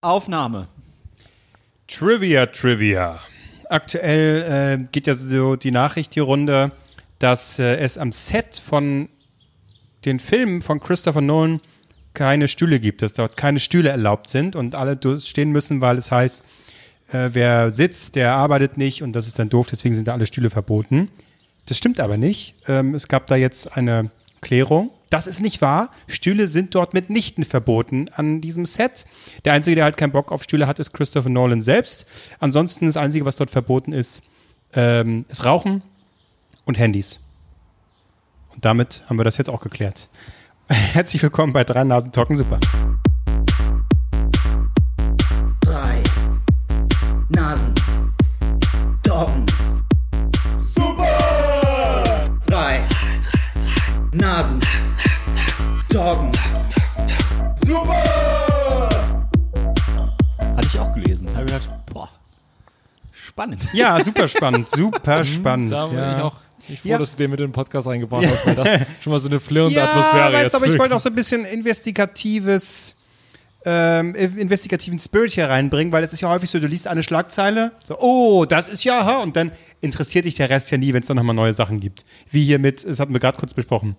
Aufnahme. Trivia, Trivia. Aktuell äh, geht ja so die Nachricht die Runde, dass äh, es am Set von den Filmen von Christopher Nolan keine Stühle gibt, dass dort keine Stühle erlaubt sind und alle stehen müssen, weil es heißt, äh, wer sitzt, der arbeitet nicht und das ist dann doof, deswegen sind da alle Stühle verboten. Das stimmt aber nicht. Ähm, es gab da jetzt eine Klärung. Das ist nicht wahr. Stühle sind dort mitnichten verboten an diesem Set. Der Einzige, der halt keinen Bock auf Stühle hat, ist Christopher Nolan selbst. Ansonsten das Einzige, was dort verboten ist, ähm, ist Rauchen und Handys. Und damit haben wir das jetzt auch geklärt. Herzlich willkommen bei Drei Nasen Talken Super. Drei Nasen. Spannend. Ja, super spannend, super spannend. Da bin ja. ich auch ich froh, Ja. dass du den mit in den Podcast reingebracht hast, weil das schon mal so eine flirrende ja, Atmosphäre weißt, jetzt aber ich wollte auch so ein bisschen investigatives, ähm, investigativen Spirit hier reinbringen, weil es ist ja häufig so, du liest eine Schlagzeile, so, oh, das ist ja, ha, und dann interessiert dich der Rest ja nie, wenn es dann nochmal neue Sachen gibt. Wie hier mit, das hatten wir gerade kurz besprochen.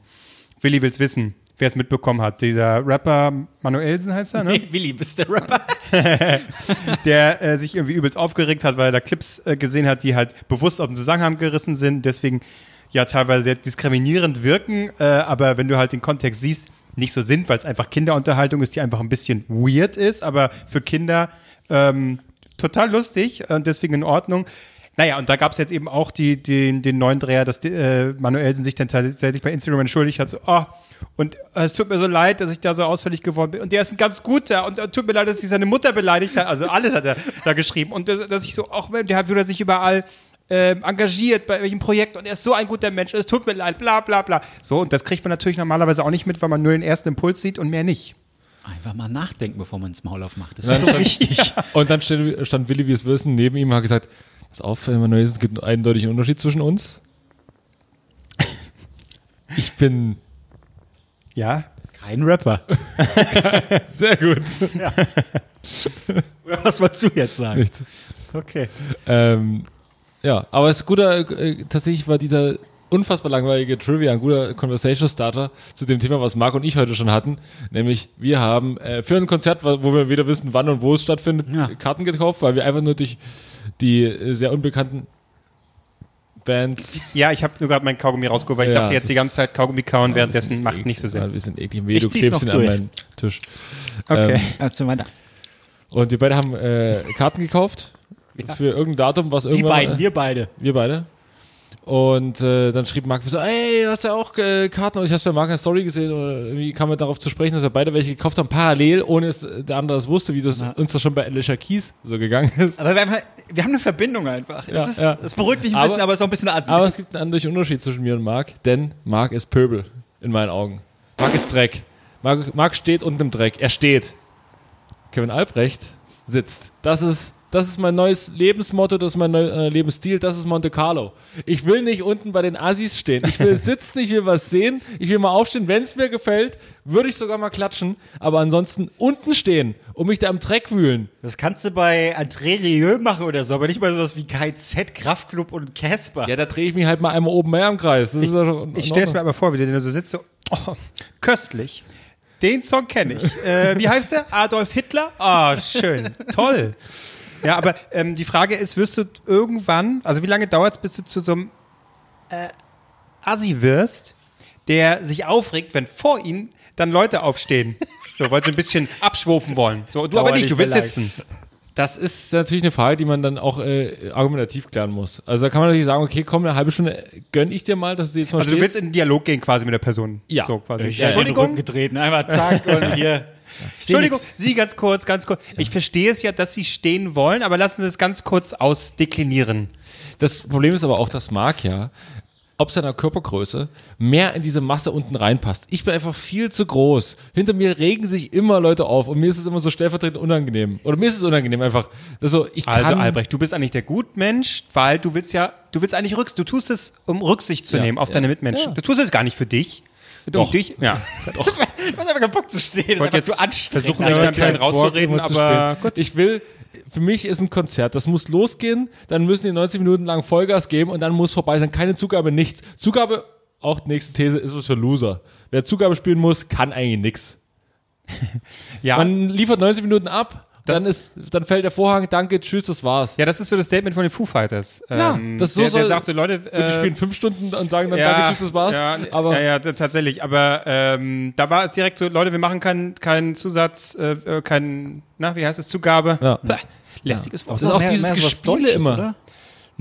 Willi will's wissen, wer es mitbekommen hat. Dieser Rapper Manuelsen heißt er, ne? Hey, Willi, bist der Rapper? der äh, sich irgendwie übelst aufgeregt hat, weil er da Clips äh, gesehen hat, die halt bewusst aus dem Zusammenhang gerissen sind, deswegen ja teilweise sehr diskriminierend wirken, äh, aber wenn du halt den Kontext siehst, nicht so sind, weil es einfach Kinderunterhaltung ist, die einfach ein bisschen weird ist, aber für Kinder ähm, total lustig und deswegen in Ordnung. Naja, und da gab es jetzt eben auch die, den, den neuen Dreher, dass äh, Manuelsen sich dann tatsächlich bei Instagram entschuldigt hat, so, oh, und äh, es tut mir so leid, dass ich da so ausfällig geworden bin. Und der ist ein ganz guter und äh, tut mir leid, dass ich seine Mutter beleidigt hat. Also alles hat er da geschrieben. Und äh, dass ich so, auch der hat wieder sich überall ähm, engagiert bei welchem Projekt und er ist so ein guter Mensch, es tut mir leid, bla bla bla. So, und das kriegt man natürlich normalerweise auch nicht mit, weil man nur den ersten Impuls sieht und mehr nicht. Einfach mal nachdenken, bevor man ins Maul aufmacht. Das ist so wichtig. Und dann stand, stand Willi, wie es wissen, neben ihm und hat gesagt, pass auf, Manuel, es gibt einen eindeutigen Unterschied zwischen uns. Ich bin Ja? Kein Rapper. sehr gut. Was wolltest du jetzt sagen? Nichts. Okay. Ähm, ja, aber es ist guter, äh, tatsächlich war dieser unfassbar langweilige Trivia ein guter Conversation Starter zu dem Thema, was Marc und ich heute schon hatten. Nämlich, wir haben äh, für ein Konzert, wo wo wir weder wissen, wann und wo es stattfindet, Ja. Karten gekauft, weil wir einfach nur durch die äh, sehr unbekannten Bands. Ja, ich habe nur gerade mein Kaugummi rausgeholt, weil ich Ja, dachte jetzt die ganze Zeit Kaugummi kauen, währenddessen Bisschen macht nicht so eklig, Sinn. Ein bisschen eklig. Weh, Ich du klebst ihn an durch. meinen Tisch. Okay. Ähm, Erzähl weiter. und wir beide haben äh, Karten gekauft für irgendein Datum, was Die irgendwann... beiden, wir beide. Wir beide. Und äh, dann schrieb Marc so, ey, du hast ja auch äh, Karten und ich habe bei Marc in der Story gesehen oder irgendwie kam er darauf zu sprechen, dass wir beide welche gekauft haben, parallel, ohne dass der andere das wusste, wie das Ja. uns das schon bei Alicia Keys so gegangen ist. Aber wir haben, halt- wir haben eine Verbindung einfach. Ja, Das, ist, ja. das beruhigt mich ein Aber- bisschen, aber es ist auch ein bisschen assi. Aber es gibt einen anderen Unterschied zwischen mir und Marc, denn Marc ist Pöbel in meinen Augen. Marc ist Dreck. Marc, Marc steht unten im Dreck. Er steht. Kevin Albrecht sitzt. Das ist, das ist mein neues Lebensmotto, das ist mein neuer äh, Lebensstil, das ist Monte Carlo. Ich will nicht unten bei den Assis stehen. Ich will sitzen, ich will was sehen, ich will mal aufstehen. Wenn es mir gefällt, würde ich sogar mal klatschen. Aber ansonsten unten stehen und mich da im Dreck wühlen. das kannst du bei André Rieu machen oder so, aber nicht bei sowas wie KZ, Kraftclub und Casper. Ja, da drehe ich mich halt mal einmal oben mehr im Kreis. Das schon Ich stelle es mir aber vor, wie der da so sitzt, so, oh, köstlich. Den Song kenne ich. Äh, wie heißt der? Adolf Hitler? Ah, schön. Toll. Ja, aber ähm, die Frage ist, wirst du irgendwann, also wie lange dauert es, bis du zu so einem äh, Assi wirst, der sich aufregt, wenn vor ihm dann Leute aufstehen? So, weil sie ein bisschen abschwufen wollen. So, du aber Dauert nicht, du willst vielleicht. sitzen. Das ist natürlich eine Frage, die man dann auch äh, argumentativ klären muss. Also da kann man natürlich sagen, okay, komm, eine halbe Stunde gönn ich dir mal, dass du jetzt mal Also du stehst. willst in den Dialog gehen quasi mit der Person. Ja. So quasi. Ich habe den Rücken Entschuldigung, getreten, einmal zack und hier. Entschuldigung, Sie ganz kurz, ganz kurz. Ich verstehe es ja, dass Sie stehen wollen, aber lassen Sie es ganz kurz ausdeklinieren. Das Problem ist aber auch, dass Marc ja, ob seiner Körpergröße, mehr in diese Masse unten reinpasst. Ich bin einfach viel zu groß. Hinter mir regen sich immer Leute auf und mir ist es immer so stellvertretend unangenehm. Oder mir ist es unangenehm einfach. Also, ich Also kann, Albrecht, du bist eigentlich der Gutmensch, weil du willst ja, du willst eigentlich Rücksicht, du tust es, um Rücksicht zu Ja, nehmen auf ja, deine Mitmenschen. ja. Du tust es gar nicht für dich, Um dich, ja. Du hast einfach keinen Bock zu stehen. Das ist wollte jetzt zu anstrengend. versuchen, mich dann klein rauszureden, Immer zu aber spät. Ich will, für mich ist ein Konzert, das muss losgehen, dann müssen die 90 Minuten lang Vollgas geben und dann muss vorbei sein. Keine Zugabe, nichts. Zugabe, auch die nächste These, ist was für Loser. Wer Zugabe spielen muss, kann eigentlich nix. ja. Man liefert 90 Minuten ab, dann ist, dann fällt der Vorhang, danke, tschüss, das war's. ja, das ist so das Statement von den Foo Fighters. Ja, Ähm, das so der, der soll- sagt so, Leute, Und die äh, spielen fünf Stunden und sagen dann danke, tschüss, das war's. Ja, aber ja, ja, tatsächlich. Aber ähm, da war es direkt so, Leute, wir machen keinen keinen Zusatz, äh, äh, keinen, na, wie heißt es, Zugabe. Ja. Bäh, lästiges Wort. Das ist auch dieses Gespiele immer. Oder?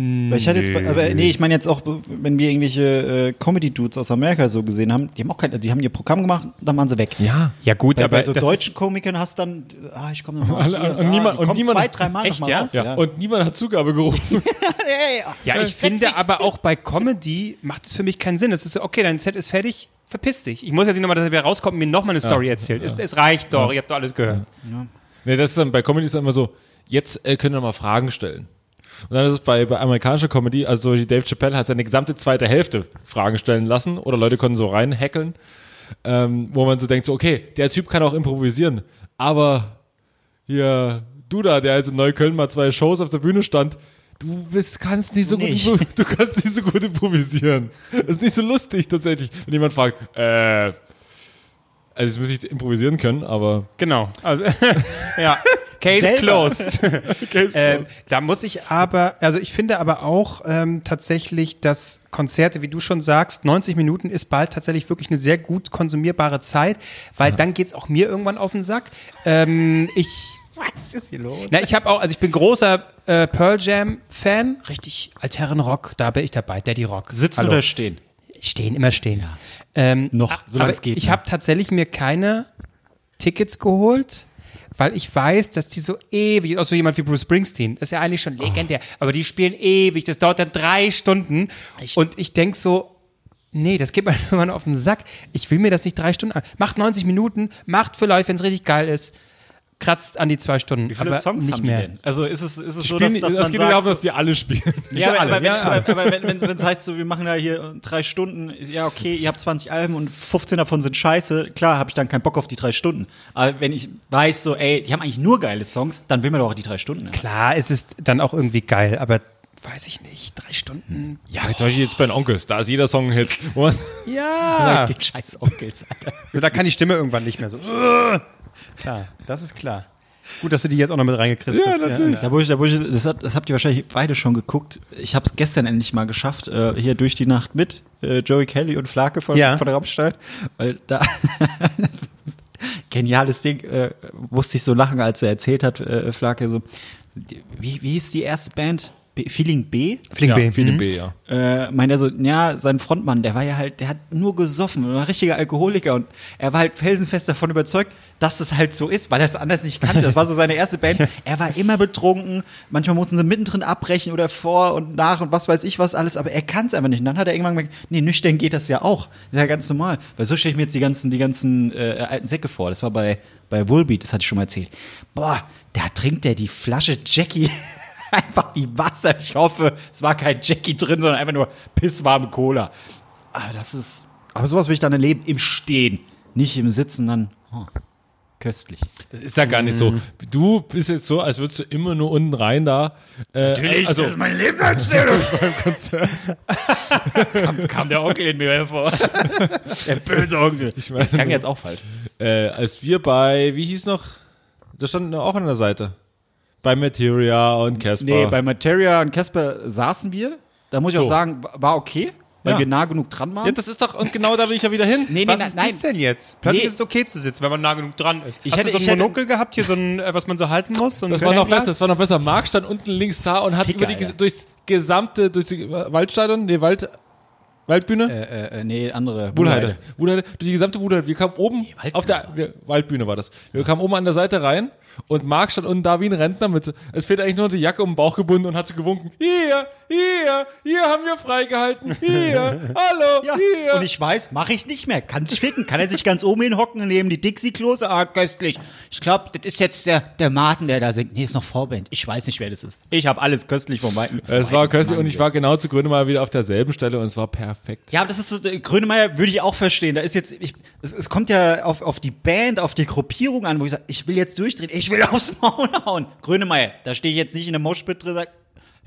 Weil ich hatte jetzt, aber nee, ich meine jetzt auch, wenn wir irgendwelche äh, Comedy-Dudes aus Amerika so gesehen haben, die haben auch kein, die haben ihr Programm gemacht, dann waren sie weg. ja. Ja gut, Bei, aber bei so das deutschen ist, Komikern hast dann, ah, ich komme nochmal. Und- und niemand- und niemand- zwei, drei Mal Echt, noch mal ja? raus. Ja. Und niemand hat Zugabe gerufen. Ja, ich finde aber auch bei Comedy macht es für mich keinen Sinn. Es ist so, okay, dein Set ist fertig, verpiss dich. Ich muss jetzt nicht nochmal, dass er wieder rauskommt und mir nochmal eine Story erzählt. Es, es reicht doch, ihr habt doch alles gehört. Nee, das ist dann bei Comedy ist dann immer so, jetzt äh, können wir mal Fragen stellen. Und dann ist es bei, bei amerikanischer Comedy, also so wie Dave Chappelle hat seine gesamte zweite Hälfte Fragen stellen lassen oder Leute konnten so reinhackeln, ähm, wo man so denkt, so, okay, der Typ kann auch improvisieren, aber hier, du da, der also in Neukölln mal zwei Shows auf der Bühne stand, du bist, kannst nicht so Nicht. gut, du kannst nicht so gut improvisieren. Das ist nicht so lustig tatsächlich, wenn jemand fragt, äh, also jetzt muss ich improvisieren können, aber Genau. Also, ja. Case Selber. closed. okay, Ähm, da muss ich aber, also ich finde aber auch ähm, tatsächlich, dass Konzerte, wie du schon sagst, 90 Minuten ist bald tatsächlich wirklich eine sehr gut konsumierbare Zeit, weil dann geht's auch mir irgendwann auf den Sack. Ähm, ich, was ist hier los? na, ich habe auch, also ich bin großer äh, Pearl Jam Fan, richtig Altherrenrock, da bin ich dabei, Daddy Rock. Sitzen Hallo. oder stehen? Stehen, immer stehen. Ähm, Noch, solange es geht, Ich ne? habe tatsächlich mir keine Tickets geholt, weil ich weiß, dass die so ewig, auch so jemand wie Bruce Springsteen, das ist ja eigentlich schon legendär, aber die spielen ewig, das dauert dann drei Stunden. Und ich denk so, nee, das geht mir irgendwann auf den Sack. Ich will mir das nicht drei Stunden an. Macht 90 Minuten, macht vielleicht, wenn es richtig geil ist, kratzt an die zwei Stunden. Wie viele aber Songs nicht haben mehr. die denn? Also ist es, ist es so, dass, dass das man geht sagt, darum, dass die alle spielen. Ja, aber, alle, aber, ja, wenn, ja. aber, aber wenn, es heißt, so, wir machen da hier drei Stunden, ja, okay, ihr habt 20 Alben und 15 davon sind scheiße, klar, habe ich dann keinen Bock auf die drei Stunden. Aber wenn ich weiß, so, ey, die haben eigentlich nur geile Songs, dann will man doch auch die drei Stunden. Ne? Klar, es ist dann auch irgendwie geil, aber weiß ich nicht, drei Stunden. Ja, zum Beispiel jetzt bei den Onkels, da ist jeder Song ein Hit. Ja. Den scheiß Onkels, Alter. Ja, Da kann die Stimme irgendwann nicht mehr so. Klar, das ist klar. Gut, dass du die jetzt auch noch mit reingekriegt hast. Ja, Da, wo ich, da, wo ich, das, hat, das habt ihr wahrscheinlich beide schon geguckt. Ich habe es gestern endlich mal geschafft, äh, hier durch die Nacht mit äh, Joey Kelly und Flake von, Ja. von Rammstein. Weil da geniales Ding, äh, musste ich so lachen, als er erzählt hat, äh, Flake so, wie, wie hieß die erste Band? B Feeling B? Fling ja, B. Feeling Mhm. B, ja. äh, meint er so, ja, sein Frontmann, der war ja halt, der hat nur gesoffen, war ein richtiger Alkoholiker und er war halt felsenfest davon überzeugt, dass das halt so ist, weil er es anders nicht kannte. Das war so seine erste Band. Er war immer betrunken, manchmal mussten sie mittendrin abbrechen oder vor und nach und was weiß ich was alles, aber er kann es einfach nicht. Und dann hat er irgendwann gemerkt, nee, nüchtern geht das ja auch. Das ist ja ganz normal. Weil so stelle ich mir jetzt die ganzen, die ganzen äh, alten Säcke vor. Das war bei, bei Woolbeat, das hatte ich schon mal erzählt. Boah, da trinkt der die Flasche Jackie einfach wie Wasser. Ich hoffe, es war kein Jackie drin, sondern einfach nur pisswarme Cola. Aber das ist. Aber sowas will ich dann erleben im Stehen. Nicht im Sitzen, dann. Oh, köstlich. Das ist ja gar nicht so. Du bist jetzt so, als würdest du immer nur unten rein da. Äh, also, meine Lebenseinstellung. beim Konzert. Kam der Onkel in mir hervor. der böse Onkel. Ich meine, das klang jetzt auch falsch. äh, als wir bei, wie hieß noch? Da stand auch an der Seite. Bei Materia und Casper. Nee, bei Materia und Casper saßen wir. Da muss ich So. auch sagen, war okay, weil Ja. wir nah genug dran waren. ja, das ist doch, und genau da will ich ja wieder hin. nee, nee, Was nein, ist nein. das denn jetzt? Plötzlich Nee. ist es okay zu sitzen, wenn man nah genug dran ist. Ich Hast hätte- du so ein hätte- Monokel gehabt, hier so ein, äh, was man so halten muss? So Das war noch besser, das war noch besser. Marc stand unten links da und hat Ficker, über die, durchs gesamte, durchs Waldstadion, nee, Wald, Waldbühne? Äh, äh, nee, andere. Wuhlheide. Wuhlheide. Durch die gesamte Wuhlheide. Wir kamen oben Waldbühne auf der wir, Waldbühne war das. Wir kamen oben an der Seite rein und Marc stand unten da wie ein Rentner mit. Es fehlt eigentlich nur die Jacke um den Bauch gebunden und hat so gewunken. Hier, hier, hier haben wir freigehalten. Hier, hallo, Ja, hier. und ich weiß, mache ich nicht mehr. Kann sich ficken. Kann er sich ganz oben hinhocken, neben die Dixie-Klose? Ah, köstlich. Ich glaube, das ist jetzt der, der Martin, der da singt. Nee, ist noch Vorband. Ich weiß nicht, wer das ist. Ich habe alles köstlich vom Weiten. es war köstlich und ich war genau zu mal wieder auf derselben Stelle und es war perfekt. Ja, aber das ist so, äh, Grönemeyer würde ich auch verstehen. Da ist jetzt, ich, es, es kommt ja auf, auf die Band, auf die Gruppierung an, wo ich sage, ich will jetzt durchdrehen, ich will aufs Maul hauen. Grönemeyer, da stehe ich jetzt nicht in der Moschpit drin und sage,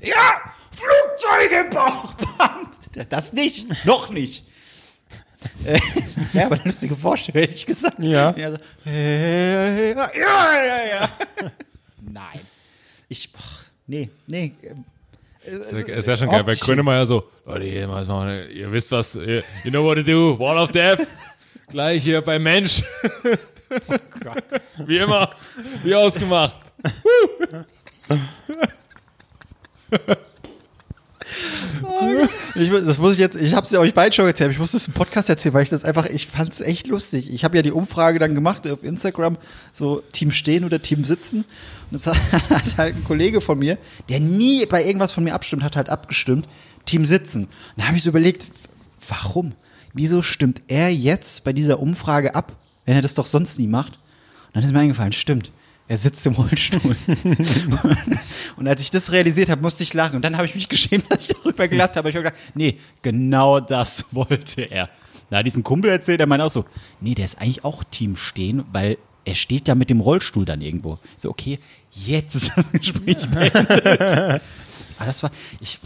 ja, Flugzeug im Bauch. Bam. Das nicht, noch nicht. Ja, aber eine lustige Vorstellung, hätte ich gesagt. Ja. Ja, so, äh, ja, ja, ja, ja. Nein. Ich, boah, nee, nee. Das ist ja schon geil, bei Option. Grönemeyer so, Leute, ihr wisst was, ihr- you know what to do, Wall of Death, gleich hier beim Mensch. Oh Wie immer, wie ausgemacht. Ich, das muss ich jetzt, ich habe es ja euch beiden schon erzählt, ich muss das im Podcast erzählen, weil ich das einfach, ich fand es echt lustig. Ich habe ja die Umfrage dann gemacht auf Instagram, so Team stehen oder Team sitzen. Und das hat, hat halt ein Kollege von mir, der nie bei irgendwas von mir abstimmt, hat halt abgestimmt, Team sitzen. Und da habe ich so überlegt, warum? Wieso stimmt er jetzt bei dieser Umfrage ab, wenn er das doch sonst nie macht? Und dann ist mir eingefallen, stimmt. Er sitzt im Rollstuhl. und als ich das realisiert habe, musste ich lachen. Und dann habe ich mich geschämt, dass ich darüber gelacht habe. Ich habe gedacht, nee, genau das wollte er. Da hat diesen Kumpel erzählt, der meinte auch so, nee, der ist eigentlich auch Team stehen, weil er steht ja mit dem Rollstuhl dann irgendwo. So, okay, jetzt ist das Gespräch beendet. Aber das war, ich,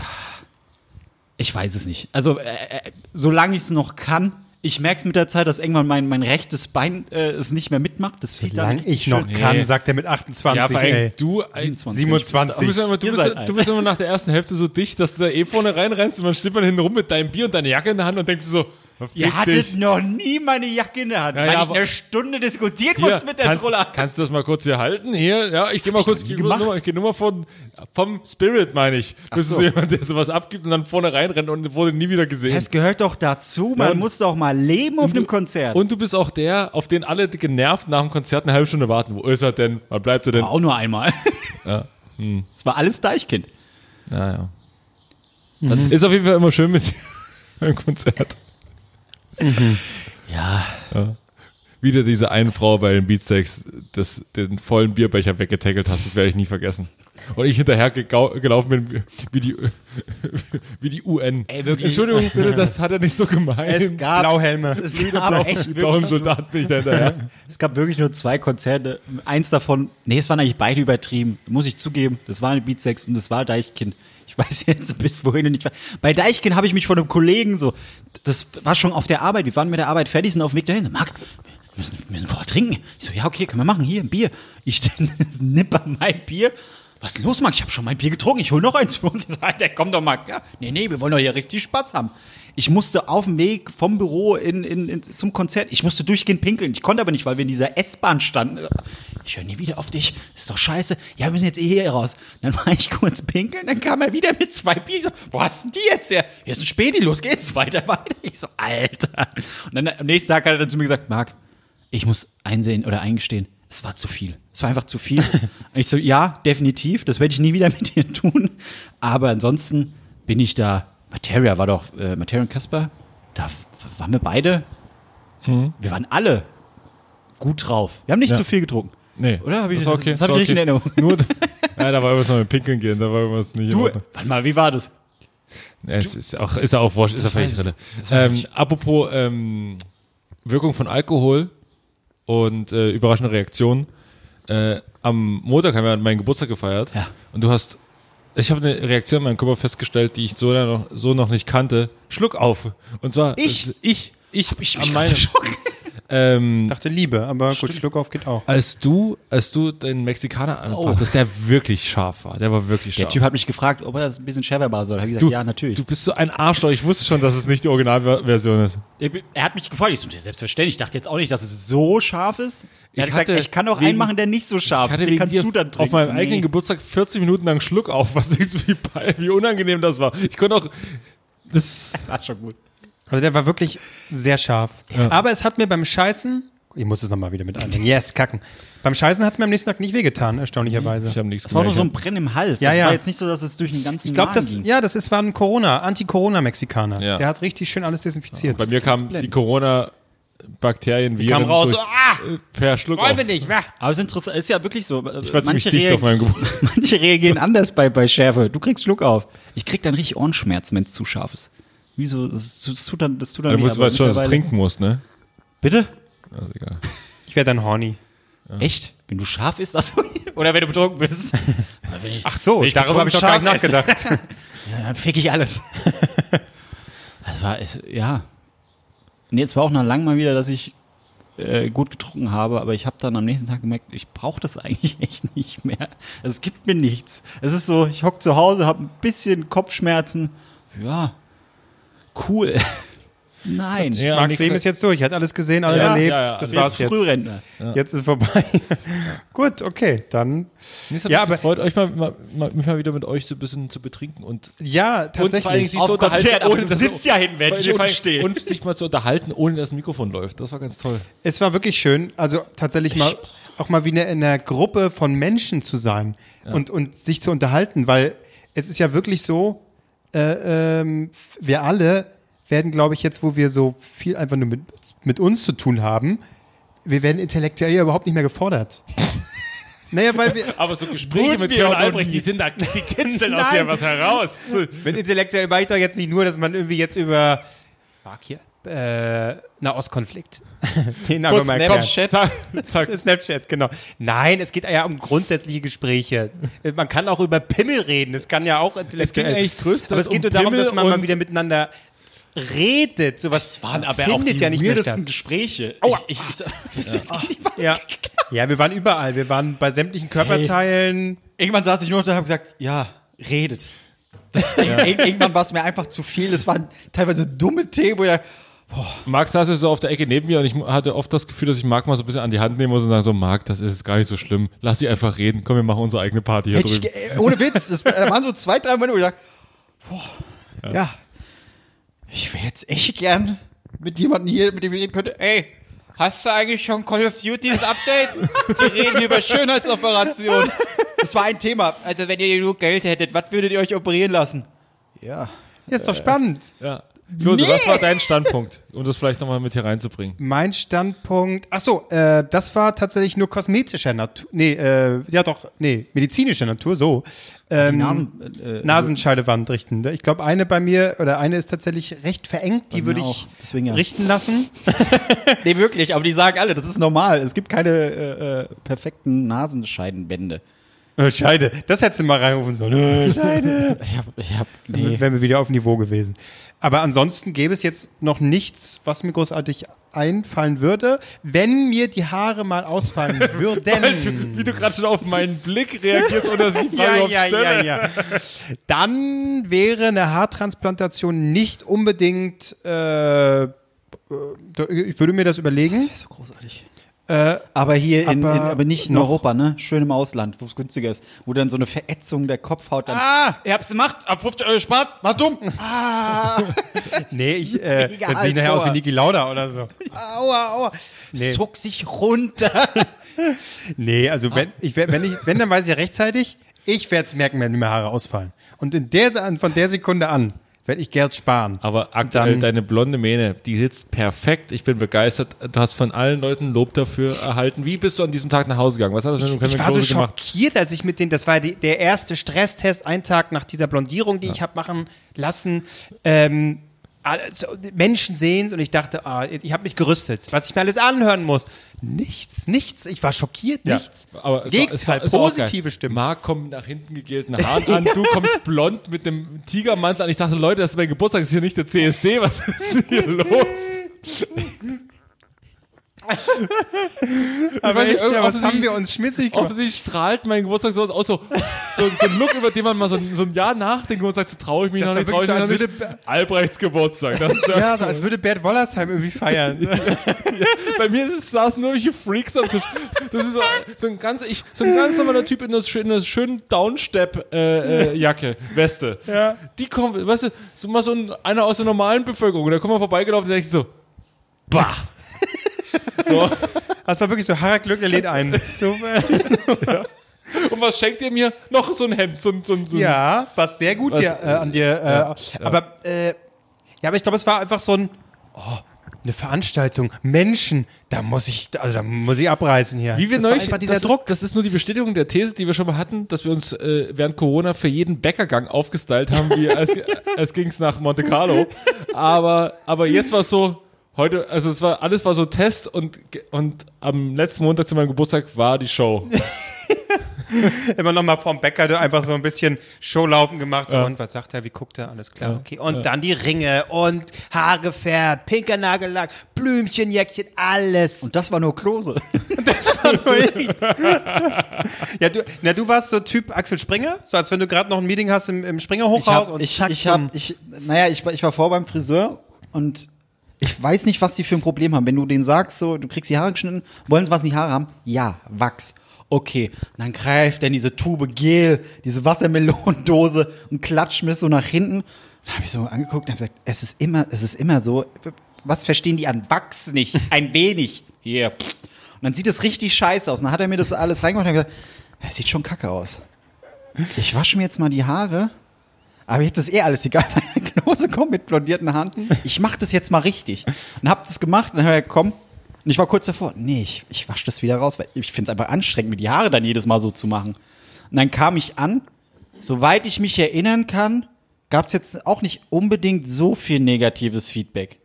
ich weiß es nicht. Also, äh, äh, solange ich es noch kann, ich merke es mit der Zeit, dass irgendwann mein, mein rechtes Bein äh, es nicht mehr mitmacht. Das zieht dann Solange ich noch schön. kann, Nee. sagt er mit 28, Ja, ey. du, 27. 27. Du bist, immer, du, bist, du bist immer nach der ersten Hälfte so dicht, dass du da eh vorne reinrennst und dann steht man hinten rum mit deinem Bier und deiner Jacke in der Hand und denkst so, Ihr hattet dich. noch nie meine Jacke in der Hand, Ja, weil ja, ich eine Stunde diskutieren Hier, musste mit der kannst, Troller. kannst du das mal kurz hier halten? Hier, ja, ich gehe mal kurz, noch nie ich, nur mal- ich gehe nur mal von, vom Spirit, meine ich. Bist so. du jemand, der sowas abgibt und dann vorne reinrennt und wurde nie wieder gesehen. Es gehört doch dazu, man und- muss doch mal leben auf einem Konzert. Und du bist auch der, auf den alle genervt nach dem Konzert eine halbe Stunde warten. Wo ist er denn? Wann bleibt er denn? auch nur einmal. Ja. Hm. Es war alles Deichkind. Naja. Ist auf jeden Fall immer schön mit dir beim Konzert. Ja. Wieder diese eine Frau bei den Beatsteaks, das, den vollen Bierbecher weggetackelt hast, das werde ich nie vergessen. Und ich hinterher gelaufen bin wie die, wie die UN. Ey, wirklich. Entschuldigung, bitte, das hat er nicht so gemeint. Es gab, Blauhelme. es gab echt blauen wirklich, Soldat bin ich da hinterher. es gab wirklich nur zwei Konzerte. Eins davon, nee, es waren eigentlich beide übertrieben, muss ich zugeben. Das war eine Beatsex und das war Deichkind. Ich weiß jetzt bis wohin und nicht. Bei Deichkind habe ich mich von einem Kollegen so, das war schon auf der Arbeit, wir waren mit der Arbeit fertig, sind auf dem Weg dahin. So, Marc, wir müssen, wir müssen vorher trinken. Ich so, ja, okay, können wir machen, hier, ein Bier. Ich nipper mein Bier. Was ist los, Marc? Ich habe schon mein Bier getrunken, ich hol noch eins für uns. Der komm doch mal. Ja, nee, nee, wir wollen doch hier richtig Spaß haben. Ich musste auf dem Weg vom Büro in, in, in, zum Konzert, ich musste durchgehend pinkeln. Ich konnte aber nicht, weil wir in dieser S-Bahn standen. Ich höre nie wieder auf dich. Ist doch scheiße. Ja, wir müssen jetzt eh hier raus. Dann war ich kurz pinkeln, dann kam er wieder mit zwei Bier. Ich so, wo hast denn die jetzt her? Hier ist ein Späti, los geht's, weiter, weiter. Ich so, Alter. Und dann am nächsten Tag hat er dann zu mir gesagt, Marc, ich muss einsehen oder eingestehen, es war zu viel. Es war einfach zu viel. Und ich so, ja, definitiv, das werde ich nie wieder mit dir tun. Aber ansonsten bin ich da. Materia war doch, äh, Materia und Kasper, da waren wir beide. Wir waren alle gut drauf. Wir haben nicht Ja. zu viel getrunken. Nee. Oder? Hab ich- das war okay. das hab war ich richtig in okay. Erinnerung. Nur, ja, da war irgendwas noch mit Pinkeln gehen, da war irgendwas nicht in Du, warte mal, wie war das? Ja, es ist auch, ist ja auch wurscht, ist ja völlig Rille. Ähm, apropos ähm, Wirkung von Alkohol und äh, überraschende Reaktionen. Äh, am Montag haben wir meinen Geburtstag gefeiert. Ja. Und du hast, ich habe eine Reaktion in meinem Körper festgestellt, die ich so noch, so noch nicht kannte. Schluck auf. Und zwar Ich? ich, ich, Ich an meinem, Ich dachte Liebe, aber gut, Schluck auf geht auch. als du, als du den Mexikaner anbrachtest, der wirklich scharf war. Der war wirklich Der scharf. Typ hat mich gefragt, ob er das ein bisschen schärfer machen soll. Da habe ich gesagt, du, ja, natürlich. Du bist so ein Arschloch. Ich wusste schon, dass es nicht die Originalversion ist. Er hat mich gefragt, ich so, selbstverständlich. Ich dachte jetzt auch nicht, dass es so scharf ist. Er hat Ich gesagt, ich kann auch wegen- einen machen, der nicht so scharf Ich hatte ist. Den kannst du dann trinken. auf meinem So, eigenen nee. Geburtstag 40 Minuten lang Schluck auf. Was denkst du, wie, wie unangenehm das war? Ich konnte auch. Das. Das war schon gut. Also der war wirklich sehr scharf. Aber es hat mir beim Scheißen, ich muss es nochmal wieder mit einbringen, yes, kacken. Beim Scheißen hat es mir am nächsten Tag nicht wehgetan, erstaunlicherweise. Ich habe nichts Es war nur so ein. Brennen im Hals. Ja, das ja. war jetzt nicht so, dass es durch den ganzen Ich glaube, Magen das, ging. ja, das ist, war ein Corona, Anti-Corona-Mexikaner. Ja. Der hat richtig schön alles desinfiziert. Bei mir kamen die Corona-Bakterien, Viren kam raus, so, durch, ah, per Schluck wollen wir nicht, wa? Aber es ist interessant, ist ja wirklich so. Ich war ziemlich dicht auf meinem Geburtstag. Manche reagieren anders bei, bei Schärfe. Du kriegst Schluck auf. Ich krieg dann richtig Ohrenschmerzen, wenn es zu scharf ist. Wieso? Das, das tut dann, das tut dann Du weh, musst, aber weißt schon, dass du trinken musst, ne? Bitte? Also egal. Ich wäre dann horny. Echt? Wenn du scharf isst? Achso. Oder wenn du betrunken bist? ich, Ach so, ich darüber habe ich doch betrunken gar nicht scharf nachgedacht. Ja, dann fick ich alles. das war, es- ja. Nee, es war auch noch lang mal wieder, dass ich äh, gut getrunken habe, aber ich habe dann am nächsten Tag gemerkt, ich brauche das eigentlich echt nicht mehr. Also, es gibt mir nichts. Es ist so, ich hock zu Hause, habe ein bisschen Kopfschmerzen. Ja, cool. Nein. Ja, Max Leben ist jetzt durch. Hat alles gesehen, alles Ja, erlebt. ja, ja. Das Also war's jetzt. Frührentner. Jetzt ist vorbei. Gut, okay, dann. Nee, es hat Ja, mich aber- gefreut, euch mal, mal, mal, mich mal wieder mit euch so ein bisschen zu betrinken und Ja, Und vor tatsächlich. sich zu unterhalten, ohne dass ja hin, vor allen Dingen- und sich mal zu unterhalten, ohne dass ein Mikrofon läuft. Das war ganz toll. Es war wirklich schön, also tatsächlich mal auch mal wieder in einer Gruppe von Menschen zu sein und, und sich zu unterhalten, weil es ist ja wirklich so, äh, ähm, wir alle werden, glaube ich, jetzt, wo wir so viel einfach nur mit, mit uns zu tun haben, wir werden intellektuell ja überhaupt nicht mehr gefordert. naja, weil wir, Aber so Gespräche mit noch Albrecht, die sind da, die kitzeln aus dir was heraus. mit intellektuell meine ich doch jetzt nicht nur, dass man irgendwie jetzt über, Mark hier, äh, Nahostkonflikt, den haben wir mal. Zack, zack. Snapchat, genau. Nein, es geht ja um grundsätzliche Gespräche. Man kann auch über Pimmel reden. Das kann ja auch intellektuell. eigentlich größtenteils Aber es geht um nur darum, dass man mal wieder miteinander redet. Sowas findet ja nicht mehr statt. Gespräche. Aua. Ich, ich, ich, ich, Ja. ja, wir waren überall. Wir waren bei sämtlichen Körperteilen. Irgendwann saß ich nur da und habe gesagt, ja, redet. Das, ir- Irgendwann war es mir einfach zu viel. Es waren teilweise dumme Themen, wo ich Marc saß ja so auf der Ecke neben mir und ich hatte oft das Gefühl, dass ich Marc mal so ein bisschen an die Hand nehmen muss und sagen so, Marc, das ist jetzt gar nicht so schlimm. Lass sie einfach reden. Komm, wir machen unsere eigene Party hier Hätte ich, drüben. äh, ohne Witz, das, da waren so zwei, drei Minuten, wo ich dachte, boah, ja. ich wäre jetzt echt gern mit jemandem hier, mit dem ich reden könnte. Ey, hast du eigentlich schon Call of Duty's Update? Die reden hier über Schönheitsoperationen. Das war ein Thema. Also, wenn ihr genug Geld hättet, was würdet ihr euch operieren lassen? Ja. Ja, ist doch spannend. Ja. Klose, was war dein Standpunkt? Um das vielleicht nochmal mit hier reinzubringen. Mein Standpunkt, ach so, äh, das war tatsächlich nur kosmetischer Natur, nee, äh, ja doch, nee, medizinischer Natur, so. Ähm, Nasen, äh, Nasenscheidewand richten. Ich glaube, eine bei mir, oder eine ist tatsächlich recht verengt, die würde ich ja. richten lassen. Nee, wirklich, aber die sagen alle, das ist normal. Es gibt keine äh, äh, perfekten Nasenscheidenbände. Äh, Scheide, das hättest du mal reinrufen sollen. Äh, Scheide. Ich hab, ich hab, Dann nee. wären wir wieder auf Niveau gewesen. Aber ansonsten gäbe es jetzt noch nichts, was mir großartig einfallen würde, wenn mir die Haare mal ausfallen würden. Wie du gerade schon auf meinen Blick reagierst, die Frage ja, ja, ja, ja. Dann wäre eine Haartransplantation nicht unbedingt. Äh, äh, ich würde mir das überlegen. so großartig. Äh, Aber hier, in, Aber in, aber nicht in noch- Europa, ne? Schön im Ausland, wo es günstiger ist. Wo dann so eine Verätzung der Kopfhaut dann. ah! Ihr habt's gemacht, ab 50 Euro spart, war dumm. Nee, ich äh, dann sehe nachher aus wie. Niki Lauda oder so. Aua, aua. Nee, Es zog sich runter. nee also wenn, ich, wenn, ich, wenn, dann weiß ich ja rechtzeitig, ich werde es merken, wenn mir Haare ausfallen. Und in der, von der Sekunde an werde ich Geld sparen. Aber aktuell Dann- deine blonde Mähne, die sitzt perfekt. Ich bin begeistert. Du hast von allen Leuten Lob dafür erhalten. Wie bist du an diesem Tag nach Hause gegangen? Was hat das mit dem Ich war so gemacht? schockiert, als ich mit den, das war die, der erste Stresstest, ein Tag nach dieser Blondierung, die ich habe machen lassen. Ähm, also Menschen sehen und ich dachte, ah, ich habe mich gerüstet, was ich mir alles anhören muss. Nichts, nichts. Ich war schockiert, nichts. Aber es Gegenteil, war, es war positive. Stimme. Marc kommt nach hinten gegelten Haaren an, du kommst blond mit dem Tigermantel an. Ich dachte, Leute, das ist mein Geburtstag, das ist hier nicht der CSD. Was ist hier los? Aber weiß echt, ja, was haben wir uns schmissig gemacht? Offensichtlich strahlt mein Geburtstag so aus, so, so, so ein Look, über den man mal so, so ein Jahr nachdenkt und sagt, so traue ich mich Das noch nicht, traue ich mich so, noch als nicht. Albrechts Geburtstag. Das ist, Ja, so als würde Bert Wollersheim irgendwie feiern. Bei mir ist, saßen nur welche Freaks am Tisch. Das ist so, so ein ganz, ich, so ein ganz normaler Typ in einer schönen, in einer schönen Downstep-Jacke, äh, Jacke, Weste. Ja. Die kommen, weißt du, so mal so ein, einer aus der normalen Bevölkerung. Da kommt man vorbeigelaufen und denkt sich so, bah. So, Das war wirklich so, Harald Glöckner lädt ein. So, äh, und was schenkt ihr mir? Noch so ein Hemd, so ein, so so ja, was sehr gut Was- dir, äh, an dir. Äh, Aber, äh, ja, aber ich glaube, es war einfach so ein, oh, eine Veranstaltung, Menschen, da muss ich, also da muss ich abreißen hier. Wie wir das neulich, dieser das, Druck. Ist, das ist nur die Bestätigung der These, die wir schon mal hatten, dass wir uns äh, während Corona für jeden Bäckergang aufgestylt haben, wie als, als ging es nach Monte Carlo. Aber, aber jetzt war es so, heute, also es war, alles war so Test und, und am letzten Montag zu meinem Geburtstag war die Show. Immer noch mal vorm Bäcker du einfach so ein bisschen Showlaufen gemacht. So, Ja. und was sagt er, wie guckt er? Alles klar, okay. Und dann die Ringe und Haar gefärbt, pinker Nagellack, Blümchenjäckchen, alles. Und das war nur Klose. ja, du, na, du warst so Typ Axel Springer, so als wenn du gerade noch ein Meeting hast im, im Springer-Hochhaus. Ich hab, und ich, ich hab, ich, naja, ich, war- ich war vor beim Friseur und ich weiß nicht, was die für ein Problem haben. Wenn du denen sagst, so, du kriegst die Haare geschnitten, wollen sie was in die Haare haben? Ja, Wachs. Okay, und dann greift er in diese Tube Gel, diese Wassermelonendose und klatscht mir so nach hinten. Dann habe ich so angeguckt und hab gesagt, es ist immer, es ist immer so, was verstehen die an Wachs nicht? Ein wenig. Hier. Und dann sieht es richtig scheiße aus. Und dann hat er mir das alles reingemacht und hat gesagt, es sieht schon kacke aus. Ich wasche mir jetzt mal die Haare. Aber jetzt ist eh alles egal, weil der Klose kommt mit blondierten Haaren. Ich mach das jetzt mal richtig. Und hab das gemacht und dann hab ich komm. Und ich war kurz davor, nee, ich, ich wasche das wieder raus, weil ich finde es einfach anstrengend, mir die Haare dann jedes Mal so zu machen. Und dann kam ich an, soweit ich mich erinnern kann, gab es jetzt auch nicht unbedingt so viel negatives Feedback.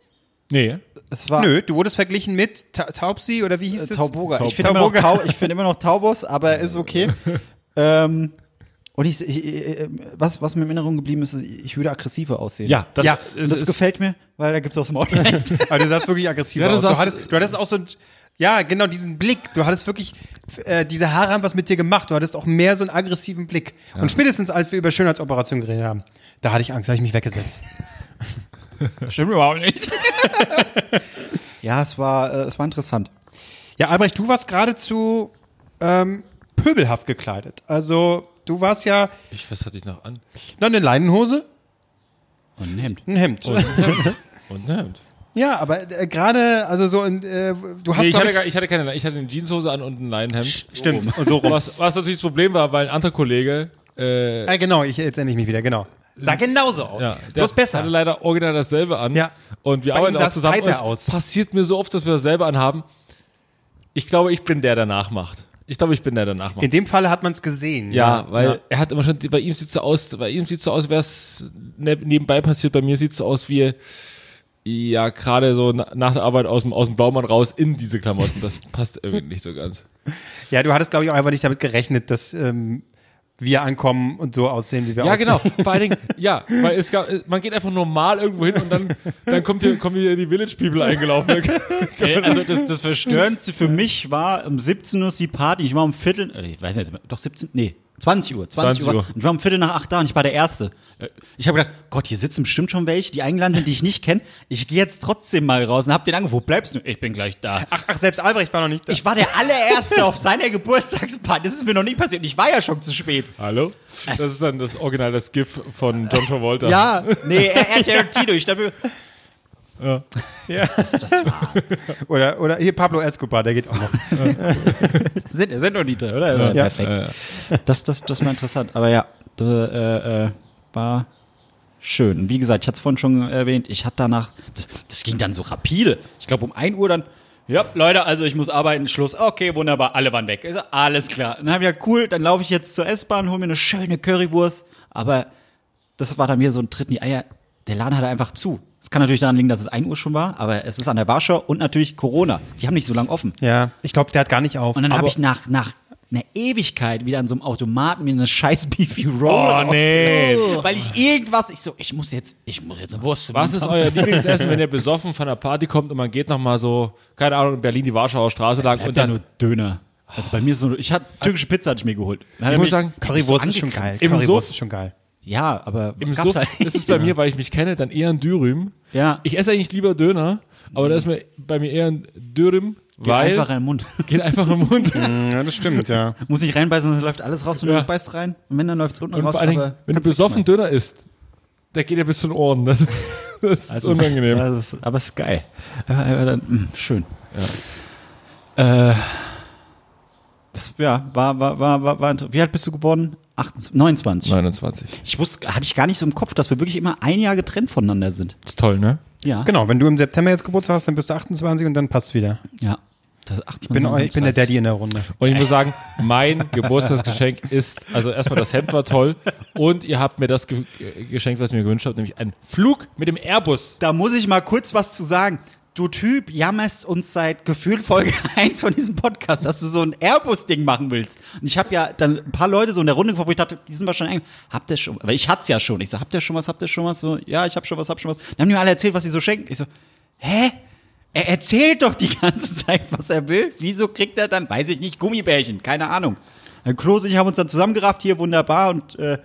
Nee. Es war Nö, du wurdest verglichen mit Ta Taubsi oder wie hieß äh, es? Tauboga. Taub- ich finde immer, noch. Tau, ich find immer noch Taubos, aber ist okay. ähm, und ich, ich, ich, was, was mir in Erinnerung geblieben ist, ich würde aggressiver aussehen. Ja, das, Ja, das ist, gefällt mir, weil da gibt's auch Maul direkt. Aber du sahst wirklich aggressiv Ja, du aus. Du hattest, du hattest auch so, ein- ja, genau, diesen Blick. Du hattest wirklich, äh, diese Haare haben was mit dir gemacht. Du hattest auch mehr so einen aggressiven Blick. Und spätestens, als wir über Schönheitsoperation geredet haben, da hatte ich Angst, da habe ich mich weggesetzt. Stimmt überhaupt nicht. ja, es war, äh, es war interessant. Ja, Albrecht, du warst geradezu ähm, pöbelhaft gekleidet. Also, du warst ja, ich, was hatte ich noch an? na, eine Leinenhose, Und ein Hemd. ein Hemd. Und ein Hemd. Und ein Hemd. Ja, aber äh, gerade, also so, in, äh, du hast, Nee, ich, hatte, gar- ich hatte keine, ich hatte eine Jeanshose an und ein Leinenhemd. stimmt, und so rum. Was, was natürlich das Problem war, weil ein anderer Kollege, äh, Äh, genau, ich, jetzt erinnere ich mich wieder, genau. Sah genauso aus. ja, Bloß besser. hatte leider original dasselbe an. Ja. Und wir Bei arbeiten ihm auch zusammen. es aus. passiert mir so oft, dass wir dasselbe anhaben. Ich glaube, ich bin der, der nachmacht. Ich glaube, ich bin der, nachmacht. In dem Falle hat man es gesehen. ja, weil ja. er hat immer schon, bei ihm sieht so aus, bei ihm sieht so aus, wäre es nebenbei passiert, bei mir sieht so aus wie, ja, gerade so na- nach der Arbeit aus dem, aus dem Blaumann raus in diese Klamotten. Das passt irgendwie nicht so ganz. Ja, du hattest, glaube ich, auch einfach nicht damit gerechnet, dass ähm, wir ankommen und so aussehen, wie wir Ja, aussehen. genau. Vor allen Dingen, ja, weil es gab, man geht einfach normal irgendwo hin und dann, dann kommt hier, kommen hier die Village People eingelaufen. Also das, das Verstörendste für mich war, um 17 Uhr ist die Party, ich war um Viertel, äh, ich weiß nicht, doch 17, nee, 20 Uhr, 20, 20 Uhr. Uhr. Und ich war um Viertel nach acht da und ich war der Erste. Äh, Ich habe gedacht, Gott, hier sitzen bestimmt schon welche, die eingeladen sind, die ich nicht kenne. Ich gehe jetzt trotzdem mal raus und hab den angerufen, wo bleibst du? Ich bin gleich da. Ach, ach, selbst Albrecht war noch nicht da. Ich war der allererste auf seiner Geburtstagsparty. Das ist mir noch nie passiert. Und ich war ja schon zu spät. Hallo? Das ist dann das Original, das GIF von John Travolta. Ja, nee, er, er Tarantino. Ich dachte, Ja. ja. das, das war. Oder, oder hier Pablo Escobar, der geht auch noch. Sind, sind noch die drei, oder? Ja. Perfekt. Das, das, das war interessant. Aber ja, das, äh, äh, war schön. Wie gesagt, ich hatte es vorhin schon erwähnt, ich hatte danach, das, das ging dann so rapide. Ich glaube, um 1 Uhr dann, ja, Leute, also ich muss arbeiten, Schluss. Okay, wunderbar, alle waren weg. Ich so, alles klar. Dann habe ich ja cool, dann laufe ich jetzt zur S-Bahn, hole mir eine schöne Currywurst. Aber das war dann mir so ein Tritt in die Eier. Der Laden hatte einfach zu. Es kann natürlich daran liegen, dass es 1 Uhr schon war, aber es ist an der Warschau und natürlich Corona. Die haben nicht so lange offen. Ja, ich glaube, der hat gar nicht auf. Und dann habe ich nach, nach einer Ewigkeit wieder an so einem Automaten mir eine scheiß Beefy Roll Oh, nee. Weil ich irgendwas, ich so, ich muss jetzt, ich muss jetzt eine Wurst Was ist euer Lieblingsessen, wenn ihr besoffen von einer Party kommt und man geht nochmal so, keine Ahnung, in Berlin die Warschauer Straße lang und ja dann nur Döner. Also bei mir ist so, ich hatte türkische Pizza hatte ich mir geholt. Ich muss sagen, Currywurst so ist schon geil. Currywurst ist schon geil. Ja, aber im Suff halt ist es bei mir, weil ich mich kenne, dann eher ein Dürüm. Ja, Ich esse eigentlich lieber Döner, aber da ist mir bei mir eher ein Dürüm, geht weil einfach in den Mund. geht einfach im Mund. Ja, das stimmt, ja. Muss nicht reinbeißen, sonst läuft alles raus und Ja. du beißt rein. Und wenn, dann läuft's unten Und raus. vor allen aber wenn du besoffen. Döner isst, der geht ja bis zu den Ohren. Das, das ist Also es- unangenehm. Das ist, aber es ist geil. Aber, aber dann, mh, schön. Äh, das ja, war, war, war, war, war, wie alt bist du geworden? 28, 29. 29. Ich wusste, hatte ich gar nicht so im Kopf, dass wir wirklich immer ein Jahr getrennt voneinander sind. Das ist toll, ne? Ja. Genau, wenn du im September jetzt Geburtstag hast, dann bist du 28 und dann passt wieder. Ja. Das ist Ich bin, ich bin der Daddy in der Runde. Und ich muss sagen, mein Geburtstagsgeschenk ist, also erstmal das Hemd war toll und ihr habt mir das ge äh, geschenkt, was ich mir gewünscht habe, nämlich einen Flug mit dem Airbus. Da muss ich mal kurz was zu sagen. Du Typ jammerst uns seit Gefühl Folge 1 von diesem Podcast, dass du so ein Airbus-Ding machen willst. Und ich habe ja dann ein paar Leute so in der Runde gefragt, wo ich dachte, die sind wahrscheinlich, habt ihr schon, aber ich hatte es ja schon. Ich so, habt ihr schon was, habt ihr schon was? So, ja, ich habe schon was, hab schon was. Dann haben die mir alle erzählt, was sie so schenken. Ich so, hä? Er erzählt doch die ganze Zeit, was er will. Wieso kriegt er dann, weiß ich nicht, Gummibärchen? Keine Ahnung. Dann Klose und ich haben uns dann zusammengerafft, hier wunderbar. Und äh,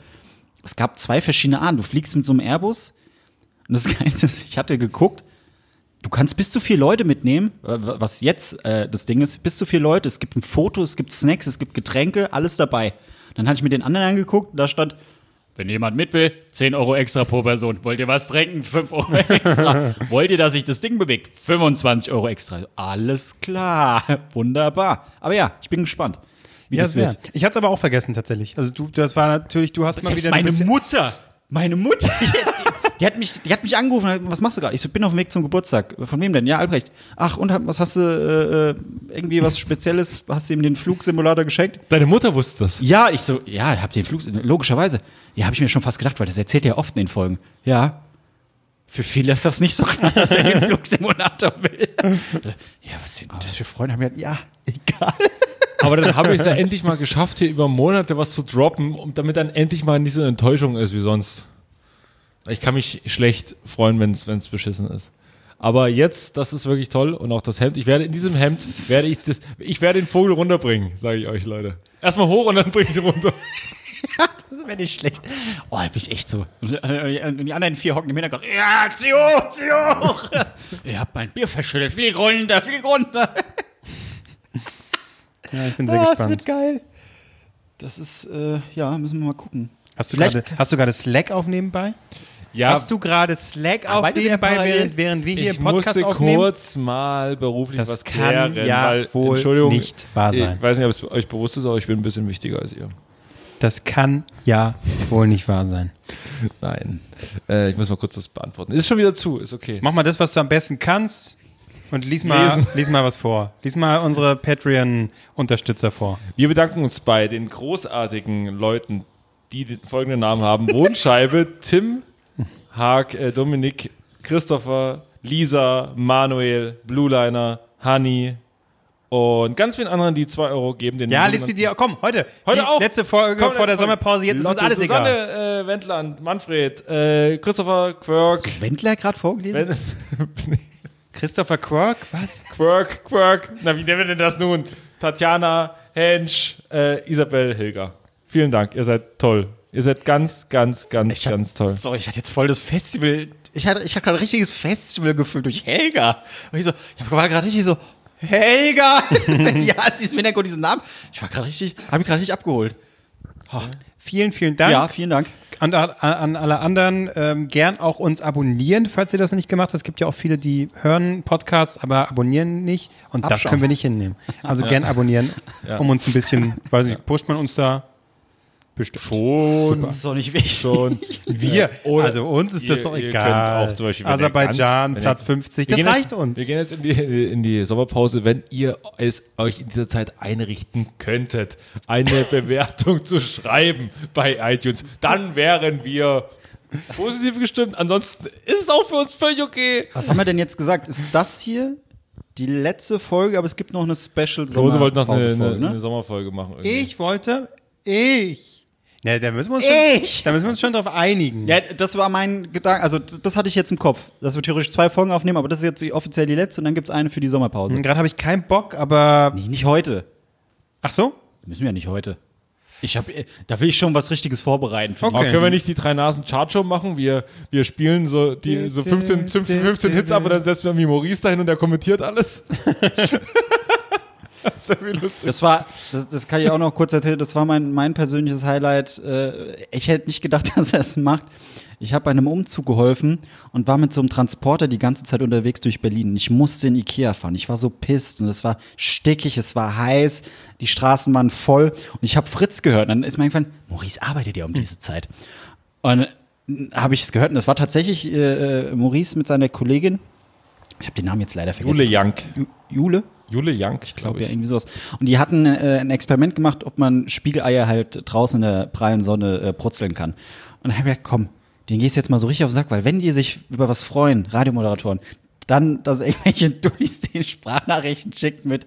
es gab zwei verschiedene Arten. Du fliegst mit so einem Airbus. Und das Geilste ist, ich hatte geguckt, du kannst bis zu vier Leute mitnehmen, äh, was jetzt äh, das Ding ist, bis zu vier Leute. Es gibt ein Foto, es gibt Snacks, es gibt Getränke, alles dabei. Dann hatte ich mir den anderen angeguckt, da stand, wenn jemand mit will, 10 Euro extra pro Person. Wollt ihr was trinken? 5 Euro extra. Wollt ihr, dass sich das Ding bewegt? 25 Euro extra. Alles klar. Wunderbar. Aber ja, ich bin gespannt, wie Ja, das wird. Ich hatte es aber auch vergessen tatsächlich. Also du, das war natürlich, du hast mal Selbst wieder ein meine bisschen- Mutter, meine Mutter, die, hat mich, die hat mich angerufen, hat, was machst du gerade? Ich so, bin auf dem Weg zum Geburtstag. Von wem denn? Ja, Albrecht. Ach, und was hast du, äh, äh, irgendwie was Spezielles? Hast du ihm den Flugsimulator geschenkt? Deine Mutter wusste das. Ja, ich so, ja, ihr den Flug, logischerweise. Ja, habe ich mir schon fast gedacht, weil das erzählt er ja oft in den Folgen. Ja. Für viele ist das nicht so klar, dass er den Flugsimulator will. Ja, was sind das für Freunde? Haben wir, ja, egal. Aber dann habe ich es ja endlich mal geschafft, hier über Monate was zu droppen, und damit dann endlich mal nicht so eine Enttäuschung ist wie sonst. Ich kann mich schlecht freuen, wenn es beschissen ist. Aber jetzt, das ist wirklich toll und auch das Hemd. Ich werde in diesem Hemd werde ich das, ich werde den Vogel runterbringen, sage ich euch Leute. Erstmal hoch und dann bringe ich ihn runter. Das wäre nicht schlecht. Oh, da bin ich echt so. Und die anderen vier hocken im Hintergrund. Ja, zieh hoch, zieh hoch. Ihr habt mein Bier verschüttet. Flieg runter, flieg runter. Ja, ich bin sehr es gespannt. wird geil. Das ist, äh, ja, müssen wir mal gucken. Hast du Vielleicht- gerade hast du gerade Slack auf nebenbei? Ja, Hast du gerade Slack auf nebenbei, während, während wir hier ich Podcast musste aufnehmen? kurz mal beruflich Das was kann klären, ja weil, wohl Entschuldigung, nicht wahr sein. Ich weiß nicht, ob es euch bewusst ist, aber ich bin ein bisschen wichtiger als ihr. Das kann ja wohl nicht wahr sein. Nein. Äh, ich muss mal kurz das beantworten. Ist schon wieder zu, ist okay. Mach mal das, was du am besten kannst und lies mal, Lesen. lies mal was vor. Lies mal unsere Patreon-Unterstützer vor. Wir bedanken uns bei den großartigen Leuten, die den folgenden Namen haben. Wohnscheibe, Tim, Haag, äh, Dominik, Christopher, Lisa, Manuel, Blueliner, Hani und ganz vielen anderen, die 2 Euro geben. Den Ja, lies mit dir. Komm, heute. Heute die auch. Letzte Folge Komm, vor der. Sommerpause. Jetzt ist uns Lotte, alles egal. Susanne, äh, Wendland, Manfred, äh, Christopher, Quirk, Wendler gerade vorgelesen? Wen- Christopher Quirk? Was? Quirk, Quirk, na wie nennen wir denn das nun? Tatjana, Hensch, äh, Isabel, Hilger. Vielen Dank, ihr seid toll. Ihr seid ganz, ganz, ganz, Ich hab- ganz toll. Sorry, ich hatte jetzt voll das Festival. Ich hatte, ich hatte gerade ein richtiges Festival gefühlt durch Helga. Und ich so, ich war gerade richtig so, Helga! ja, sie ist mir der diesen Namen. Ich war gerade richtig, habe mich gerade richtig abgeholt. Vielen, vielen Dank. Ja, vielen Dank. An, an alle anderen ähm, gern auch uns abonnieren, falls ihr das nicht gemacht habt. Es gibt ja auch viele, die hören Podcasts, aber abonnieren nicht. Und das Abschauen. können wir nicht hinnehmen. Also gern abonnieren, um uns ein bisschen, weiß nicht, pusht man uns da bestimmt. Schon. Das ist doch nicht wichtig. Schon. Wir, also uns ist das ihr- doch ihr egal. könnt auch zum Beispiel, ihr Aserbaidschan, ganz- Platz ihr- 50, Wir das reicht jetzt, uns. Wir gehen jetzt in die, in die Sommerpause, wenn ihr es euch in dieser Zeit einrichten könntet, eine Bewertung zu schreiben bei iTunes, dann wären wir positiv gestimmt. Ansonsten ist es auch für uns völlig okay. Was haben wir denn jetzt gesagt? Ist das hier die letzte Folge, aber es gibt noch eine Special Rose wollte noch eine, eine, Sommerpause-Folge, eine ne? Sommerfolge machen. irgendwie. Ich wollte, ich. Ne, da müssen wir uns Ich. schon, da müssen wir uns schon drauf einigen. Ja, das war mein Gedanke, also das hatte ich jetzt im Kopf, dass wir theoretisch zwei Folgen aufnehmen, aber das ist jetzt die, offiziell die letzte und dann gibt es eine für die Sommerpause. Gerade habe ich keinen Bock, aber. Nee, nicht heute. Ach so? Müssen wir ja nicht heute. Ich hab, da will ich schon was Richtiges vorbereiten. Für Okay. Aber können wir nicht die drei Nasen Chartshow machen? Wir, wir spielen so, die, so 15, 15, 15 Hits ab und dann setzen wir irgendwie Maurice dahin und der kommentiert alles. das ist ja lustig. Das war, das, das kann ich auch noch kurz erzählen, das war mein, mein persönliches Highlight. Äh, Ich hätte nicht gedacht, dass er es macht. Ich habe bei einem Umzug geholfen und war mit so einem Transporter die ganze Zeit unterwegs durch Berlin. Ich musste in Ikea fahren. Ich war so pisst und es war stickig, es war heiß, die Straßen waren voll und ich habe Fritz gehört. Und dann ist mir eingefallen, Maurice arbeitet ja um diese Zeit. Und habe ich es gehört. Und das war tatsächlich äh, äh, Maurice mit seiner Kollegin. Ich habe den Namen jetzt leider vergessen. Jule Jank. Ju Jule? Jule Jank, ich glaube glaube ja, irgendwie sowas. Und die hatten äh, ein Experiment gemacht, ob man Spiegeleier halt draußen in der prallen Sonne äh, brutzeln kann. Und dann habe ich gedacht, komm, den gehst jetzt mal so richtig auf den Sack, weil wenn die sich über was freuen, Radiomoderatoren, dann, dass irgendwelche Dullis den Sprachnachrichten schickt mit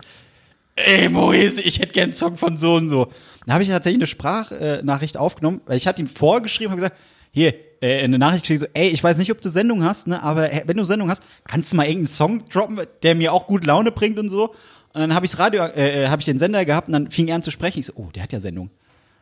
Ey, Maurice, ich hätte gern einen Song von so und so. Da habe ich tatsächlich eine Sprachnachricht aufgenommen, weil ich hatte ihm vorgeschrieben und gesagt, hier, äh, eine Nachricht geschickt, so, ey, ich weiß nicht, ob du Sendung hast, ne, aber äh, wenn du Sendung hast, kannst du mal irgendeinen Song droppen, der mir auch gut Laune bringt und so. Und dann habe ich Radio, äh, habe ich den Sender gehabt und dann fing er an zu sprechen. Ich so, oh, der hat ja Sendung.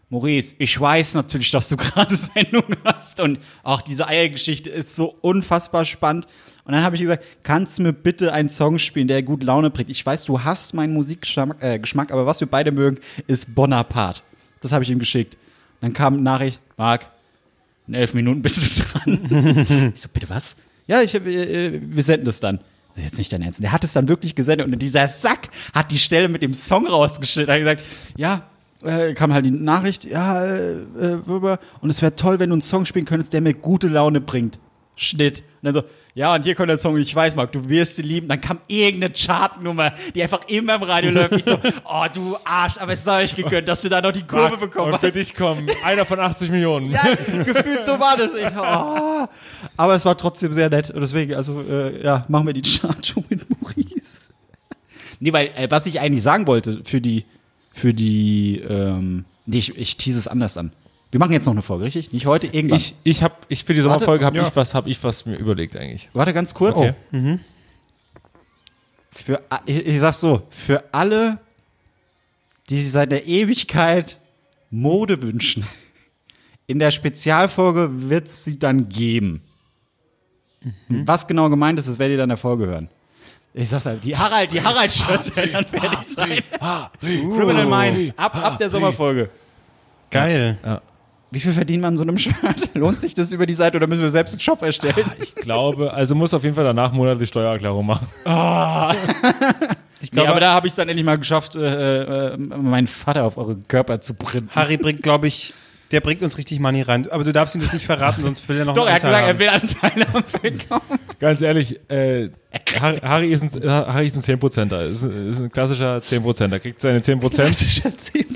Maurice, ich weiß natürlich, dass du gerade Sendung hast und auch diese Eiergeschichte ist so unfassbar spannend. Und dann habe ich gesagt, kannst du mir bitte einen Song spielen, der gut Laune bringt? Ich weiß, du hast meinen Musikgeschmack, äh, aber was wir beide mögen, ist Bonaparte. Das habe ich ihm geschickt. Dann kam Nachricht, Marc, in elf Minuten bist du dran. ich so, bitte was? Ja, ich, äh, wir senden das dann. Das ist jetzt nicht dein Ernst. Der hat es dann wirklich gesendet und dieser Sack hat die Stelle mit dem Song rausgeschnitten. Er hat gesagt, ja, äh, kam halt die Nachricht, ja, äh, äh, und es wäre toll, wenn du einen Song spielen könntest, der mir gute Laune bringt. Schnitt. Und dann so, ja, und hier kommt der Song, ich weiß, Marc, du wirst sie lieben. Dann kam irgendeine Chartnummer, die einfach immer im Radio läuft. Ich so, oh, du Arsch, aber es sei euch gegönnt, dass du da noch die Kurve bekommen Und für hast. dich kommen einer von 80 Millionen. Ja, gefühlt so war das. Ich, oh. Aber es war trotzdem sehr nett. Und deswegen, also, äh, ja, machen wir die Chartshow mit Maurice. Nee, weil, äh, was ich eigentlich sagen wollte für die, für die, ähm, nee, ich, ich tease es anders an. Wir machen jetzt noch eine Folge, richtig? Nicht heute, irgendwann. Ich, ich habe, ich für die Sommerfolge habe ja. ich was, habe ich was mir überlegt eigentlich. Warte ganz kurz. Okay. Für, a- ich, ich sag's so, für alle, die sich seit der Ewigkeit Mode wünschen, in der Spezialfolge wird es sie dann geben. Was genau gemeint ist, das werdet ihr dann in der Folge hören. Ich sag's halt, die Harald, die Harald-Shirts werden dann fertig sein. Criminal Minds, ab, ab der Sommerfolge. Geil. Wie viel verdient man an so einem Shirt? Lohnt sich das über die Seite oder müssen wir selbst einen Shop erstellen? Ich glaube, also muss auf jeden Fall danach monatlich Steuererklärung machen. Ich glaube, aber da habe ich es dann endlich mal geschafft, äh, äh, meinen Vater auf eure Körper zu printen. Harry bringt, glaube ich, der bringt uns richtig Money rein. Aber du darfst ihm das nicht verraten, sonst will er noch Doch, er einen hat Anteil gesagt, er haben. will Anteile am Verkauf. Ganz ehrlich, äh, Harry, Harry ist ein, Harry ist ein 10%er, ist, ein- ist ein klassischer 10%er, kriegt seine 10%. Klassischer 10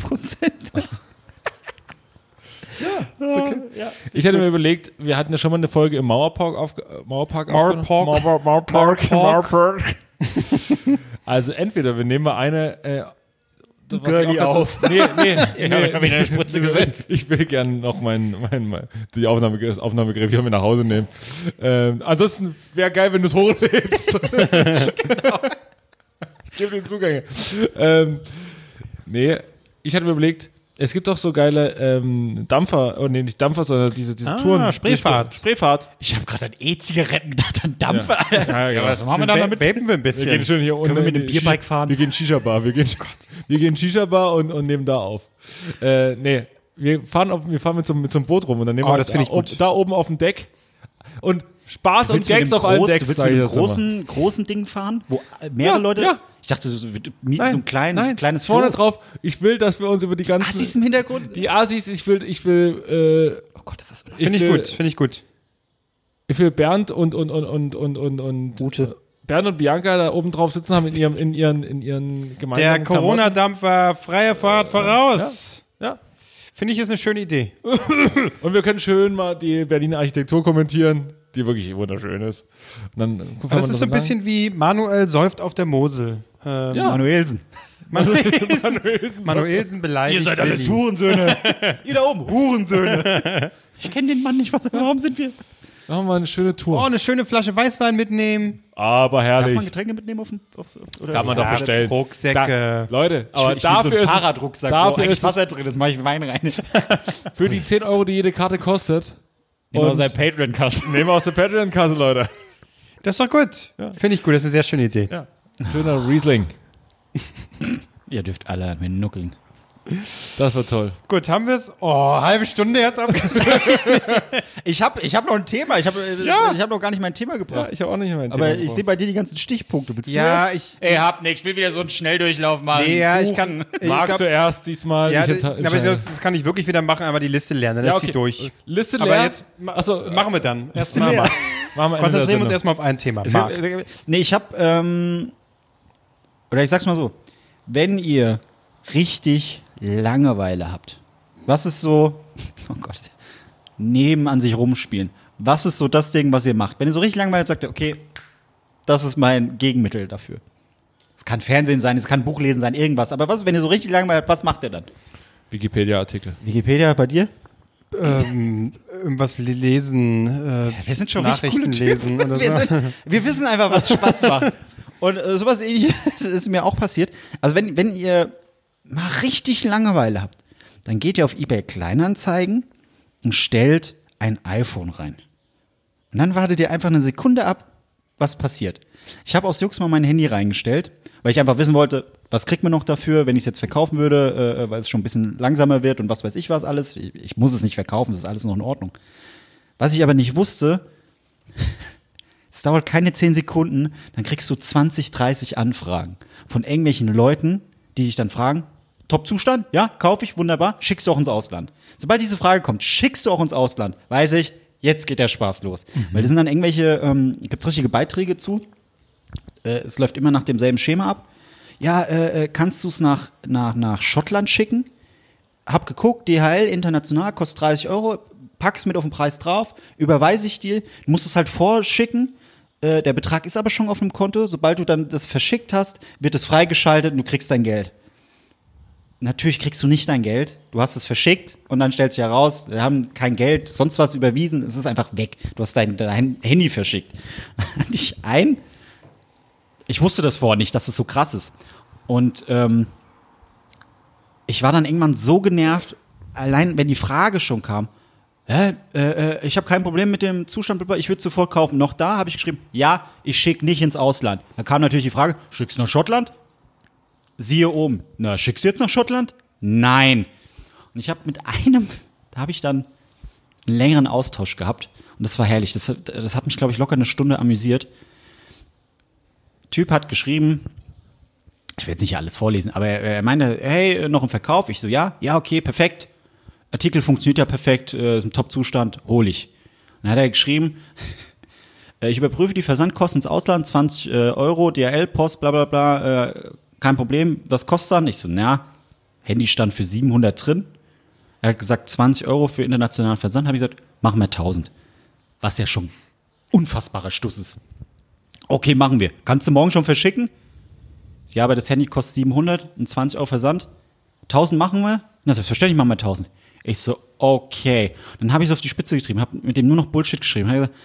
Prozent. Ich hätte mir überlegt, wir hatten ja schon mal eine Folge im Mauerpark auf, äh, Mauerpark aufgenommen. Mauerpark. Mauer, Mauerpark. Mauerpark. Also entweder wir nehmen mal eine äh, was Girlie ich auch auf. dazu- Nee, nee, nee, ich hab wieder eine Spritze gesetzt. Ich will gerne noch mein, mein, mein die Aufnahme, das Aufnahmegerät hier mit nach Hause nehmen. Ähm, ansonsten wäre geil, wenn du es hochlädst. Ich gebe dir Zugänge. Ähm, nee, ich hatte mir überlegt, es gibt doch so geile ähm, Dampfer, oh nee, nicht Dampfer, sondern diese, diese Ah, Touren. Spreefahrt. Spreefahrt. Ich habe gerade an E-Zigaretten gedacht, an Dampfer. Ja, ja, was machen wir da damit? Vapen wir ein Wir gehen bisschen. schön hier unten wir mit dem Bierbike fahren? Wir gehen Shisha-Bar. Wir gehen, wir gehen Shisha-Bar und, und nehmen da auf. Äh, nee, wir fahren, auf, wir fahren mit so, mit so einem Boot rum und dann nehmen Oh, wir das ich da, ob- gut. da oben auf dem Deck und Spaß und du Gags auf allen Decks. Du willst mit ich mal. großen, großen Ding fahren, wo mehrere Ja, Leute. ja. Ich dachte, mit Nein, so ein kleines, nein, kleines vorne Floß. drauf. Ich will, dass wir uns über die ganzen Assis im Hintergrund. die Asis, ich will, ich will, äh, Oh Gott, ist das Finde ich will, gut, finde ich gut. Ich will Bernd und und und und und und und Ute. Bernd und Bianca da oben drauf sitzen haben in ihrem in ihren in ihren gemeinsamen Der Klamotten. Corona-Dampf war freie Fahrt voraus. Ja. Finde ich ist eine schöne Idee. Und wir können schön mal die Berliner Architektur kommentieren, die wirklich wunderschön ist. Und dann Das ist so ein bisschen wie Manuel säuft auf der Mosel. Ähm, Ja. Manuelsen. Manuelsen, Manuelsen beleidigt. Berlin. Hurensöhne. Ihr da oben, Hurensöhne. Ich kenne den Mann nicht. Was, warum sind wir? Machen wir mal eine schöne Oh, Tour. eine schöne Flasche Weißwein mitnehmen. Aber Darf herrlich. man Getränke mitnehmen auf, den- auf, oder Kann man doch Ja, bestellen. Rucksäcke. Leute, aber ich dafür will so ist Fahrradrucksack, wo dafür eigentlich ist Wasser drin ist, mache ich Wein rein. für die 10 Euro, die jede Karte kostet, Immer Und- sein Patreon-Kasten. nehmen wir aus der Patreon-Kasse, Leute. Das ist doch gut. Finde ich gut, das ist eine sehr schöne Idee. Ja. Schöner Riesling. Ihr dürft alle an mir nuckeln. Das war toll. Gut, haben wir es? Oh, halbe Stunde erst abgezogen. Ich habe ich hab noch ein Thema. Ich habe Ja. ich hab noch gar nicht mein Thema Ja, gebracht. ich habe auch nicht mein Aber Thema ich gebraucht. sehe bei dir die ganzen Stichpunkte. Willst Ja, ich- Ey, hab nicht. Ich will wieder so einen Schnelldurchlauf machen. Nee, ja, ich kann. Ich Marc glaub, zuerst diesmal. ja, ich aber ich glaub, das kann ich wirklich wieder machen, aber die Liste lernen, dann Ja, ist sie okay. durch. Liste Aber leer. jetzt ma Achso, machen wir dann. Erstmal mal. Machen wir Konzentrieren wir uns erstmal auf ein Thema. Ich Marc. Nee, ich habe, ähm, oder ich sag's mal so, wenn ihr richtig Langeweile habt, was ist so, oh Gott, neben an sich rumspielen, was ist so das Ding, was ihr macht? Wenn ihr so richtig Langeweile habt, sagt ihr, okay, das ist mein Gegenmittel dafür. Es kann Fernsehen sein, es kann Buch lesen sein, irgendwas, aber was wenn ihr so richtig Langeweile habt, was macht ihr dann? Wikipedia-Artikel. Wikipedia bei dir? ähm, irgendwas lesen, äh, Wir sind schon Nachrichten richtig coole lesen oder wir, so. sind, wir wissen einfach, was Spaß macht. Und äh, sowas ähnliches ist mir auch passiert. Also wenn, wenn ihr mal richtig Langeweile habt, dann geht ihr auf eBay Kleinanzeigen und stellt ein iPhone rein. Und dann wartet ihr einfach eine Sekunde ab, was passiert. Ich habe aus Jux mal mein Handy reingestellt, weil ich einfach wissen wollte, was kriegt man noch dafür, wenn ich es jetzt verkaufen würde, äh, weil es schon ein bisschen langsamer wird und was weiß ich was alles. Ich, ich muss es nicht verkaufen, das ist alles noch in Ordnung. Was ich aber nicht wusste, es dauert keine 10 Sekunden, dann kriegst du 20, 30 Anfragen von irgendwelchen Leuten, die dich dann fragen, Top-Zustand? Ja, kaufe ich, wunderbar, schickst du auch ins Ausland. Sobald diese Frage kommt, schickst du auch ins Ausland, weiß ich, jetzt geht der Spaß los. Weil das sind dann irgendwelche, ähm, gibt richtige Beiträge zu, äh, es läuft immer nach demselben Schema ab. Ja, äh, äh, kannst du es nach, nach, nach Schottland schicken? Hab geguckt, DHL international kostet 30 Euro, pack's mit auf den Preis drauf, überweise ich dir, du musst es halt vorschicken. Äh, der Betrag ist aber schon auf dem Konto. Sobald du dann das verschickt hast, wird es freigeschaltet und du kriegst dein Geld. Natürlich kriegst du nicht dein Geld. Du hast es verschickt und dann stellt sich heraus, wir haben kein Geld, sonst was überwiesen, es ist einfach weg. Du hast dein, dein Handy verschickt. Hatte ich ein. Ich wusste das vorher nicht, dass es so krass ist. Und ähm, ich war dann irgendwann so genervt, allein wenn die Frage schon kam, Hä, äh, äh, ich habe kein Problem mit dem Zustand, ich würde sofort kaufen. Noch da habe ich geschrieben, ja, ich schicke nicht ins Ausland. Dann kam natürlich die Frage, schickst du nach Schottland? Siehe oben. Na, schickst du jetzt nach Schottland? Nein. Und ich habe mit einem, da habe ich dann einen längeren Austausch gehabt. Und das war herrlich. Das, hat- das hat mich, glaube ich, locker eine Stunde amüsiert. Typ hat geschrieben, ich will jetzt nicht alles vorlesen, aber er, meinte, hey, noch im Verkauf? Ich so, ja, ja, okay, perfekt. Artikel funktioniert ja perfekt, äh, ist im Top-Zustand, hol ich. Und dann hat er geschrieben, äh, ich überprüfe die Versandkosten ins Ausland, 20 äh, Euro, DHL, Post, bla bla bla, äh, kein Problem, was kostet dann? Ich so, na, Handy stand für 700 drin. Er hat gesagt, 20 Euro für internationalen Versand. Habe ich gesagt, machen wir 1000. Was ja schon unfassbarer Stuss ist. Okay, machen wir. Kannst du morgen schon verschicken? Ja, aber das Handy kostet 700 und 20 Euro Versand. 1000 machen wir? Na, selbstverständlich machen wir 1000. Ich so, okay. Dann habe ich es auf die Spitze getrieben, habe mit dem nur noch Bullshit geschrieben. Hat er gesagt,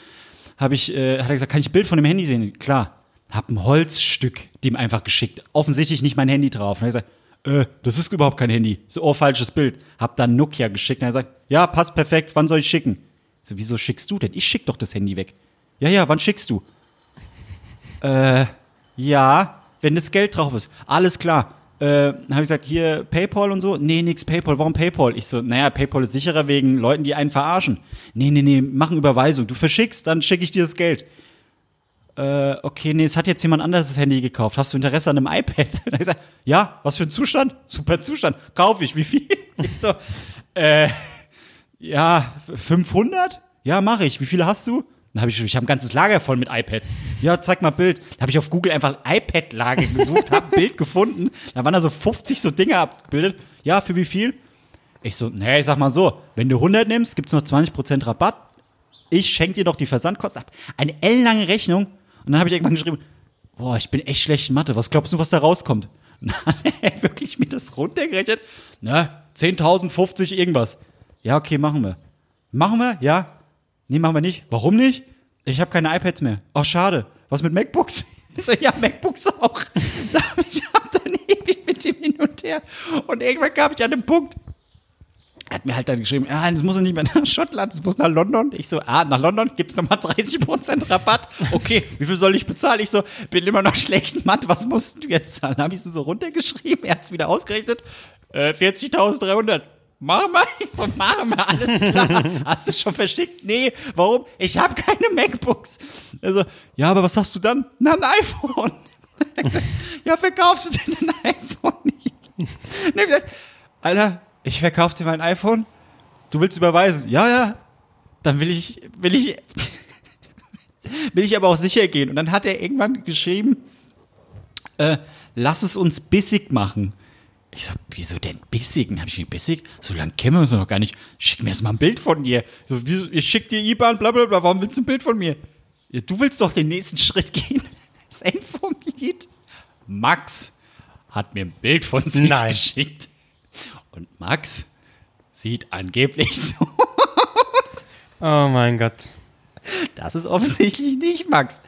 hab ich, äh, hat er gesagt, kann ich ein Bild von dem Handy sehen? Klar. Hab ein Holzstück dem einfach geschickt. Offensichtlich nicht mein Handy drauf. Und er gesagt, äh, das ist überhaupt kein Handy. So, oh, falsches Bild. Hab dann Nokia geschickt. Und er sagt, ja, passt perfekt. Wann soll ich schicken? So, wieso schickst du denn? Ich schick doch das Handy weg. Ja, ja, wann schickst du? Äh, ja, wenn das Geld drauf ist. Alles klar. Äh, habe ich gesagt, hier PayPal und so. Nee, nix PayPal. Warum PayPal? Ich so, naja, PayPal ist sicherer wegen Leuten, die einen verarschen. Nee, nee, nee, machen Überweisung. Du verschickst, dann schicke ich dir das Geld. Äh, okay, nee, es hat jetzt jemand anderes das Handy gekauft. Hast du Interesse an einem iPad? Hab ich gesagt, ja, was für ein Zustand? Super Zustand. Kauf ich. Wie viel? Ich so, äh, ja, 500? Ja, mache ich. Wie viele hast du? Dann habe ich, ich habe ein ganzes Lager voll mit iPads. Ja, zeig mal Bild. Dann habe ich auf Google einfach iPad-Lager gesucht, habe ein Bild gefunden. Da waren da so 50 so Dinge abgebildet. Ja, für wie viel? Ich so, nee, ich sag mal so, wenn du 100 nimmst, gibt's noch 20% Rabatt. Ich schenke dir doch die Versandkosten ab. Eine ellenlange Rechnung. Und dann habe ich irgendwann geschrieben, boah, ich bin echt schlecht in Mathe. Was glaubst du, was da rauskommt? Und wirklich mir das runtergerechnet. Na, 10.000, 50, irgendwas. Ja, okay, machen wir. Machen wir? Ja. Nee, machen wir nicht. Warum nicht? Ich habe keine iPads mehr. Ach, schade. Was mit MacBooks? So, ja, MacBooks auch. Ich hab dann ewig mit dem hin und her. Und irgendwann kam ich an den Punkt, hat mir halt dann geschrieben, ja, das muss nicht mehr nach Schottland, das muss nach London. Ich so, ah, nach London gibt's nochmal 30% Rabatt. Okay, wie viel soll ich bezahlen? Ich so, bin immer noch schlecht in Mathe, was musst du jetzt zahlen? Habe ich so runtergeschrieben, er hat's wieder ausgerechnet. Äh, 40.300. Mach mal. Ich so, mach mal, alles klar. Hast du schon verschickt? Nee, warum? Ich habe keine MacBooks. Also, ja, aber was hast du dann? Na, ein iPhone. ja, verkaufst du denn ein iPhone nicht? Nee, Alter, ich verkauf dir mein iPhone. Du willst überweisen? Ja, ja. Dann will ich, will ich, will ich aber auch sicher gehen. Und dann hat er irgendwann geschrieben, äh, lass es uns bissig machen. Ich so, wieso denn bissig? Dann hab ich mir bissig? So lange kennen wir uns noch gar nicht. Schick mir jetzt mal ein Bild von dir. So, wieso, ich schick dir IBAN, bla bla bla. Warum willst du ein Bild von mir? Ja, du willst doch den nächsten Schritt gehen. Das Ende vom Lied. Max hat mir ein Bild von sich Nein. geschickt. Und Max sieht angeblich so. Oh mein Gott. Das ist offensichtlich nicht Max.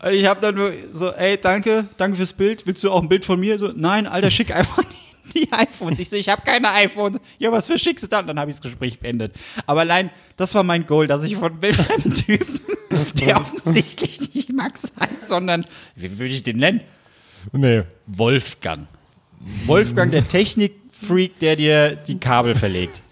Und ich habe dann nur so, ey, danke, danke fürs Bild. Willst du auch ein Bild von mir? So, nein, Alter, schick einfach die, die iPhones. Ich so, ich habe keine iPhones. Ja, was für schickst du dann? Dann habe ich das Gespräch beendet. Aber allein, das war mein Goal, dass ich von einem Typen, der offensichtlich nicht Max heißt, sondern, wie würde ich den nennen? Nee. Wolfgang. Wolfgang, der Technikfreak, der dir die Kabel verlegt.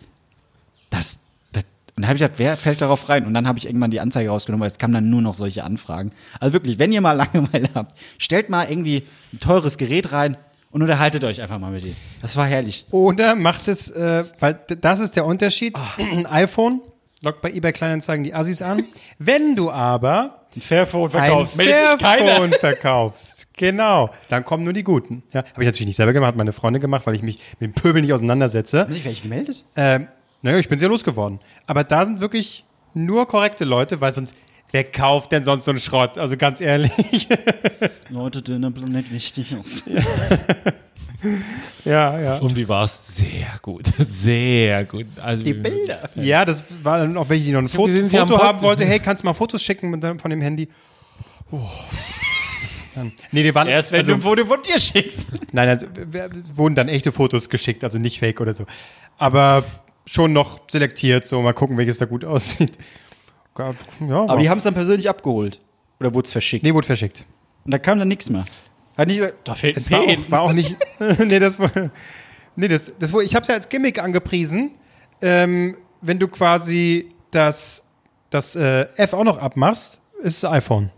Das, das und dann habe ich gedacht, wer fällt darauf rein? Und dann habe ich irgendwann die Anzeige rausgenommen, weil es kamen dann nur noch solche Anfragen. Also wirklich, wenn ihr mal Langeweile habt, stellt mal irgendwie ein teures Gerät rein und unterhaltet euch einfach mal mit ihm. Das war herrlich. Oder macht es, äh, weil das ist der Unterschied. Ein iPhone lockt bei eBay Kleinanzeigen die Assis an. Wenn du aber Ein Fairphone ein Fairphone verkaufst, genau, dann kommen nur die Guten. Ja, habe ich natürlich nicht selber gemacht, meine Freunde gemacht, weil ich mich mit dem Pöbel nicht auseinandersetze. Haben sich welche gemeldet? Ähm, naja, ich bin sehr losgeworden. Aber da sind wirklich nur korrekte Leute, weil sonst, wer kauft denn sonst so einen Schrott? Also ganz ehrlich. Leute, dünner nicht wichtig aus. ja, ja. Um die war es sehr gut. Sehr gut. Also, Die Bilder. Ja, das war dann auch welche, die noch ein Foto, gesehen, haben Foto haben wollte. Hey, kannst du mal Fotos schicken mit, von dem Handy? Oh. Dann, nee, die waren, Erst wenn also, du ein Foto von dir schickst. nein, also, wurden dann echte Fotos geschickt, also nicht fake oder so. Aber schon noch selektiert, so mal gucken, welches da gut aussieht. Ja, Aber die haben es dann persönlich abgeholt. Oder wurde es verschickt? nee, wurde verschickt. Und da kam dann nichts mehr. Hat nicht gesagt, da fehlt Es war auch, war auch nicht. nee, das war. Nee, das, das war, ich habe es ja als Gimmick angepriesen. Ähm, wenn du quasi das, das äh, F auch noch abmachst, ist es iPhone.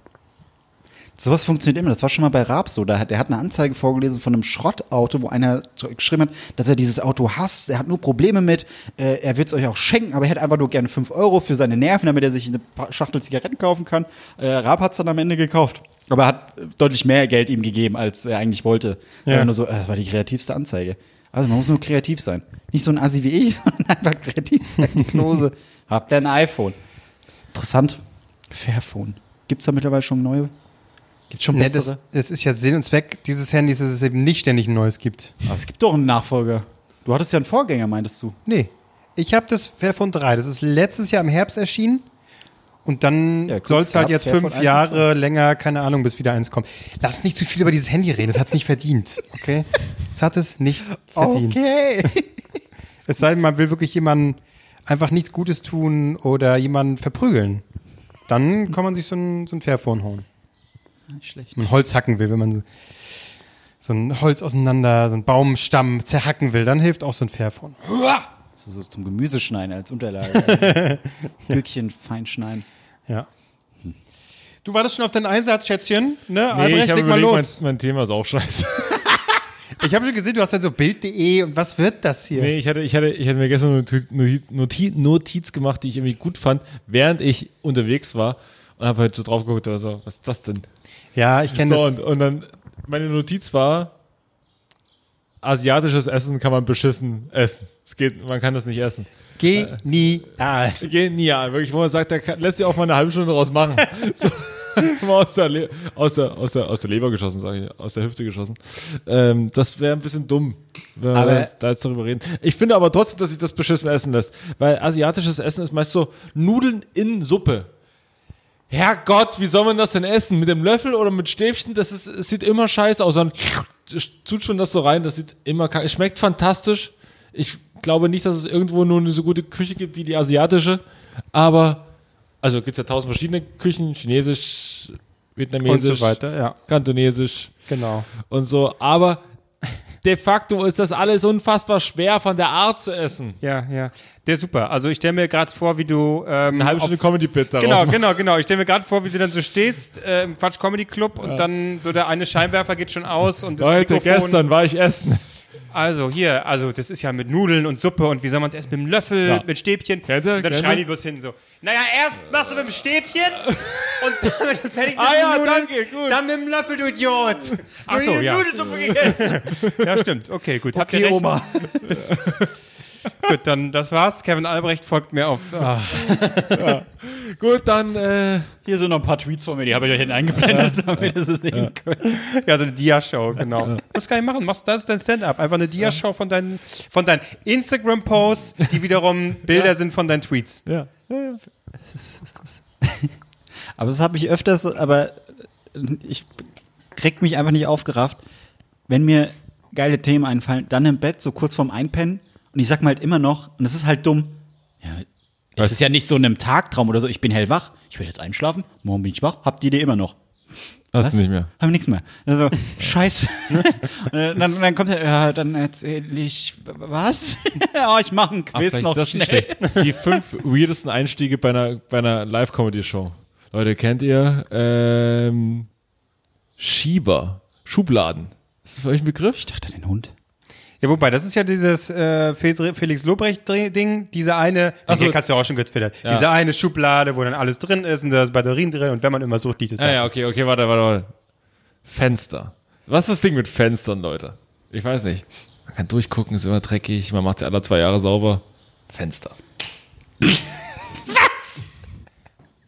Sowas funktioniert immer. Das war schon mal bei Raab so. Da hat, der hat eine Anzeige vorgelesen von einem Schrottauto, wo einer geschrieben hat, dass er dieses Auto hasst. Er hat nur Probleme mit. Äh, er wird es euch auch schenken, aber er hätte einfach nur gerne 5 Euro für seine Nerven, damit er sich eine Schachtel Zigaretten kaufen kann. Äh, Raab hat es dann am Ende gekauft. Aber er hat äh, deutlich mehr Geld ihm gegeben, als er eigentlich wollte. Ja. Ja. Nur so, äh, das war die kreativste Anzeige. Also man muss nur kreativ sein. Nicht so ein Assi wie ich, sondern einfach kreativ sein. Klose. Habt ihr ein iPhone? Interessant. Fairphone. Gibt es da mittlerweile schon neue? Gibt schon Nee, bessere? das, das ist ja Sinn und Zweck dieses Handys, dass es eben nicht ständig ein neues gibt. Aber es gibt doch einen Nachfolger. Du hattest ja einen Vorgänger, meintest du? Nee. Ich habe das Fairphone 3. Das ist letztes Jahr im Herbst erschienen. Und dann Ja, soll es halt jetzt Fairphone fünf 1 und Jahre länger, keine Ahnung, bis wieder eins kommt. Lass nicht zu viel über dieses Handy reden. Das hat es nicht verdient. Okay? Es hat es nicht verdient. Okay. Es sei denn, man will wirklich jemandem einfach nichts Gutes tun oder jemanden verprügeln. Dann kann man sich so ein, so ein Fairphone holen. Nicht schlecht. Wenn man Holz hacken will, wenn man so, so ein Holz auseinander, so einen Baumstamm zerhacken will, dann hilft auch so ein Fairphone. So, so zum Gemüseschneiden als Unterlage. Stückchen fein schneiden. Ja. Du wartest schon auf deinen Einsatz, Schätzchen. Ne? Nee, Albrecht, ich habe leg mal überlegt, los. mein, mein Thema ist auch scheiße. Ich habe schon gesehen, du hast dann so Bild.de und was wird das hier? Nee, ich hatte, ich, hatte, ich hatte mir gestern eine Notiz, Notiz, Notiz gemacht, die ich irgendwie gut fand, während ich unterwegs war und habe halt so drauf geguckt oder so, was ist das denn? Ja, ich kenne So, das. und, und dann, meine Notiz war, asiatisches Essen kann man beschissen essen. Es geht, man kann das nicht essen. Genial. Genial, wirklich, wo man sagt, da kann, lässt sich auch mal eine halbe Stunde draus machen. So, aus der, Le aus, der, aus, der, aus der Leber geschossen, sage ich, aus der Hüfte geschossen. Ähm, das wäre ein bisschen dumm, wenn wir Aber- da jetzt darüber reden. Ich finde aber trotzdem, dass sich das beschissen essen lässt, weil asiatisches Essen ist meist so Nudeln in Suppe. Herrgott, wie soll man das denn essen? Mit dem Löffel oder mit Stäbchen? Das ist, es sieht immer scheiße aus. Dann tut schon das so rein, das sieht immer, es schmeckt fantastisch. Ich glaube nicht, dass es irgendwo nur eine so gute Küche gibt wie die asiatische, aber, also gibt es ja tausend verschiedene Küchen, chinesisch, Und vietnamesisch, so weiter, ja. kantonesisch Genau. und so, aber de facto ist das alles unfassbar schwer von der Art zu essen. Ja, ja. Der ist super. Also ich stelle mir gerade vor, wie du ähm, Eine halbe Stunde Comedy-Bit daraus Genau, genau, genau. Ich stelle mir gerade vor, wie du dann so stehst äh, im Quatsch Comedy Club und dann so der eine Scheinwerfer geht schon aus und das Leute, Mikrofon. gestern war ich essen. Also hier, also das ist ja mit Nudeln und Suppe und wie soll man es essen? Mit dem Löffel, Ja. mit Stäbchen. Ihr? und dann schreien ihr? die bloß hin so. Naja, erst machst du mit dem Stäbchen und dann, du fertig bist Ah mit ja, Nudeln, danke, gut. dann mit dem Löffel, du Idiot. Ach so, Die ja. Nudelsuppe gegessen. Ja, stimmt. Okay, gut. Habt ihr Okay, recht. Oma. Gut, dann das war's. Kevin Albrecht folgt mir auf. Ah. Gut, dann, äh, Hier sind noch ein paar Tweets von mir, die habe ich euch hinten eingeblendet, damit ihr es sehen könnt. Ja, so eine Dia-Show, genau. Das kann ich machen. Machst, das ist dein Stand-up. Einfach eine Dia-Show von deinen, von deinen Instagram-Posts, die wiederum Bilder sind von deinen Tweets. ja. Aber das habe ich öfters, aber ich krieg mich einfach nicht aufgerafft. Wenn mir geile Themen einfallen, dann im Bett, so kurz vorm Einpennen. Und ich sag mir halt immer noch, und das ist halt dumm, ja, es ist ja nicht so in einem Tagtraum oder so, ich bin hellwach, ich will jetzt einschlafen, morgen bin ich wach, hab die Idee immer noch. Hast du nicht mehr. Hab nichts mehr. Also, scheiße. und dann, dann kommt er, ja, dann erzähl ich, was? oh, ich mache ein Ach, Quiz vielleicht, noch das ist schnell. nicht schlecht. Die fünf weirdesten Einstiege bei einer, bei einer Live-Comedy-Show. Leute, kennt ihr ähm, Schieber, Schubladen? Ist das für euch ein Begriff? Ich dachte, den Hund. Ja, wobei, das ist ja dieses äh, Fe- Felix Lobrecht-Ding, diese eine, Ach so. hier hast du ja auch schon getwittert, Ja. diese eine Schublade, wo dann alles drin ist und da sind Batterien drin und wenn man immer sucht, liegt es Ja, da. ja, okay, okay, warte, warte, warte. Fenster. Was ist das Ding mit Fenstern, Leute? Ich weiß nicht. Man kann durchgucken, ist immer dreckig, man macht sie alle zwei Jahre sauber. Fenster. Was?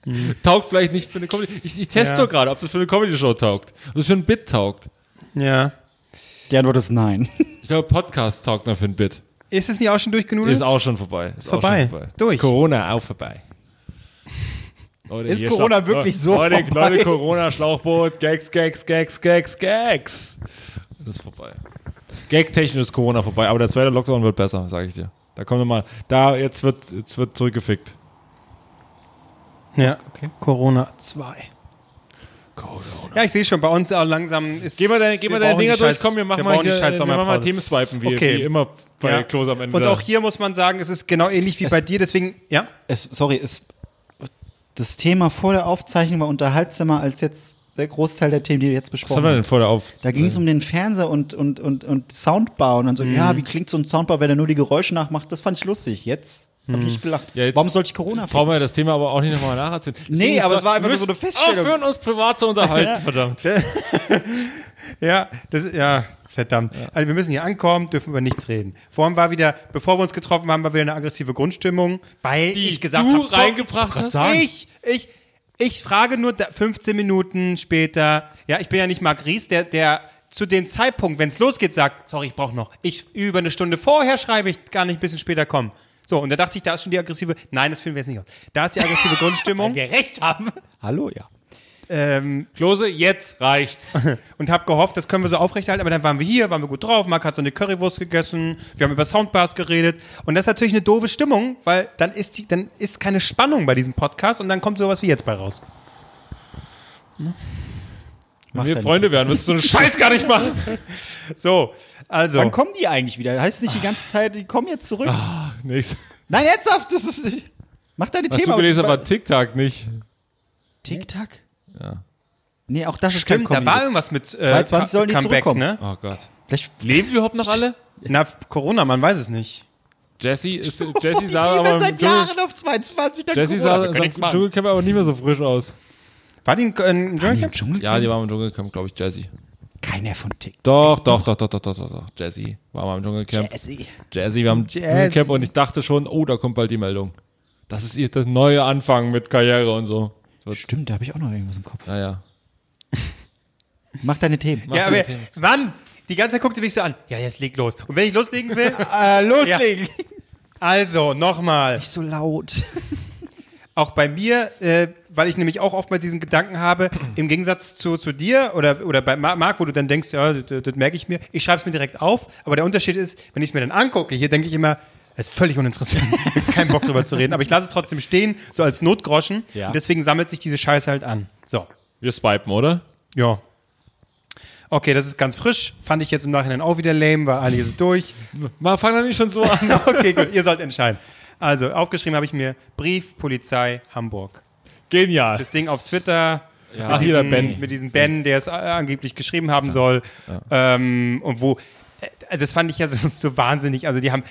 Taugt vielleicht nicht für eine Comedy. Ich, ich teste Ja. doch gerade, ob das für eine Comedy-Show taugt. Ob das für ein Bit taugt. Ja. Die Antwort ist nein. Ich glaube, Podcast taugt noch für ein Bit. Ist es nicht auch schon durchgenudelt? Ist auch schon vorbei. Ist, vorbei. Schon Ist durch. Corona auch vorbei. Leute, Ist Corona Schlauch- wirklich so Leute, vorbei? Leute, Corona, Schlauchboot, Gags, Gags, Gags, Gags, Gags. Das ist vorbei. Gag-technisch ist Corona vorbei, aber der zweite Lockdown wird besser, sage ich dir. Da kommen wir mal, da, jetzt wird, jetzt wird zurückgefickt. Ja, okay. Corona 2. Ja, ich sehe schon, bei uns auch langsam ist. Geh mal deine, geh mal wir deine Dinger durch, Scheiß- komm, wir machen mal, brauchen die hier, scheiß wir machen mal. Themenswipen, wie, Okay. wie immer bei Ja. Klos am Ende. Und auch hier muss man sagen, es ist genau ähnlich wie bei dir, deswegen, ja. Es, sorry, es, das Thema vor der Aufzeichnung war unterhaltsamer als jetzt der Großteil der Themen, die wir jetzt Was besprochen haben wir haben. denn vor der Auf? Da ging es um den Fernseher und, und, und, und Soundbau und dann so, Mhm. ja, wie klingt so ein Soundbau, wenn er nur die Geräusche nachmacht? Das fand ich lustig. Jetzt habe ich gelacht. Mhm. Ja, Warum sollte ich Corona Brauchen wir das Thema aber auch nicht nochmal nacherzählen. Nee, aber es war einfach nur so eine Feststellung. Aufhören, uns privat zu unterhalten, verdammt. Ja, das, ja, verdammt. Also wir müssen hier ankommen, dürfen über nichts reden. Vorhin war wieder, bevor wir uns getroffen haben, war wieder eine aggressive Grundstimmung, weil Die ich gesagt du habe, so, reingebracht Gott hast? Ich, ich, ich frage nur da- 15 Minuten später, ja, ich bin ja nicht Marc Ries, der, der zu dem Zeitpunkt, wenn es losgeht, sagt, sorry, ich brauche noch. Ich über eine Stunde vorher schreibe ich, gar nicht ein bisschen später kommen. So, und da dachte ich, da ist schon die aggressive, nein, das finden wir jetzt nicht aus. Da ist die aggressive Grundstimmung. wir recht haben. Hallo, ja. ähm, Klose, jetzt reicht's. und habe gehofft, das können wir so aufrechterhalten. Aber dann waren wir hier, waren wir gut drauf. Marc hat so eine Currywurst gegessen. Wir haben über Soundbars geredet. Und das ist natürlich eine doofe Stimmung, weil dann ist, die, dann ist keine Spannung bei diesem Podcast und dann kommt sowas wie jetzt bei raus. Wenn wir Freunde wären, würdest du so einen Scheiß gar nicht machen. So, also. Wann kommen die eigentlich wieder? Heißt es nicht die ganze Zeit, die kommen jetzt zurück? Nichts. Nein, ernsthaft, das ist. Mach deine Hast Thema. du gelesen, aber TikTok nicht. TikTok? Ja. Nee, auch das ist Stimmt, da war irgendwas mit äh, 22 sollen die Comeback, zurückkommen. ne? Oh Gott. Vielleicht Leben die überhaupt noch alle? Na, Corona, man weiß es nicht. Jesse ist, Oh, Jesse die sah aber seit Jahren auf 22. dann Jesse Corona, sah, sah im. Dschungelcamp aber nicht mehr so frisch aus. War die in, in Dschungelcamp? Dschungel? Ja, die war im Dschungelcamp, glaube ich, Jesse. Keiner von TikTok. Doch, doch, doch, doch, doch, doch, doch, doch. Jesse war mal im Dschungelcamp. Jesse. Jesse war im. Dschungelcamp und ich dachte schon, oh, da kommt bald die Meldung. Das ist ihr das neue Anfang mit Karriere und so. Stimmt, da habe ich auch noch irgendwas im Kopf. Naja. Mach deine Themen. Ja, aber deine Themen. wann? Die ganze Zeit guckte mich so an. Ja, jetzt leg los. Und wenn ich loslegen will, Äh, loslegen. also nochmal. Nicht so laut. Auch bei mir, äh, weil ich nämlich auch oftmals diesen Gedanken habe, im Gegensatz zu, zu dir oder, oder bei Ma- Marc, wo du dann denkst, ja, das, das merke ich mir, ich schreibe es mir direkt auf, aber der Unterschied ist, wenn ich es mir dann angucke, hier denke ich immer, es ist völlig uninteressant, kein Bock drüber zu reden, aber ich lasse es trotzdem stehen, so als Notgroschen Ja. und deswegen sammelt sich diese Scheiße halt an. So, Wir swipen, oder? ja. Okay, das ist ganz frisch. Fand ich jetzt im Nachhinein auch wieder lame, weil einiges ist durch. Mal fang doch nicht schon so an. Okay, gut, ihr sollt entscheiden. Also, aufgeschrieben habe ich mir Brief, Polizei, Hamburg. Genial. Das Ding auf Twitter. Ja. mit, Ach, diesem, Ben. mit diesem Ben, der es äh, angeblich geschrieben haben soll. Ähm, und wo, äh, das fand ich ja so, so wahnsinnig. Also die haben,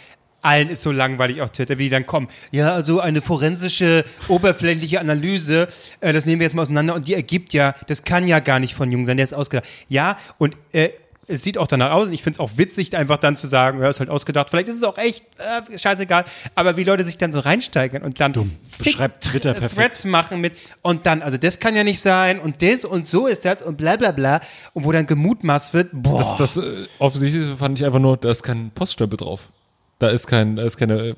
allen ist so langweilig auf Twitter, wie die dann kommen. Ja, also eine forensische, oberflächliche Analyse, äh, das nehmen wir jetzt mal auseinander und die ergibt ja, das kann ja gar nicht von Jung sein, der ist ausgedacht. Ja, und äh, es sieht auch danach aus und ich finde es auch witzig, einfach dann zu sagen, ja, ist halt ausgedacht. Vielleicht ist es auch echt, äh, scheißegal. Aber wie Leute sich dann so reinsteigern und dann zig Beschreibt Twitter perfekt. Threads machen mit und dann, also das kann ja nicht sein und das und so ist das und bla bla bla. Und wo dann gemutmaßt wird, boah. Das, das äh, offensichtlich fand ich einfach nur, da ist kein Poststempel drauf. Da ist kein, da ist keine, äh,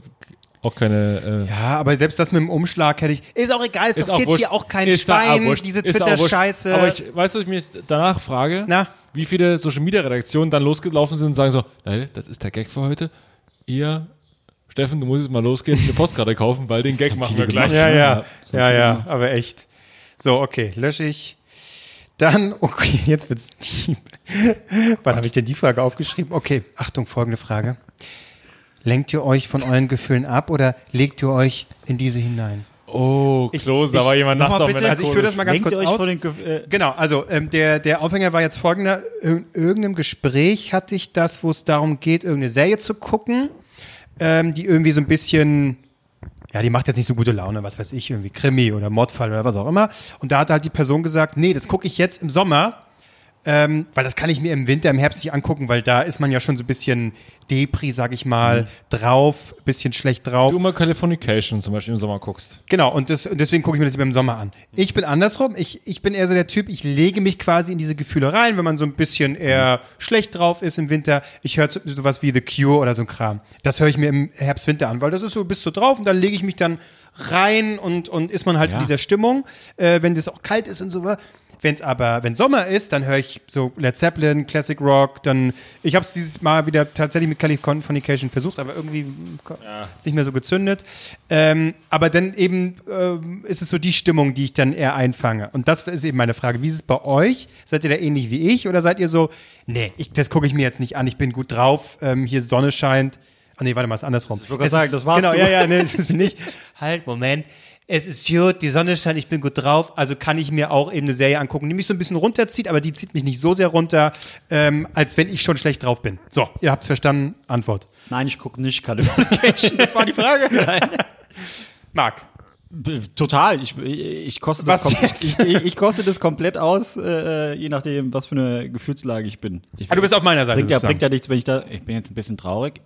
auch keine. Äh, ja, aber selbst das mit dem Umschlag hätte ich. Ist auch egal, es wurscht. hier auch kein Ist auch Schwein, diese auch wurscht. Twitter-Scheiße. Aber ich, weißt du, was ich mich danach frage? Na? Wie viele Social Media Redaktionen dann losgelaufen sind und sagen so, Leute, das ist der Gag für heute. Ihr, Steffen, du musst jetzt mal losgehen, eine Postkarte kaufen, weil den Gag machen wir gleich. Ja, ja, Ja, ja, ja, aber echt. So, okay, lösche ich. Dann, okay, jetzt wird's deep. Wann habe ich denn die Frage aufgeschrieben? Okay, Achtung, folgende Frage. Lenkt ihr euch von euren Gefühlen ab oder legt ihr euch in diese hinein? Oh, Klose, da war jemand nachts Nochmal auf bitte, also ich führe das mal ganz Lenkt kurz aus. vor den Ge äh, Genau, also ähm, der, der Aufhänger war jetzt folgender. In irgendeinem Gespräch hatte ich das, wo es darum geht, irgendeine Serie zu gucken, ähm, die irgendwie so ein bisschen, ja, die macht jetzt nicht so gute Laune, was weiß ich, irgendwie Krimi oder Mordfall oder was auch immer. Und da hat halt die Person gesagt, nee, das gucke ich jetzt im Sommer, ähm, weil das kann ich mir im Winter, im Herbst nicht angucken, weil da ist man ja schon so ein bisschen Depri, sag ich mal, drauf, bisschen schlecht drauf. Du mal Californication zum Beispiel im Sommer guckst. Genau, und, das, und deswegen gucke ich mir das immer im Sommer an. Ich bin andersrum. Ich, ich bin eher so der Typ, ich lege mich quasi in diese Gefühle rein, wenn man so ein bisschen eher schlecht drauf ist im Winter. Ich höre so, sowas wie The Cure oder so ein Kram. Das höre ich mir im Herbst, Winter an, weil das ist so, bist du drauf und dann lege ich mich dann rein und, und ist man halt Ja. in dieser Stimmung, äh, wenn das auch kalt ist und so. Wenn es aber, wenn Sommer ist, dann höre ich so Led Zeppelin, Classic Rock, dann, ich habe es dieses Mal wieder tatsächlich mit Californication versucht, aber irgendwie mm, ist nicht mehr so gezündet. Ähm, aber dann eben ähm, ist es so die Stimmung, die ich dann eher einfange. Und das ist eben meine Frage. Wie ist es bei euch? Seid ihr da ähnlich wie ich oder seid ihr so, nee, ich, das gucke ich mir jetzt nicht an, ich bin gut drauf, ähm, hier Sonne scheint. Ah nee, warte mal, ist andersrum. Ich wollte gerade sagen, das warst genau, du. Ja, ja, nee, das bin ich. Halt, Moment. Es ist gut, die Sonne scheint, ich bin gut drauf, also kann ich mir auch eben eine Serie angucken, die mich so ein bisschen runterzieht, aber die zieht mich nicht so sehr runter, ähm, als wenn ich schon schlecht drauf bin. So, ihr habt's verstanden? Antwort. Nein, ich gucke nicht Californication. das war die Frage. Nein. Marc. Total. Ich, ich, koste das ich, ich koste das komplett aus, äh, je nachdem, was für eine Gefühlslage ich bin. Ich, Ah, du bist auf meiner Seite. bringt ja, bringt ja nichts, wenn ich da. Ich bin jetzt ein bisschen traurig.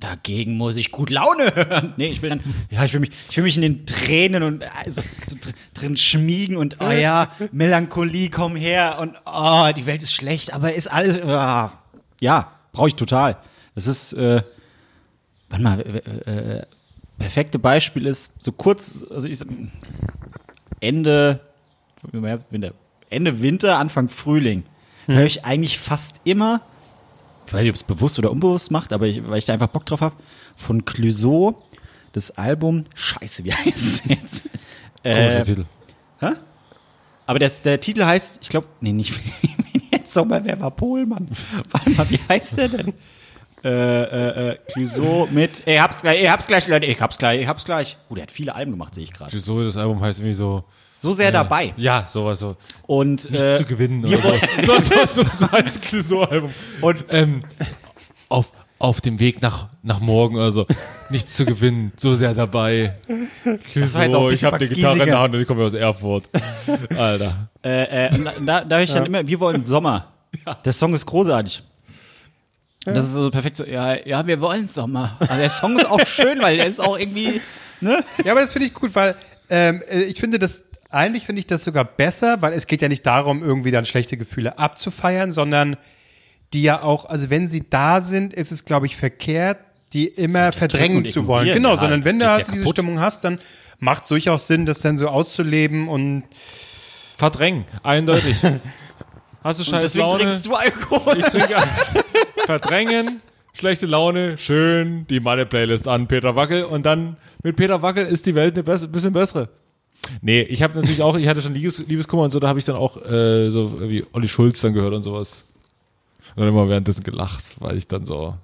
Dagegen muss ich gut Laune hören. Nee, ich will dann, ja, ich will mich, ich will mich in den Tränen und also, so dr- drin schmiegen und, oh ja, Melancholie, komm her und, oh, die Welt ist schlecht, aber ist alles, ah, ja, brauche ich total. Das ist, äh, warte mal, äh, äh, perfekte Beispiel ist, so kurz, also ich, Ende, Ende Winter, Anfang Frühling, höre ich eigentlich fast immer, ich weiß nicht, ob es bewusst oder unbewusst macht, aber ich, weil ich da einfach Bock drauf habe, von Clouseau, das Album, scheiße, wie heißt es jetzt? Komischer Äh, Titel. aber das, der Titel heißt, ich glaube, nee, nicht jetzt Sommerwerber Pohlmann. Warte mal, wie heißt der denn? Äh, äh, äh, Clouseau mit, ich hab's gleich, ich hab's gleich, Leute, ich hab's gleich, ich hab's gleich. Oh, der hat viele Alben gemacht, sehe ich gerade. So, das Album heißt irgendwie so. So sehr dabei. Ja, sowas so. Und, Nicht äh, zu gewinnen oder so. so, so, so, so heißt das Clouseau-Album. Und ähm, auf, auf dem Weg nach, nach morgen oder so. Nichts zu gewinnen, so sehr dabei. Clouseau, ich habe eine Gitarre in der. Hand und ich komme aus Erfurt. Alter. Äh, äh, und da, da, ich dann immer, wir wollen Sommer. Der Song ist großartig. Und das ist so perfekt so, ja, ja, wir wollen Sommer. Aber der Song ist auch schön, weil der ist auch irgendwie, ne? Ja, aber das finde ich gut, weil ähm, äh, ich finde das, eigentlich finde ich das sogar besser, weil es geht ja nicht darum, irgendwie dann schlechte Gefühle abzufeiern, sondern die ja auch, also wenn sie da sind, ist es, glaube ich, verkehrt, die immer verdrängen zu wollen. Genau, ja, sondern wenn du halt ja diese. Stimmung hast, dann macht es durchaus Sinn, das dann so auszuleben und Verdrängen, eindeutig. Hast du scheiß Deswegen Laune? trinkst du Alkohol. Ich trinke Verdrängen, schlechte Laune, schön die Malle-Playlist an, Peter Wackel. Und dann mit Peter Wackel ist die Welt eine bess bisschen bessere. Nee, ich habe natürlich auch, ich hatte schon Liebes Liebeskummer und so, da habe ich dann auch äh, so wie Olli Schulz dann gehört und sowas. Und dann immer währenddessen gelacht, weil ich dann so,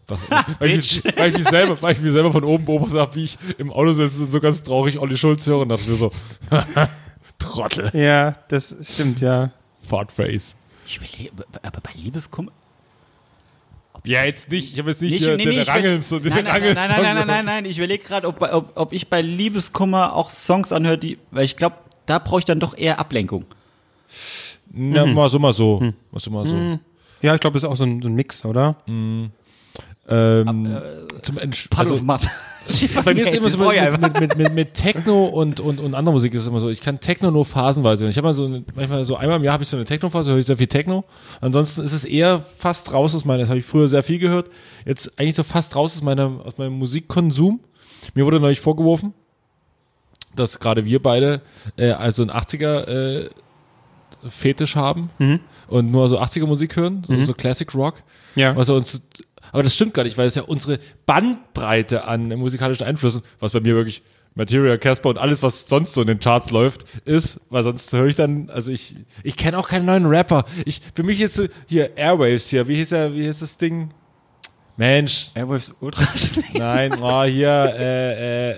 weil, ich, mich- weil, ich mich selber, weil ich mich selber von oben beobachtet habe, wie ich im Auto sitze und so ganz traurig Olli Schulz höre und dachte mir so, Trottel, Ja, das stimmt, ja. Fartface. Ich überlege, aber bei Liebeskummer. Ja, jetzt nicht, ich habe jetzt nicht, Nicht- hier nee, den nee, ich Rangelns und den nein, nein, nein, nein, nein, nein, nein, nein, nein. Ich überlege gerade, ob, ob, ob ich bei Liebeskummer auch Songs anhöre, die, weil ich glaube, da brauche ich dann doch eher Ablenkung. Na, mal so, mal so. Mal so, mal so. Ja, ich glaube, das ist auch so ein, so ein Mix, oder? Ähm, zum Entsch also, bei mir ist es immer so mit, mit, mit, mit, mit Techno und, und, und anderer Musik ist es immer so. Ich kann Techno nur phasenweise hören. Ich habe mal so eine, manchmal so einmal im Jahr habe ich so eine Techno-Phase, höre ich sehr viel Techno. Ansonsten ist es eher fast raus aus meiner, das habe ich früher sehr viel gehört. Jetzt eigentlich so fast raus aus meinem, aus meinem Musikkonsum. Mir wurde neulich vorgeworfen, dass gerade wir beide äh, also ein 80er äh, Fetisch haben und nur so 80er Musik hören, so, so Classic Rock. Ja. Was er uns, aber das stimmt gar nicht, weil es ja unsere Bandbreite an musikalischen Einflüssen, was bei mir wirklich Material, Casper und alles, was sonst so in den Charts läuft, ist, weil sonst höre ich dann, also ich, ich kenne auch keinen neuen Rapper. Ich, für mich jetzt so, hier, Airwaves hier, wie hieß er, wie hieß das Ding? Mensch, Airwaves Ultras. nein, oh, hier, äh, äh,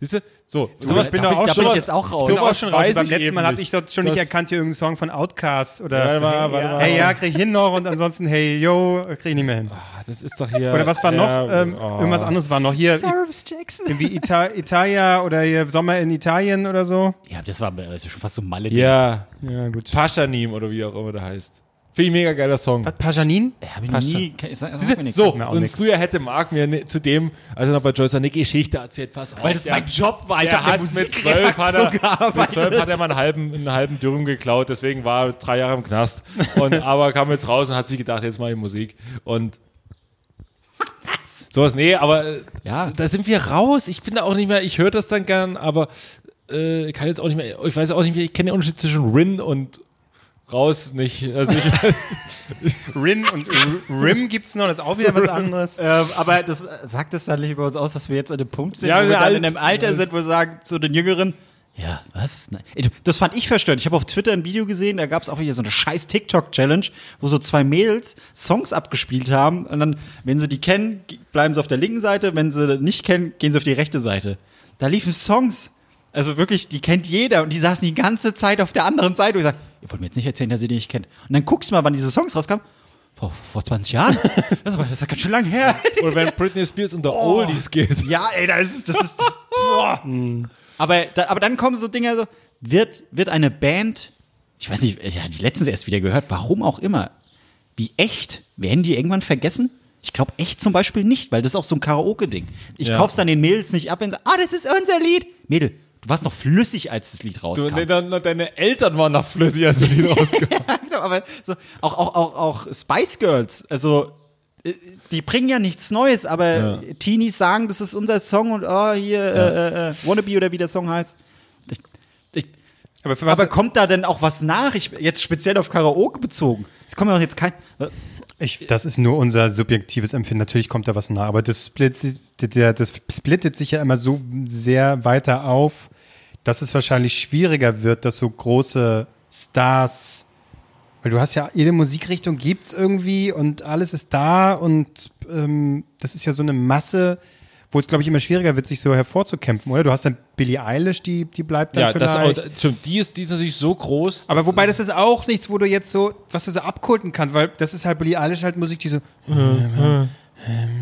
siehst du, so, sowas ich bin da da bin- auch da schon bin ich jetzt auch raus. Ich bin Sowas auch schon raus. Beim letzten Mal habe ich dort schon nicht erkannt, hier irgendeinen Song von Outcast oder. Warte mal, hey, warte ja. mal. hey, ja, krieg ich hin noch und ansonsten, hey, yo, krieg ich nicht mehr hin. das ist doch hier. Oder was war noch? ja, ähm, oh. Irgendwas anderes war noch. Hier, Service Jackson. irgendwie Ita Italia oder hier Sommer in Italien oder so. Ja, das war das ist schon fast so Malle. Ja, Ja, gut. Paschanim oder wie auch immer der heißt. Finde ich mega geiler Song. Was, Pajanin? Hab ich Pascha. nie. Kann, sag, sag mir nichts. so, mir und nix. früher hätte Marc mir ne, zu dem, also noch bei Joyce eine Geschichte erzählt, pass auf. Weil das der- mein Job war. Ich der hat mit zwölf hat er, mit zwölf hat er mal einen halben, einen halben Dürüm geklaut, deswegen war er drei Jahre im Knast. Und, aber kam jetzt raus und hat sich gedacht, jetzt mache ich Musik. Und sowas, nee, aber äh, Ja. da sind wir raus. Ich bin da auch nicht mehr, ich höre das dann gern, aber äh, kann jetzt auch nicht mehr, ich weiß auch nicht mehr, ich kenne den Unterschied zwischen Rin und raus nicht. Also ich weiß, Rin und R- Rim gibt's noch, das ist auch wieder was anderes. Ähm, aber das äh, sagt es dann nicht über uns aus, dass wir jetzt an dem Punkt sind, Ja, wo wir wir dann alt. in einem Alter sind, wo wir sagen zu den Jüngeren, ja, was? Nein. Das fand ich verstörend. Ich habe auf Twitter ein Video gesehen, da gab es auch wieder so eine scheiß TikTok-Challenge, wo so zwei Mädels Songs abgespielt haben und dann, wenn sie die kennen, bleiben sie auf der linken Seite, wenn sie nicht kennen, gehen sie auf die rechte Seite. Da liefen Songs. Also wirklich, die kennt jeder und die saßen die ganze Zeit auf der anderen Seite und ich sag, ihr wollt mir jetzt nicht erzählen, dass ihr die nicht kennt. Und dann guckst du mal, wann diese Songs rauskamen. Vor, vor 20 Jahren? Das ist, aber, das ist ja ganz schön lang her. oder wenn Britney Spears unter Oldies geht. Ja, ey, das ist, das ist, das, boah. Aber, da, aber dann kommen so Dinge, so, wird, wird eine Band, ich weiß nicht, ich habe die letztens erst wieder gehört, warum auch immer, wie echt, werden die irgendwann vergessen? Ich glaube echt zum Beispiel nicht, weil das ist auch so ein Karaoke-Ding. Ich Ja. kauf's dann den Mädels nicht ab, wenn sie, ah, das ist unser Lied. Mädel, du warst noch flüssig, als das Lied Du, rauskam. nee, dann, deine Eltern waren noch flüssig, als du die rauskam. Genau, aber so, auch, auch, auch, auch Spice Girls, also äh, die bringen ja nichts Neues, aber Teenies sagen, das ist unser Song und oh, hier, äh, äh, Wannabe oder wie der Song heißt. Ich, ich, Aber für was? aber kommt da denn auch was nach? Ich, jetzt speziell auf Karaoke bezogen. Es kommt ja auch jetzt kein. äh, ich, das ist nur unser subjektives Empfinden. Natürlich kommt da was nach, aber das splittet, der, das splittet sich ja immer so sehr weiter auf, dass es wahrscheinlich schwieriger wird, dass so große Stars, weil du hast ja jede Musikrichtung gibt's irgendwie und alles ist da und ähm, das ist ja so eine Masse, wo es glaube ich immer schwieriger wird, sich so hervorzukämpfen, oder? Du hast dann Billie Eilish, die die bleibt dann Ja, das vielleicht. auch, stimmt, die ist, die ist natürlich so groß. Aber wobei das ist auch nichts, wo du jetzt so, was du so abkulten kannst, weil das ist halt Billie Eilish halt Musik, die so,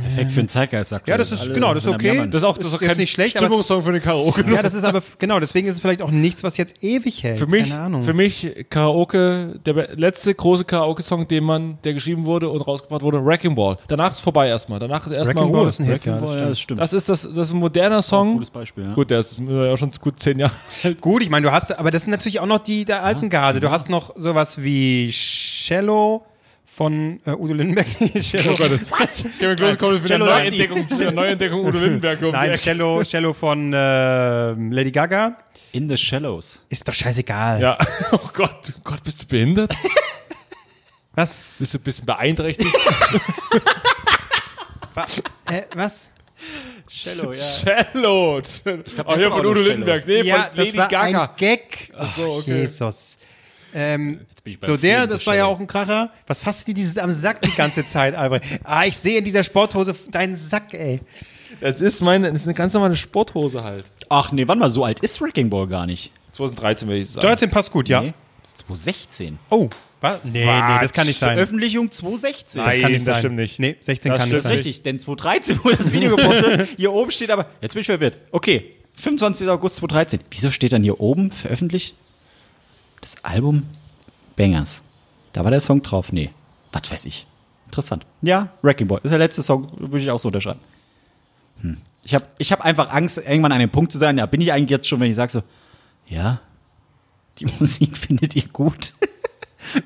Perfekt für einen Zeitgeist, sagt ja, das ist, genau, das ist okay. Das ist auch, das ist auch jetzt kein nicht schlecht, Stimmungssong ist, für eine Karaoke. ja, das ist aber, genau, deswegen ist es vielleicht auch nichts, was jetzt ewig hält. Für mich, Keine Ahnung. für mich Karaoke, der letzte große Karaoke-Song, den man, der geschrieben wurde und rausgebracht wurde, Wrecking Ball. Danach ist vorbei erstmal. Danach ist erstmal Wrecking Ball Ruhe. ist ein Hit, ja, das ja, stimmt. das stimmt. Das ist das, das ist ein moderner Song. Gutes Beispiel, ja. Gut, der ist äh, ja schon gut zehn Jahre alt. Gut, ich meine, du hast, aber das sind natürlich auch noch die der alten Garde. Du hast noch sowas wie Cello von äh, Udo Lindenberg. Cello. Oh Gott, Kevin Klose kommt mit einer Cello Neuentdeckung, einer Neuentdeckung Udo Lindenberg um Nein. Cello, Cello von äh, Lady Gaga. In the Shallows. Ist doch scheißegal. Ja, oh Gott, oh Gott, bist du behindert? Was? Bist du ein bisschen beeinträchtigt? Wa äh, was? Cello, ja. Cello! Ich glaub, oh, hier von Udo Cello. Lindenberg. Nee, ja, von das Lady war Gaga. ein Gag. Ach, so, okay. Jesus. Ähm, bin ich bei so der, das war ja auch ein Kracher. Was fasst dir dieses am Sack die ganze Zeit, Albrecht? Ah, ich sehe in dieser Sporthose deinen Sack, ey. Das ist meine, das ist eine ganz normale Sporthose halt. Ach nee, wann mal so alt ist Wrecking Ball gar nicht. 2013 will ich sagen. 13 passt gut, ja. Nee. 2016. Oh, was? Nee, nee, das kann nicht sein. Veröffentlichung 2016. Nein. Das kann nicht das sein. stimmt nicht. Nee, 16 Das kann nicht stimmt sein. Richtig, denn 2013 wurde das Video gepostet. hier oben steht aber, jetzt bin ich verwirrt. Okay, 25. August 2013. Wieso steht dann hier oben veröffentlicht? Das Album Bangers. Da war der Song drauf. Nee, was weiß ich. Interessant. Ja, Wrecking Ball. Das ist der letzte Song, würde ich auch so unterschreiben. Hm. Ich habe ich hab einfach Angst, irgendwann an dem Punkt zu sein. Ja, bin ich eigentlich jetzt schon, wenn ich sage so, ja, die Musik findet ihr gut.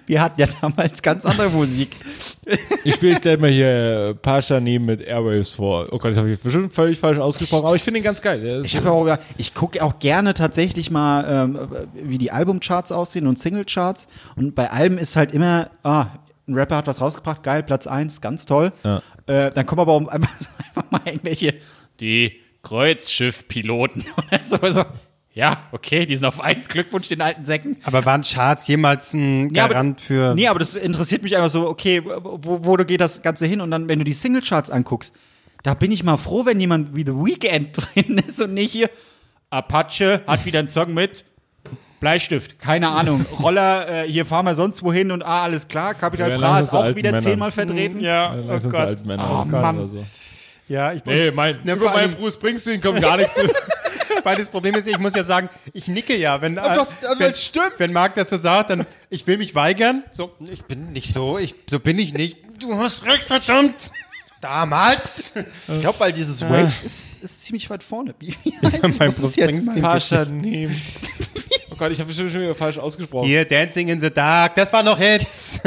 Wir hatten ja damals ganz andere Musik. Ich spiele stell mir hier Pasha Nie mit Airwaves vor. Oh Gott, das habe ich bestimmt völlig falsch ausgesprochen, aber ich finde ihn ganz geil. Ich habe auch, ich gucke auch gerne tatsächlich mal, ähm, wie die Albumcharts aussehen und Singlecharts. Und bei Alben ist halt immer, ah, ein Rapper hat was rausgebracht, geil, Platz 1, ganz toll. Ja. Äh, dann kommen aber auch einfach, einfach mal irgendwelche, die Kreuzschiffpiloten oder so. so. Ja, okay, die sind auf 1, Glückwunsch den alten Säcken. Aber waren Charts jemals ein Ja, aber- Garant für. Nee, aber das interessiert mich einfach so, okay, wo, wo geht das Ganze hin? Und dann, wenn du die Singlecharts anguckst, da bin ich mal froh, wenn jemand wie The Weeknd drin ist und nicht hier Apache hat wieder einen Song mit Bleistift, keine Ahnung. Roller, äh, hier fahren wir sonst wohin und ah, alles klar, Capital Bra ist auch wieder Männern. zehnmal vertreten. Ja, Lass oh uns Gott. als Männer Oh, aussehen Mann. oder so. Ja, ich muss, Nee, mein, Na, über meinen Bruce Springsteen kommt gar nichts zu. Weil das Problem ist, ich muss ja sagen, ich nicke ja, wenn, das- wenn, das stimmt. wenn Marc das so sagt, dann ich will mich weigern. So, ich bin nicht so, ich, so bin ich nicht. Du hast recht, verdammt. Damals. Ich glaube, weil dieses Waves ist, ist ziemlich weit vorne. Wie, heißt beim ich muss es jetzt mal- Pasha Nie. Oh Gott, ich habe bestimmt schon wieder falsch ausgesprochen. Hier, Dancing in the Dark, das war noch Hits.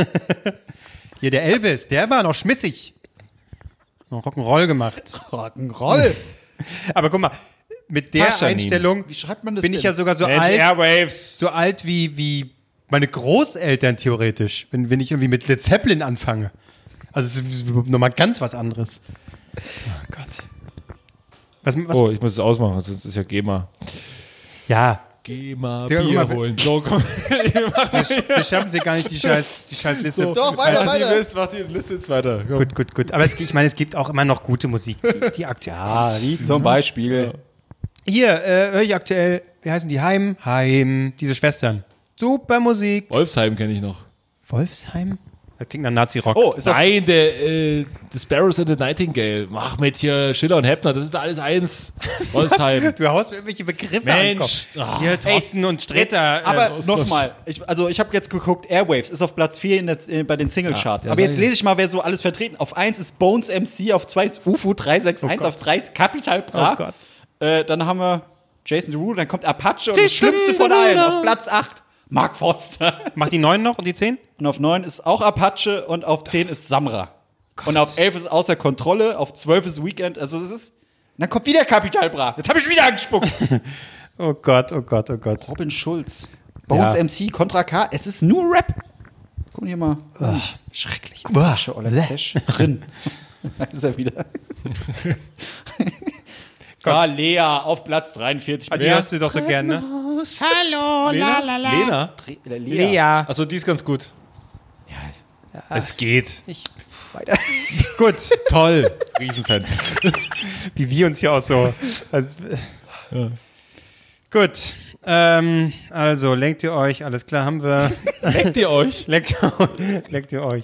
Hier, der Elvis, der war noch schmissig. Noch Rock'n'Roll gemacht. Rock'n'Roll. Aber guck mal, mit der Paschanin. Einstellung Wie schreibt man das bin ich denn? ja sogar so Mensch, alt, Airwaves. so alt wie, wie meine Großeltern theoretisch, wenn, wenn ich irgendwie mit Led Zeppelin anfange. Also es ist nochmal ganz was anderes. Oh Gott. Was, was, Oh, ich muss es ausmachen, sonst ist ja GEMA. Ja, GEMA, Bier mal, holen. So, komm. wir schaffen sie gar nicht, die scheiß, die scheiß Liste. Doch, weiter, Mach die weiter. Liste, mach die Liste jetzt weiter. Komm. Gut, gut, gut. Aber es, ich meine, es gibt auch immer noch gute Musik, die, die aktuell. Ah, wie zum Beispiel. Hier, äh, höre ich aktuell, wie heißen die? Heim? Heim, diese Schwestern. Super Musik. Wolfsheim kenne ich noch. Wolfsheim? Das klingt nach Nazi-Rock. Oh, ist das Nein, der äh, The Sparrows and the Nightingale. Mach mit hier Schiller und Heppner, das ist alles eins. Wolfsheim. Du haust mir irgendwelche Begriffe Mensch. an Kopf. Ah. Hier, Thorsten und Streter. Jetzt, aber äh, nochmal, ich, also ich habe jetzt geguckt, Airwaves ist auf Platz 4 in der, äh, bei den Singlecharts. Ja, aber jetzt lese ich mal, wer so alles vertreten. Auf 1 ist Bones MC, auf 2 ist UFO 361, auf 3 ist Capital Bra. Oh Gott. Äh, dann haben wir Jason Derulo, dann kommt Apache und das Schlimmste von allen. Auf Platz 8 Mark Forster. Macht die neun noch und die zehn? Und auf 9 ist auch Apache und auf 10 ist Samra. Und auf 11 ist außer Kontrolle, auf 12 ist Weekend. Also es ist. Dann kommt wieder Capital Bra. Jetzt habe ich wieder angespuckt. Oh Gott, oh Gott, oh Gott. Robin Schulz. Bones Ja. MC, Contra K. Es ist nur Rap. Guck hier mal. Schrecklich. Apache oder Sesh. Drin. Da ist er wieder. War Lea auf Platz 43. Ah, Die hörst du doch so gern, ne? Lena? Lena? Lea. Lea. Achso, die ist ganz gut. Es geht. Weiter. Gut. Toll. Riesenfan. Wie wir uns hier auch so. Also, Gut. Ähm, also, lenkt ihr euch, alles klar, haben wir. Leckt ihr euch? Leckt euch. Leckt ihr euch.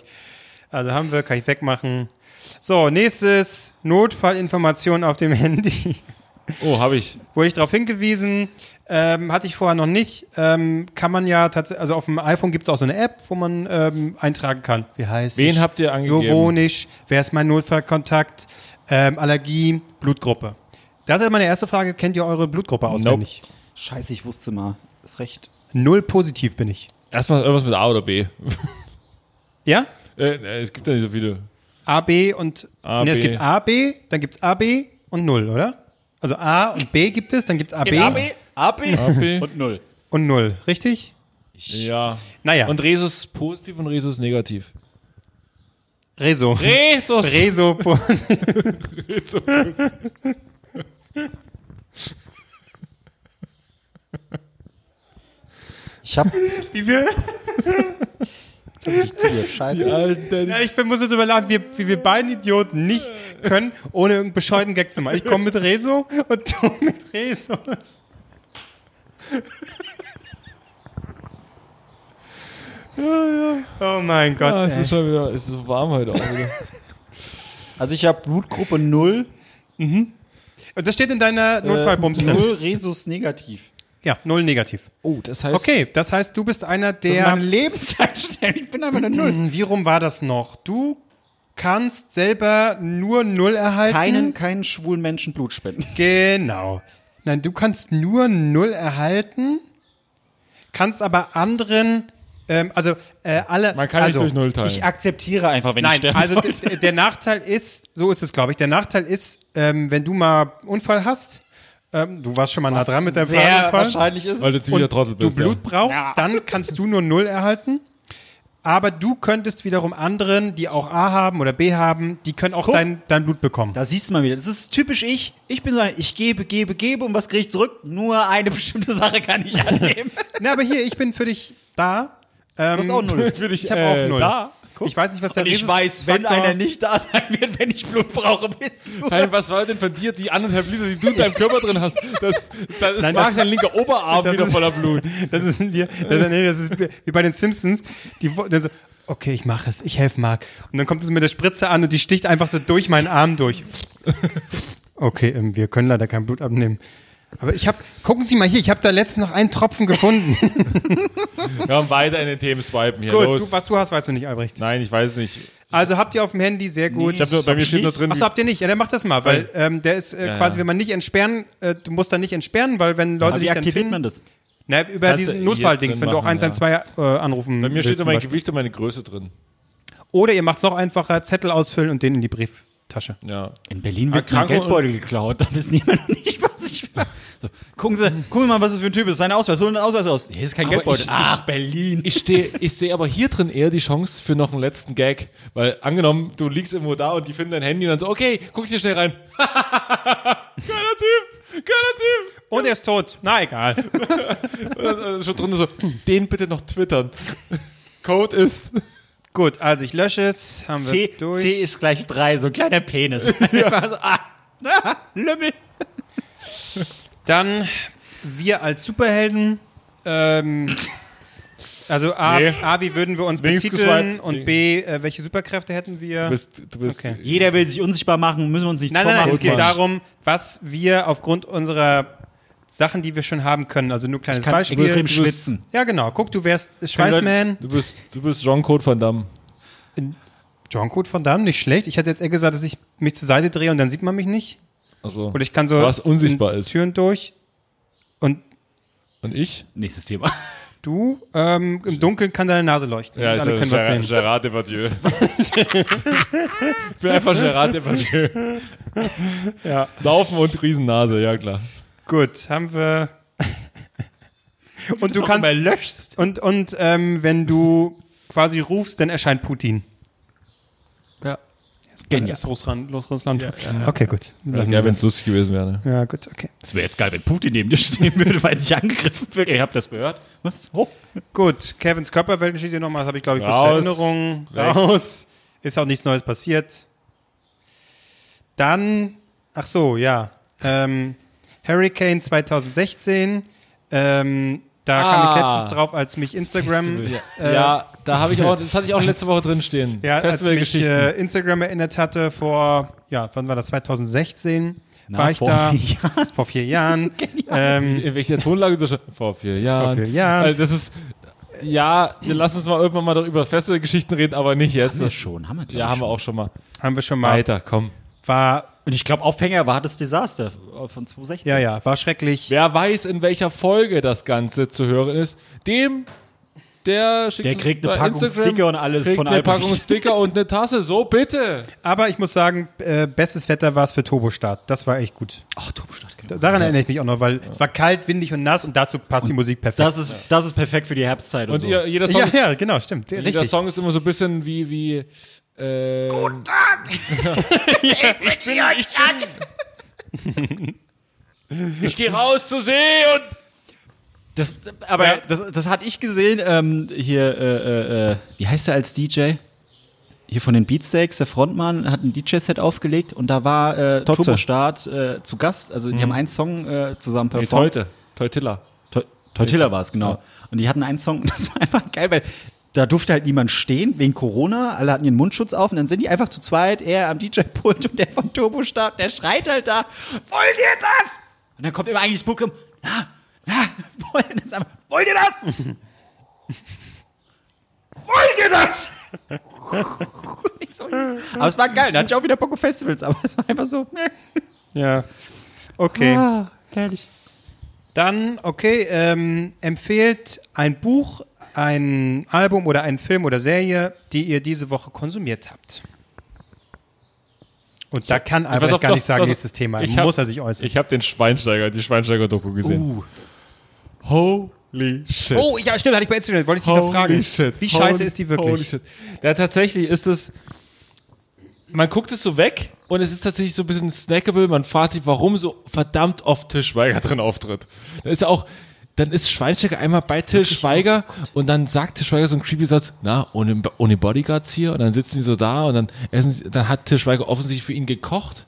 Also haben wir, kann ich wegmachen. So, nächstes Notfallinformation auf dem Handy. Oh, habe ich. Wurde ich darauf hingewiesen, ähm, hatte ich vorher noch nicht. Ähm, kann man ja tatsächlich, also auf dem iPhone gibt es auch so eine App, wo man ähm, eintragen kann. Wie heißt Wen ich? habt ihr Wo angegeben? wohne ich? Wer ist mein Notfallkontakt? Ähm, Allergie, Blutgruppe. Das ist meine erste Frage. Kennt ihr eure Blutgruppe auswendig? Scheiße, ich wusste mal. Ist recht. Null positiv bin ich. Erstmal irgendwas mit A oder B. Ja? Äh, äh, es gibt ja nicht so viele. A, B und. A, nee, es gibt A, B, dann gibt es A, B und Null, oder? Also A und B gibt es, dann gibt es A, B, AB, AB, AB. und 0. und Null. Richtig? Ja. Naja, Und Resus positiv und Resus negativ. Reso. Resus! Reso positiv. Resus positiv. Ich habe Wie wir. Scheiße. Alter, Ja, ich muss jetzt überlegen, wie, wie wir beiden Idioten nicht können, ohne irgendeinen bescheuerten Gag zu machen. Ich komme mit Rezo und du mit Rezo. Oh mein Gott. ah, es ey. ist schon wieder, es ist so warm heute auch wieder. Also ich habe Blutgruppe 0, Und das steht in deiner Notfallbums äh, drin. 0 Resus negativ. Ja, null negativ. Oh, das heißt, Okay, das heißt, du bist einer Das ist der. meine Lebenseinstellung. Ich bin einfach eine Null. Hm, Wie rum war das noch? Du kannst selber nur null erhalten. Keinen, keinen schwulen Menschen Blut spenden. Genau. Nein, du kannst nur null erhalten, kannst aber anderen, ähm, also äh, alle. man kann also, nicht durch Null teilen. Ich akzeptiere einfach, wenn ich Nein, sterbe. also der Nachteil ist, so ist es, glaube ich. Der Nachteil ist, ähm, wenn du mal Unfall hast, ähm, du warst schon mal nah dran mit deinem sehr wahrscheinlich ist. weil du ziemlicher und Trottel du bist. Blut brauchst, Ja. dann kannst du nur null erhalten. Aber du könntest wiederum anderen, die auch A haben oder B haben, die können auch Guck. dein, dein Blut bekommen. Da siehst du mal wieder. Das ist typisch ich. Ich bin so ein, ich gebe, gebe, gebe und was kriege ich zurück? Nur eine bestimmte Sache kann ich annehmen. Na, aber hier, ich bin für dich da. Ähm, Du hast auch null. Für dich, Ich habe äh, auch null. Da. Ich weiß nicht, was der Und ich weiß, wenn einer nicht da sein wird, wenn ich Blut brauche, bist du. Nein, was war denn von dir die anderthalb Liter, die du in deinem Körper drin hast? Das, das ist Nein, Marc das- sein linker Oberarm das wieder ist- voller Blut. Das ist wir, das ist, nee, das ist wie bei den Simpsons. Die wo- dann so, okay, ich mache es, ich helfe Marc. Und dann kommt es mit der Spritze an und die sticht einfach so durch meinen Arm durch. Okay, ähm, wir können leider kein Blut abnehmen. Aber ich habe, gucken Sie mal hier, ich habe da letztens noch einen Tropfen gefunden. Wir haben weiter in den Themen swipen hier. Gut, Los. du, was du hast, weißt du nicht, Albrecht. Nein, ich weiß nicht. Also habt ihr auf dem Handy, sehr gut. Ich hab nur, bei mir steht nur drin, Achso, habt ihr nicht? Ja, der macht das mal, weil ähm, der ist äh, Ja, quasi, ja. wenn man nicht entsperren, äh, du musst dann nicht entsperren, weil wenn Leute Wie dich dann aktiviert finden, man das? Na, über Kannst du diesen hier Notfalldings, drin wenn du auch machen, 112 äh, anrufen bei mir willst steht nur zum mein Beispiel. Gewicht und meine Größe drin. Oder ihr macht es noch einfacher, Zettel ausfüllen und den in die Brieftasche. Ja. In Berlin wird mein Erkrankung Geldbeutel geklaut. Da wissen die immer noch nicht. So, gucken Sie, gucken Sie mal, was das für ein Typ ist. Sein Ausweis, holen den Ausweis aus. Hier ist kein Aber Geldbeutel. ich- Ach, Berlin. Ich, steh, ich sehe aber hier drin eher die Chance für noch einen letzten Gag. Weil angenommen, du liegst irgendwo da und die finden dein Handy und dann so, okay, guck dir schnell rein. Geiler Typ, geiler Typ. Und er ist tot. Na, egal. Schon drin so, den bitte noch twittern. Code ist. Gut, also ich lösche es. Haben C, wir durch. C ist gleich drei, so ein kleiner Penis. Immer so, ah, ah, Lümmel. Dann wir als Superhelden. Ähm, also A, Nee. A, wie würden wir uns Links betiteln? Und B, äh, welche Superkräfte hätten wir? Du bist, du bist Okay. Jeder will sich unsichtbar machen, müssen wir uns nichts Nein, nein, nein, vormachen. es geht darum, was wir aufgrund unserer Sachen, die wir schon haben können, also nur ein kleines kann Beispiel. extrem Du bist- schwitzen. Ja, genau. Guck, du wärst Schweißman. Du bist, du bist Jean-Claude Van Damme. Jean-Claude Van Damme, nicht schlecht. Ich hätte jetzt eher gesagt, dass ich mich zur Seite drehe und dann sieht man mich nicht. Also, Oder ich kann so Was unsichtbar ist. Türen durch. Und und ich? Nächstes Thema. du, ähm, im Dunkeln kann deine Nase leuchten. Ja, und alle ist können was Gerard, sehen. Gerard Depardieu. ich bin einfach Gerard Depardieu. Ja. Saufen und Riesennase, ja klar. Gut, haben wir. und du kannst. löschst. Und, und ähm, wenn du quasi rufst, dann erscheint Putin. Ja. Genial. Ist Russland. Los, Russland. Okay, gut. Ja, wir wenn es lustig gewesen wäre. Ne? ja, gut, okay. Es wäre jetzt geil, wenn Putin neben dir stehen würde, weil sich angegriffen wird. Ihr habt das gehört. Was? Oh. Gut, Kevins Körperwelten steht hier nochmal, das habe ich glaube ich bis Raus. zur Erinnerung. Raus. Ist auch nichts Neues passiert. Dann, ach so, ja. Ähm, Hurricane 2016. Ähm, da kam ich Ah. letztens drauf, als mich Instagram. Festival. Äh, ja, da habe ich auch, das hatte ich auch letzte Woche drin stehen. Ja, als mich Festivalgeschichten. äh, Instagram erinnert hatte vor, ja, wann war das? 2016 war ich vor da. vier Jahren. Vor vier Jahren. ähm, In welcher Tonlage du schon? Vor vier Jahren. Vor vier Jahren. Also das ist, ja, lassen uns mal irgendwann mal darüber Festivalgeschichten reden, aber nicht jetzt. Haben wir Das, schon, haben wir, ja, haben wir schon. auch schon mal. haben wir schon mal. Weiter, komm. War, Und ich glaube, Aufhänger war das Desaster von 2016. ja, ja, war schrecklich. Wer weiß, in welcher Folge das Ganze zu hören ist, dem, der schickt Der kriegt eine Packung Instagram, Sticker und alles kriegt von eine Albrecht. Packung Sticker und eine Tasse. So, bitte. Aber ich muss sagen, äh, bestes Wetter war es für Turbostart. Das war echt gut. Ach, Turbostart. Da- Daran erinnere ich mich auch noch, weil es war kalt, windig und nass und dazu passt die Musik perfekt. Das ist, das ist perfekt für die Herbstzeit und, Und so. ihr, jeder, Song ja, ist, ja, genau, stimmt. jeder Richtig. Song ist immer so ein bisschen wie, wie äh, Guten Tag! ich bin, ich bin, ich gehe raus zur See und Das, aber das, das hatte ich gesehen. Ähm, hier, äh, äh, äh, wie heißt er als DJ? Hier von den Beatsteaks, der Frontmann hat ein DJ-Set aufgelegt und da war äh, Totze. Turbostart äh, zu Gast. Also die haben einen Song äh, zusammen Nee, performt. Teute. Teutilla. Teu- Teutilla war es, genau. Ja. Und die hatten einen Song, das war einfach geil, weil da durfte halt niemand stehen wegen Corona. Alle hatten ihren Mundschutz auf und dann sind die einfach zu zweit, er am DJ-Pult und der von Turbostart, der schreit halt da, wollt ihr das? Und dann kommt immer eigentlich das Publikum, na, na, wollt ihr das? Wollt ihr das? wollt ihr das? Und so, aber es war geil, da hatte ich auch wieder auf Festivals, aber es war einfach so. Ja. Okay. Ah, herrlich. Dann, okay, ähm, empfehlt ein Buch, ein Album oder einen Film oder Serie, die ihr diese Woche konsumiert habt. Und da kann Albrecht auf, gar doch, nicht sagen, doch, nächstes Thema. ich hab- Muss er sich äußern. Ich habe den Schweinsteiger, die Schweinsteiger-Doku gesehen. Holy shit. oh, ja, stimmt, hatte ich bei Instagram, wollte ich dich noch Holy fragen. shit. Wie scheiße Holy- ist die Holy wirklich? shit. Ja, tatsächlich ist es. Man guckt es so weg und es ist tatsächlich so ein bisschen snackable. Man fragt sich, warum so verdammt oft Til Schweiger drin auftritt. Da ist ja auch, dann ist Schweinsteiger einmal bei Til Schweiger und dann sagt Til Schweiger so einen creepy Satz, na, ohne, ohne Bodyguards hier und dann sitzen die so da und dann essen sie, dann hat Til Schweiger offensichtlich für ihn gekocht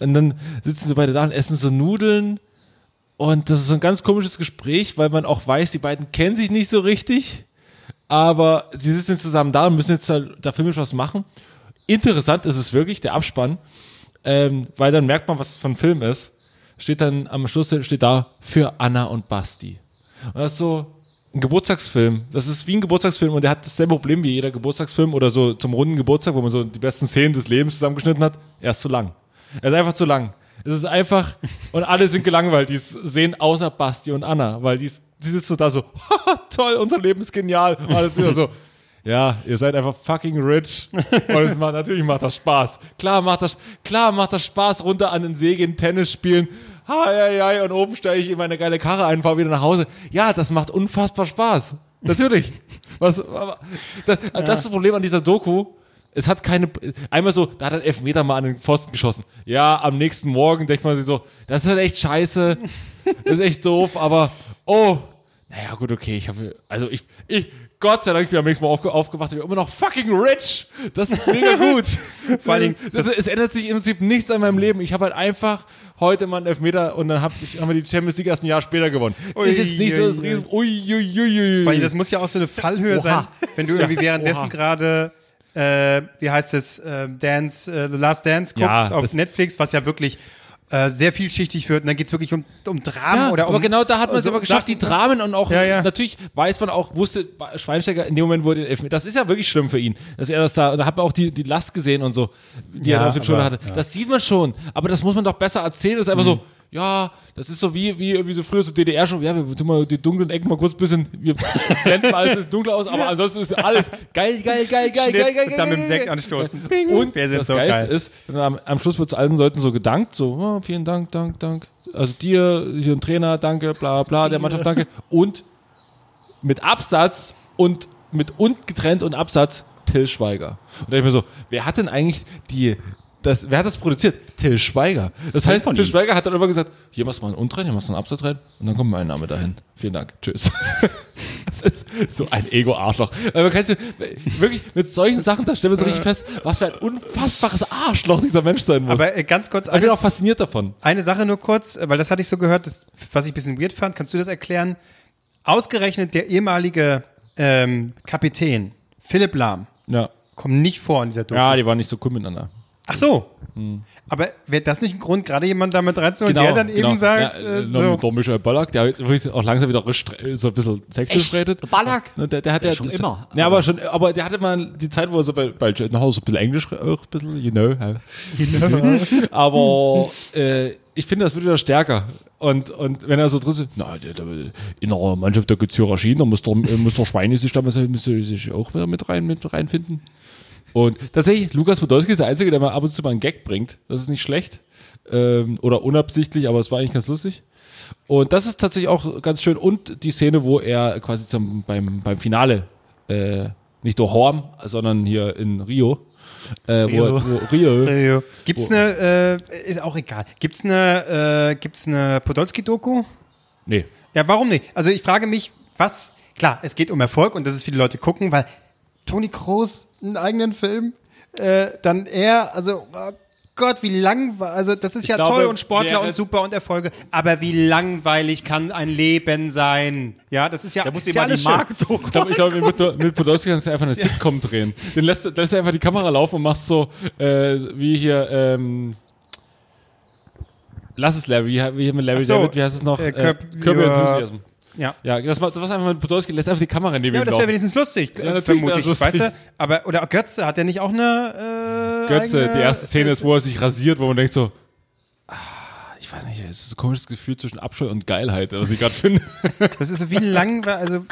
und dann sitzen sie beide da und essen so Nudeln und das ist so ein ganz komisches Gespräch, weil man auch weiß, die beiden kennen sich nicht so richtig aber sie sitzen jetzt zusammen da und müssen jetzt da, da filmisch was machen. Interessant ist es wirklich, der Abspann, ähm, weil dann merkt man, was es für ein Film ist. Steht dann am Schluss steht da für Anna und Basti. Und das ist so ein Geburtstagsfilm. Das ist wie ein Geburtstagsfilm und der hat dasselbe Problem wie jeder Geburtstagsfilm oder so zum runden Geburtstag, wo man so die besten Szenen des Lebens zusammengeschnitten hat. Er ist zu lang. Er ist einfach zu lang. Es ist einfach, und alle sind gelangweilt, die es sehen, außer Basti und Anna, weil die, die sitzt so da so, toll, unser Leben ist genial. Und alle sind so, ja, ihr seid einfach fucking rich. Und es macht, natürlich macht das Spaß. Klar macht das, klar macht das Spaß, runter an den See gehen, Tennis spielen. Hi, hi, hi, und oben steige ich in meine geile Karre ein, fahre wieder nach Hause. Ja, das macht unfassbar Spaß. Natürlich. Was, aber, das, das ist das Problem an dieser Doku. Es hat keine, einmal so, da hat er einen Elfmeter mal an den Pfosten geschossen. Ja, am nächsten Morgen denkt man sich so, das ist halt echt scheiße. Das ist echt doof, aber, oh, naja, gut, okay, ich habe, also ich, ich, Gott sei Dank, ich bin am nächsten Mal aufge, aufgewacht, ich bin immer noch fucking rich. Das ist mega gut. Vor allen Dingen, das, es ändert sich im Prinzip nichts an meinem Leben. Ich habe halt einfach heute mal einen Elfmeter und dann hab ich, haben wir die Champions League erst ein Jahr später gewonnen. Ui, ist jetzt nicht so das ui, ui. Riesen, ui, ui, ui, ui. Vor allem, das muss ja auch so eine Fallhöhe sein, wenn du irgendwie währenddessen Oha. gerade, äh, wie heißt es, äh, Dance, äh, The Last Dance guckst Ja, auf Netflix, was ja wirklich äh, sehr vielschichtig wird. Und dann geht's wirklich um, um Dramen Ja, oder um. aber genau da hat man es so aber geschafft, die Dramen und auch, Ja, ja. natürlich weiß man auch, wusste Schweinsteiger in dem Moment wurde Elfmeter. Das ist ja wirklich schlimm für ihn, dass er das da, da hat man auch die, die Last gesehen und so, die er auf den Schultern aber- hatte. Das sieht man schon, aber das muss man doch besser erzählen. Das ist einfach Mhm. so, ja, das ist so wie, wie irgendwie so früher so DDR schon, ja, wir tun mal die dunklen Ecken mal kurz ein bisschen, wir blenden mal alles ein bisschen dunkler aus, aber ansonsten ist alles geil, geil, geil, geil, Schnitt geil, geil, und dann mit dem geil, Sekt geil. anstoßen. Und Wir sind das so Geilste geil. ist, dann am, am Schluss wird zu allen Leuten so gedankt, so, oh, vielen Dank, Dank, Dank. Also dir, hier ein Trainer, danke, bla bla, der Mannschaft, danke. Und mit Absatz und mit und getrennt und Absatz Till Schweiger. Und da ich mir so, wer hat denn eigentlich die, das, wer hat das produziert? Till Schweiger. Das heißt, Till. Schweiger hat dann immer gesagt, hier machst du mal einen Und rein, hier machst du einen Absatz rein und dann kommt mein Name dahin. Vielen Dank. Tschüss. Das ist so ein Ego-Arschloch. Kannst du, wirklich, mit solchen Sachen, da stellen wir so richtig fest, was für ein unfassbares Arschloch dieser Mensch sein muss. Aber äh, ganz kurz, ich bin auch fasziniert davon. eine Sache nur kurz, äh, weil das hatte ich so gehört, das, was ich ein bisschen weird fand. Kannst du das erklären? Ausgerechnet der ehemalige ähm, Kapitän, Philipp Lahm, Ja. kommt nicht vor in dieser Doku. Ja, die waren nicht so cool miteinander. Ach so. Aber wäre das nicht ein Grund, gerade jemanden damit reinzuholen, Genau, der dann genau. eben sagt, ja, äh, so, Der Michael Ballack, der ist auch langsam wieder so ein bisschen sexuell redet. Der Ballack? Ne, Der, der hat ja schon das- immer. Ja, aber schon, aber der hatte mal die Zeit, wo er so bei, bei Jet House so ein bisschen Englisch auch ein bisschen, you know. ja. aber äh, ich finde, das wird wieder stärker. Und, und wenn er so drin ist, na, der, der, in einer Mannschaft, da gibt es Hierarchien, da muss der, äh, muss der Schweine sich da muss er sich auch wieder mit, rein, mit reinfinden. Und tatsächlich, Lukas Podolski ist der Einzige, der mal ab und zu mal einen Gag bringt. Das ist nicht schlecht. Ähm, oder unabsichtlich, aber es war eigentlich ganz lustig. Und das ist tatsächlich auch ganz schön. Und die Szene, wo er quasi zum, beim, beim Finale, äh, nicht durch Horm, sondern hier in Rio, äh, Rio. Wo, wo Rio, äh, gibt's eine, äh, ist auch egal, gibt's eine, äh, gibt's eine Podolski-Doku? nee, Ja, warum nicht? Also ich frage mich, was, klar, es geht um Erfolg und dass es viele Leute gucken, weil Toni Kroos einen eigenen Film, äh, dann er, also oh Gott, wie lang, also das ist ja glaube, toll und Sportler und super und Erfolge, aber wie langweilig kann ein Leben sein? Ja, das ist ja, Da muss ist ja immer die. Marktung. Ich glaube, ich glaub, mit, mit Podolski kannst du einfach eine Sitcom drehen. Den lässt, du- lässt du einfach die Kamera laufen und machst so, äh, wie hier, ähm, Lass es Larry, wie, wie hier mit Larry so, David, wie heißt es noch? äh, Curb Curb Your- Enthusiasm. Ja. Ja, das war, das war einfach mit Podolski, lässt einfach die Kamera neben Ja, ihm das wäre laufen. wenigstens lustig, Ja, äh, vermute ich. das Weißt lustig. du? Aber, oder Götze, hat der nicht auch eine äh, Götze, eigene- die erste Szene ist, wo er sich rasiert, wo man denkt so, ah, ich weiß nicht, es ist ein komisches Gefühl zwischen Abscheu und Geilheit, was ich gerade finde. Das ist so wie langweilig, also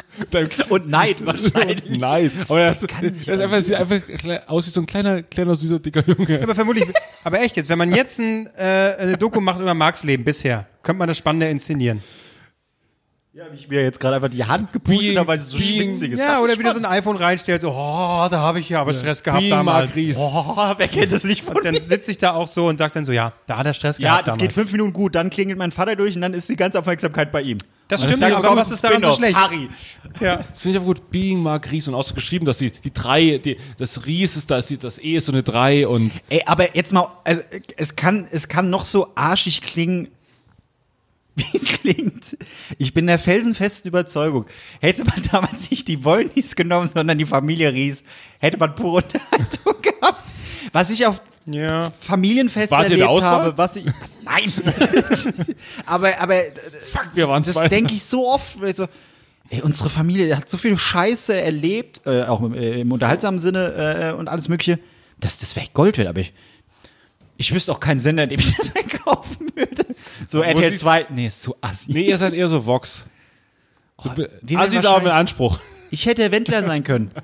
Und Neid wahrscheinlich. Nein, aber er, hat so, er ist einfach, sieht einfach aus wie so ein kleiner, kleiner, süßer, dicker Junge. Aber vermutlich, aber echt jetzt, wenn man jetzt ein, äh, eine Doku macht über Marx Leben bisher, könnte man das spannender inszenieren. Ja, wie ich mir jetzt gerade einfach die Hand gepustet habe, weil es so schwitzig ist. Ja, Das oder ist wieder so spannend. ein iPhone reinstellt, so, oh, da habe ich ja aber Stress gehabt Being damals. Mark Ries. Oh, wer kennt das nicht von Und dann sitze ich da auch so und sage dann so, ja, da hat er Stress Ja, gehabt das geht damals. fünf Minuten gut, dann klingelt mein Vater durch und dann ist die ganze Aufmerksamkeit bei ihm. Das stimmt, dann aber kommt was ein ist daran so Spin-off, schlecht? Harry. Ja. Das finde ich aber gut. Being Mark Ries und auch so geschrieben, dass die, die drei, die, das Ries ist, da ist die, das E ist so eine drei und Ey, aber jetzt mal, also, es kann, es kann noch so arschig klingen, wie es klingt. Ich bin der felsenfesten Überzeugung, hätte man damals nicht die Wollnies genommen, sondern die Familie Ries, hätte man pure Unterhaltung gehabt. Was ich auf ja. Familienfest Wart erlebt habe, was ich. Was, nein! aber, aber fuck, wir waren das denke ich so oft. weil ich So, ey, unsere Familie hat so viel Scheiße erlebt, äh, auch im, äh, im unterhaltsamen Sinne äh, und alles Mögliche. Das, das wäre Gold wert, aber ich. Ich wüsste auch keinen Sender, in dem ich das einkaufen würde. So RTL ich's- 2. Nee, ist zu assi. Nee, ihr seid eher so Vox. So, wir Assis wären aber mit Anspruch. Ich hätte Wendler sein können.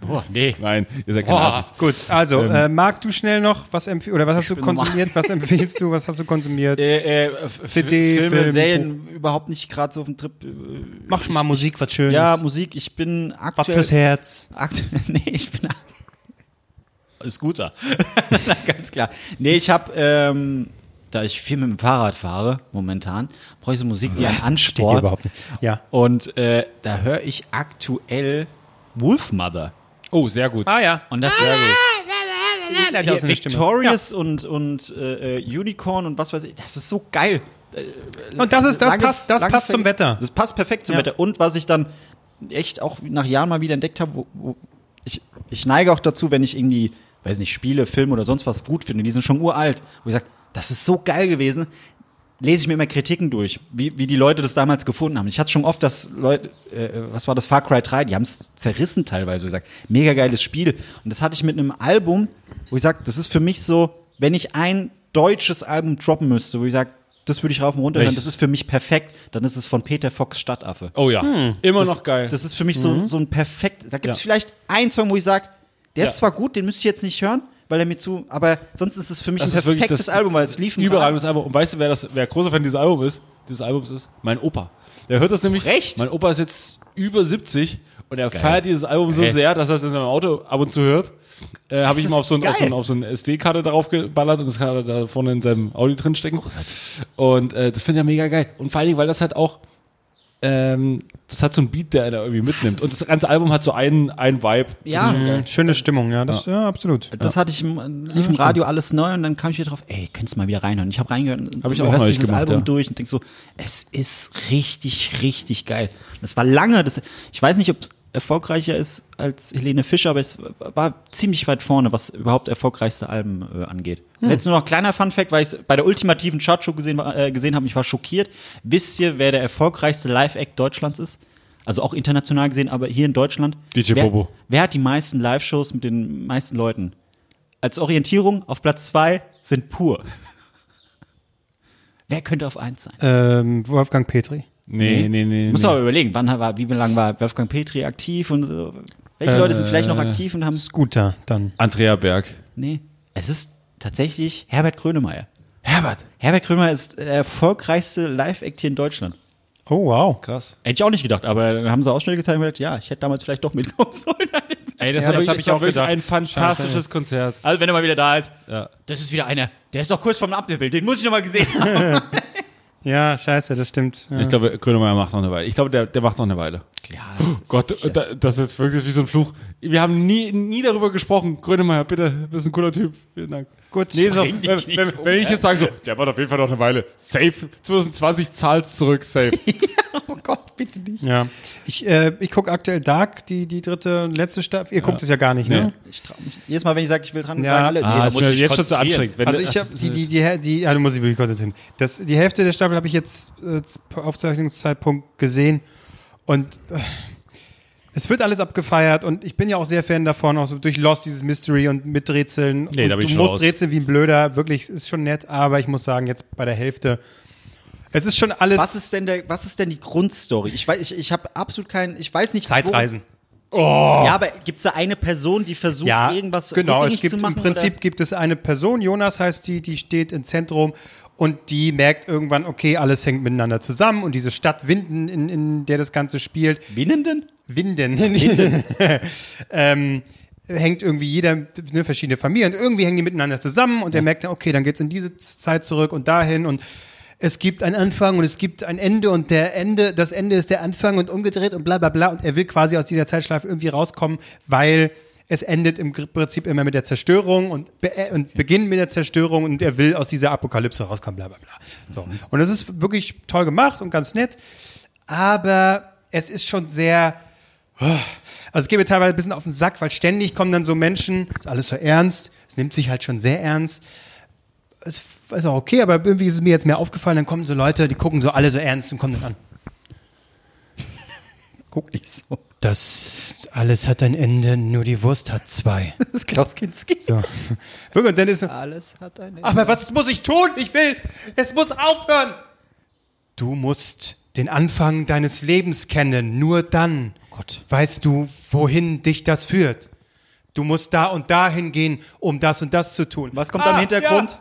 Boah, nee. Nein, ihr seid keine Assis. Gut, also, äh, Marc, du schnell noch, was oder was hast du konsumiert, was empfiehlst du, was hast du konsumiert? Äh, äh, CD, Filme, Film, Serien überhaupt nicht gerade so auf dem Trip. Äh, Mach mal Musik, was Schönes. ja, Musik, ich bin was aktuell. fürs Herz. Aktuell, nee, ich bin. Scooter. Na, Ganz klar. Nee, ich habe, ähm, da ich viel mit dem Fahrrad fahre, momentan, brauche ich so Musik, die einen Steht hier anspornt. überhaupt nicht. Ja. Und äh, da höre ich aktuell Wolfmother. Oh, sehr gut. Ah ja. Und das ist hat auch so eine Stimme. Victorious und, und äh, äh, Unicorn und was weiß ich. Das ist so geil. Und das ist, das Lange- passt, das lange passt zum Wetter. Das passt perfekt zum Ja. Wetter. Und was ich dann echt auch nach Jahren mal wieder entdeckt habe, wo, wo ich, ich neige auch dazu, wenn ich irgendwie, weiß nicht, Spiele, Filme oder sonst was gut finde, die sind schon uralt, wo ich sage, das ist so geil gewesen, lese ich mir immer Kritiken durch, wie, wie die Leute das damals gefunden haben. Ich hatte schon oft, dass Leute, äh, was war das, Far Cry 3, die haben es zerrissen teilweise, ich sage, mega geiles Spiel. Und das hatte ich mit einem Album, wo ich sage, das ist für mich so, wenn ich ein deutsches Album droppen müsste, wo ich sage, das würde ich rauf und runter hören, das ist für mich perfekt, dann ist es von Peter Fox Stadtaffe. Oh ja, immer Das- noch geil. Das ist für mich so, so ein perfekt. Da gibt es Ja. vielleicht einen Song, wo ich sage, der Ja. ist zwar gut, den müsste ich jetzt nicht hören, weil er mir zu. Aber sonst ist es für mich Das ein perfektes Album, weil es lief Radio. das Album. Und weißt du, wer, das, wer großer Fan dieses Albums ist? Dieses Albums ist mein Opa. Der hört das nämlich. Recht? Mein Opa ist jetzt über 70 und er feiert dieses Album so sehr, dass er es in seinem Auto ab und zu hört. Äh, Habe ich ihm auf so, ein, auf so, ein, geil. auf so eine SD-Karte drauf geballert und das kann er da vorne in seinem Audi drin stecken. Und äh, das finde ich ja mega geil. Und vor allen Dingen, weil das halt auch, ähm, das hat so einen Beat, der er da irgendwie mitnimmt. Und das ganze Album hat so einen, einen Vibe. Das Ja. geil. Schöne Stimmung, ja, das, ja, absolut. Das hatte ich im, lief im Radio alles neu und dann kam ich wieder drauf, ey, könntest du mal wieder reinhören. Ich habe reingehört und Hab ich du auch hörst dieses gemacht, Album ja. durch und denkst so, es ist richtig, richtig geil. Das war lange, das, ich weiß nicht, ob es erfolgreicher ist als Helene Fischer, aber es war ziemlich weit vorne, was überhaupt erfolgreichste Alben äh, angeht. Hm. Jetzt nur noch kleiner Fun-Fact, weil ich es bei der ultimativen Chartshow gesehen, äh, gesehen habe, ich war schockiert. Wisst ihr, wer der erfolgreichste Live-Act Deutschlands ist? Also auch international gesehen, aber hier in Deutschland. DJ wer, Bobo. Wer hat die meisten Live-Shows mit den meisten Leuten? Als Orientierung auf Platz zwei sind pur. Wer könnte auf eins sein? Ähm, Wolfgang Petri. Nee, nee, nee. Muss nee. aber überlegen, wann war, wie lange war Wolfgang Petri aktiv und so. Welche Leute sind vielleicht noch aktiv und haben. Scooter dann. Andrea Berg. Nee. Es ist tatsächlich Herbert Grönemeyer. Herbert. Herbert Grönemeyer ist der erfolgreichste Live-Act hier in Deutschland. Oh, wow. Krass. Hätte ich auch nicht gedacht, aber dann haben sie Ausschnitte gezeigt und gesagt, ja, ich hätte damals vielleicht doch mitkommen sollen. Ey, das, Ja, war das wirklich- hab das ich auch gedacht. ein fantastisches Konzert. Also, wenn er mal wieder da ist, Ja. das ist wieder einer, der ist doch kurz vorm Abnippeln, den muss ich noch mal gesehen haben. Ja, scheiße, das stimmt. Ja. Ich glaube, Grönemeyer macht noch eine Weile. Ich glaube, der, der macht noch eine Weile. Ja, Gott, da, das ist wirklich wie so ein Fluch. Wir haben nie, nie darüber gesprochen. Grönemeyer, bitte, du bist ein cooler Typ. Vielen Dank. Gut, Nee, so, wenn, dich nicht wenn, um, wenn ich jetzt sage so, der macht auf jeden Fall noch eine Weile. Safe. 2020 zahlt's zurück, safe. oh Gott, bitte nicht. ja. Ich, äh, ich gucke aktuell Dark, die, die dritte und letzte Staffel. Ihr guckt es ja gar nicht, ne? Ich trau mich. Jedes Mal, wenn ich sage, ich will dran, Ja. sagen alle, ah, da das muss ich jetzt schon zu konzentrieren. anstrengend. Also ich habe die, die, die, die, ja, du musst dich wirklich konzentrieren. Das, die Hälfte der Staffel habe ich jetzt äh, Aufzeichnungszeitpunkt gesehen und äh, es wird alles abgefeiert und ich bin ja auch sehr Fan davon, auch so durch Lost, dieses Mystery und miträtseln. Nee, und da bin du ich schon musst raus. rätseln wie ein Blöder, wirklich, ist schon nett, aber ich muss sagen, jetzt bei der Hälfte, es ist schon alles Was ist denn der, was ist denn die Grundstory? Ich weiß, ich, ich habe absolut keinen, ich weiß nicht. Zeitreisen. Wo, ja, aber gibt es da eine Person, die versucht, Ja, irgendwas genau. Es gibt zu machen? im Prinzip oder? gibt es eine Person, Jonas heißt die, die steht im Zentrum und die merkt irgendwann, okay, alles hängt miteinander zusammen und diese Stadt Winden, in, in der das Ganze spielt, Winnenden? Winden, ähm, hängt irgendwie jeder, ne, verschiedene Familien, und irgendwie hängen die miteinander zusammen und er merkt dann, okay, dann geht's in diese Zeit zurück und dahin und es gibt einen Anfang und es gibt ein Ende und der Ende, das Ende ist der Anfang und umgedreht und bla bla bla und er will quasi aus dieser Zeitschleife irgendwie rauskommen, weil es endet im Prinzip immer mit der Zerstörung und, be äh, und beginnt mit der Zerstörung und er will aus dieser Apokalypse rauskommen, bla bla bla. So. Und das ist wirklich toll gemacht und ganz nett, aber es ist schon sehr, also es geht mir teilweise ein bisschen auf den Sack, weil ständig kommen dann so Menschen, ist alles so ernst, es nimmt sich halt schon sehr ernst. Es ist auch okay, aber irgendwie ist es mir jetzt mehr aufgefallen, dann kommen so Leute, die gucken so alle so ernst und kommen dann an. Guck nicht so. Das alles hat ein Ende, nur die Wurst hat zwei. Das ist Klaus Kinski. So. Und dann ist Alles hat eine. aber was muss ich tun? Ich will, es muss aufhören. Du musst den Anfang deines Lebens kennen, nur dann Gott. weißt du, wohin dich das führt. Du musst da und dahin gehen, um das und das zu tun. Was kommt Ah, am Hintergrund? Ja.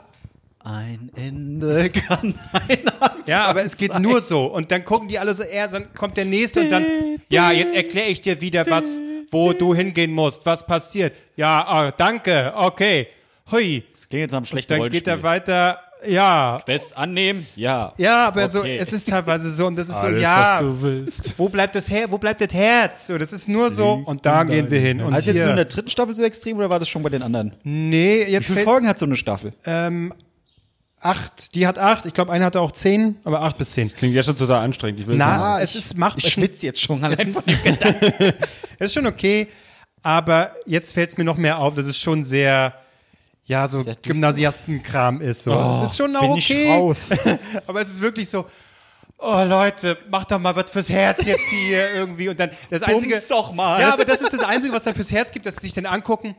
Ein Ende kann ein Ja, aber es geht sein. nur so. Und dann gucken die alle so eher, dann kommt der nächste und dann, ja, jetzt erkläre ich dir wieder, was, wo du hingehen musst, was passiert. Ja, ah, danke, okay. Hui. Das klingt jetzt einem schlechten Dann geht er weiter, ja. Quest annehmen? Ja. Ja, aber so, Okay. es ist teilweise so und das ist Alles, so, ja, was du willst. wo bleibt das Her wo bleibt das Herz? So, das ist nur so und da gehen wir hin. Und Also jetzt hier, nur in der dritten Staffel so extrem oder war das schon bei den anderen? nee, Wie jetzt viele fällt's- Folgen hat so eine Staffel? ähm, acht, die hat acht, ich glaube, eine hatte auch zehn, aber acht bis zehn. Klingt ja schon total anstrengend. Ich will Na, es ist machbar. Ich schwitze jetzt schon allein von dem Es ist schon okay, aber jetzt fällt es mir noch mehr auf, dass es schon sehr, ja, so. Gymnasiastenkram ist. So. es ist schon auch bin ich okay, raus. aber es ist wirklich so, oh Leute, macht doch mal was fürs Herz jetzt hier irgendwie. Und dann das Einzige. Bums doch mal. Ja, aber das ist das Einzige, was dann fürs Herz gibt, dass sie sich dann angucken.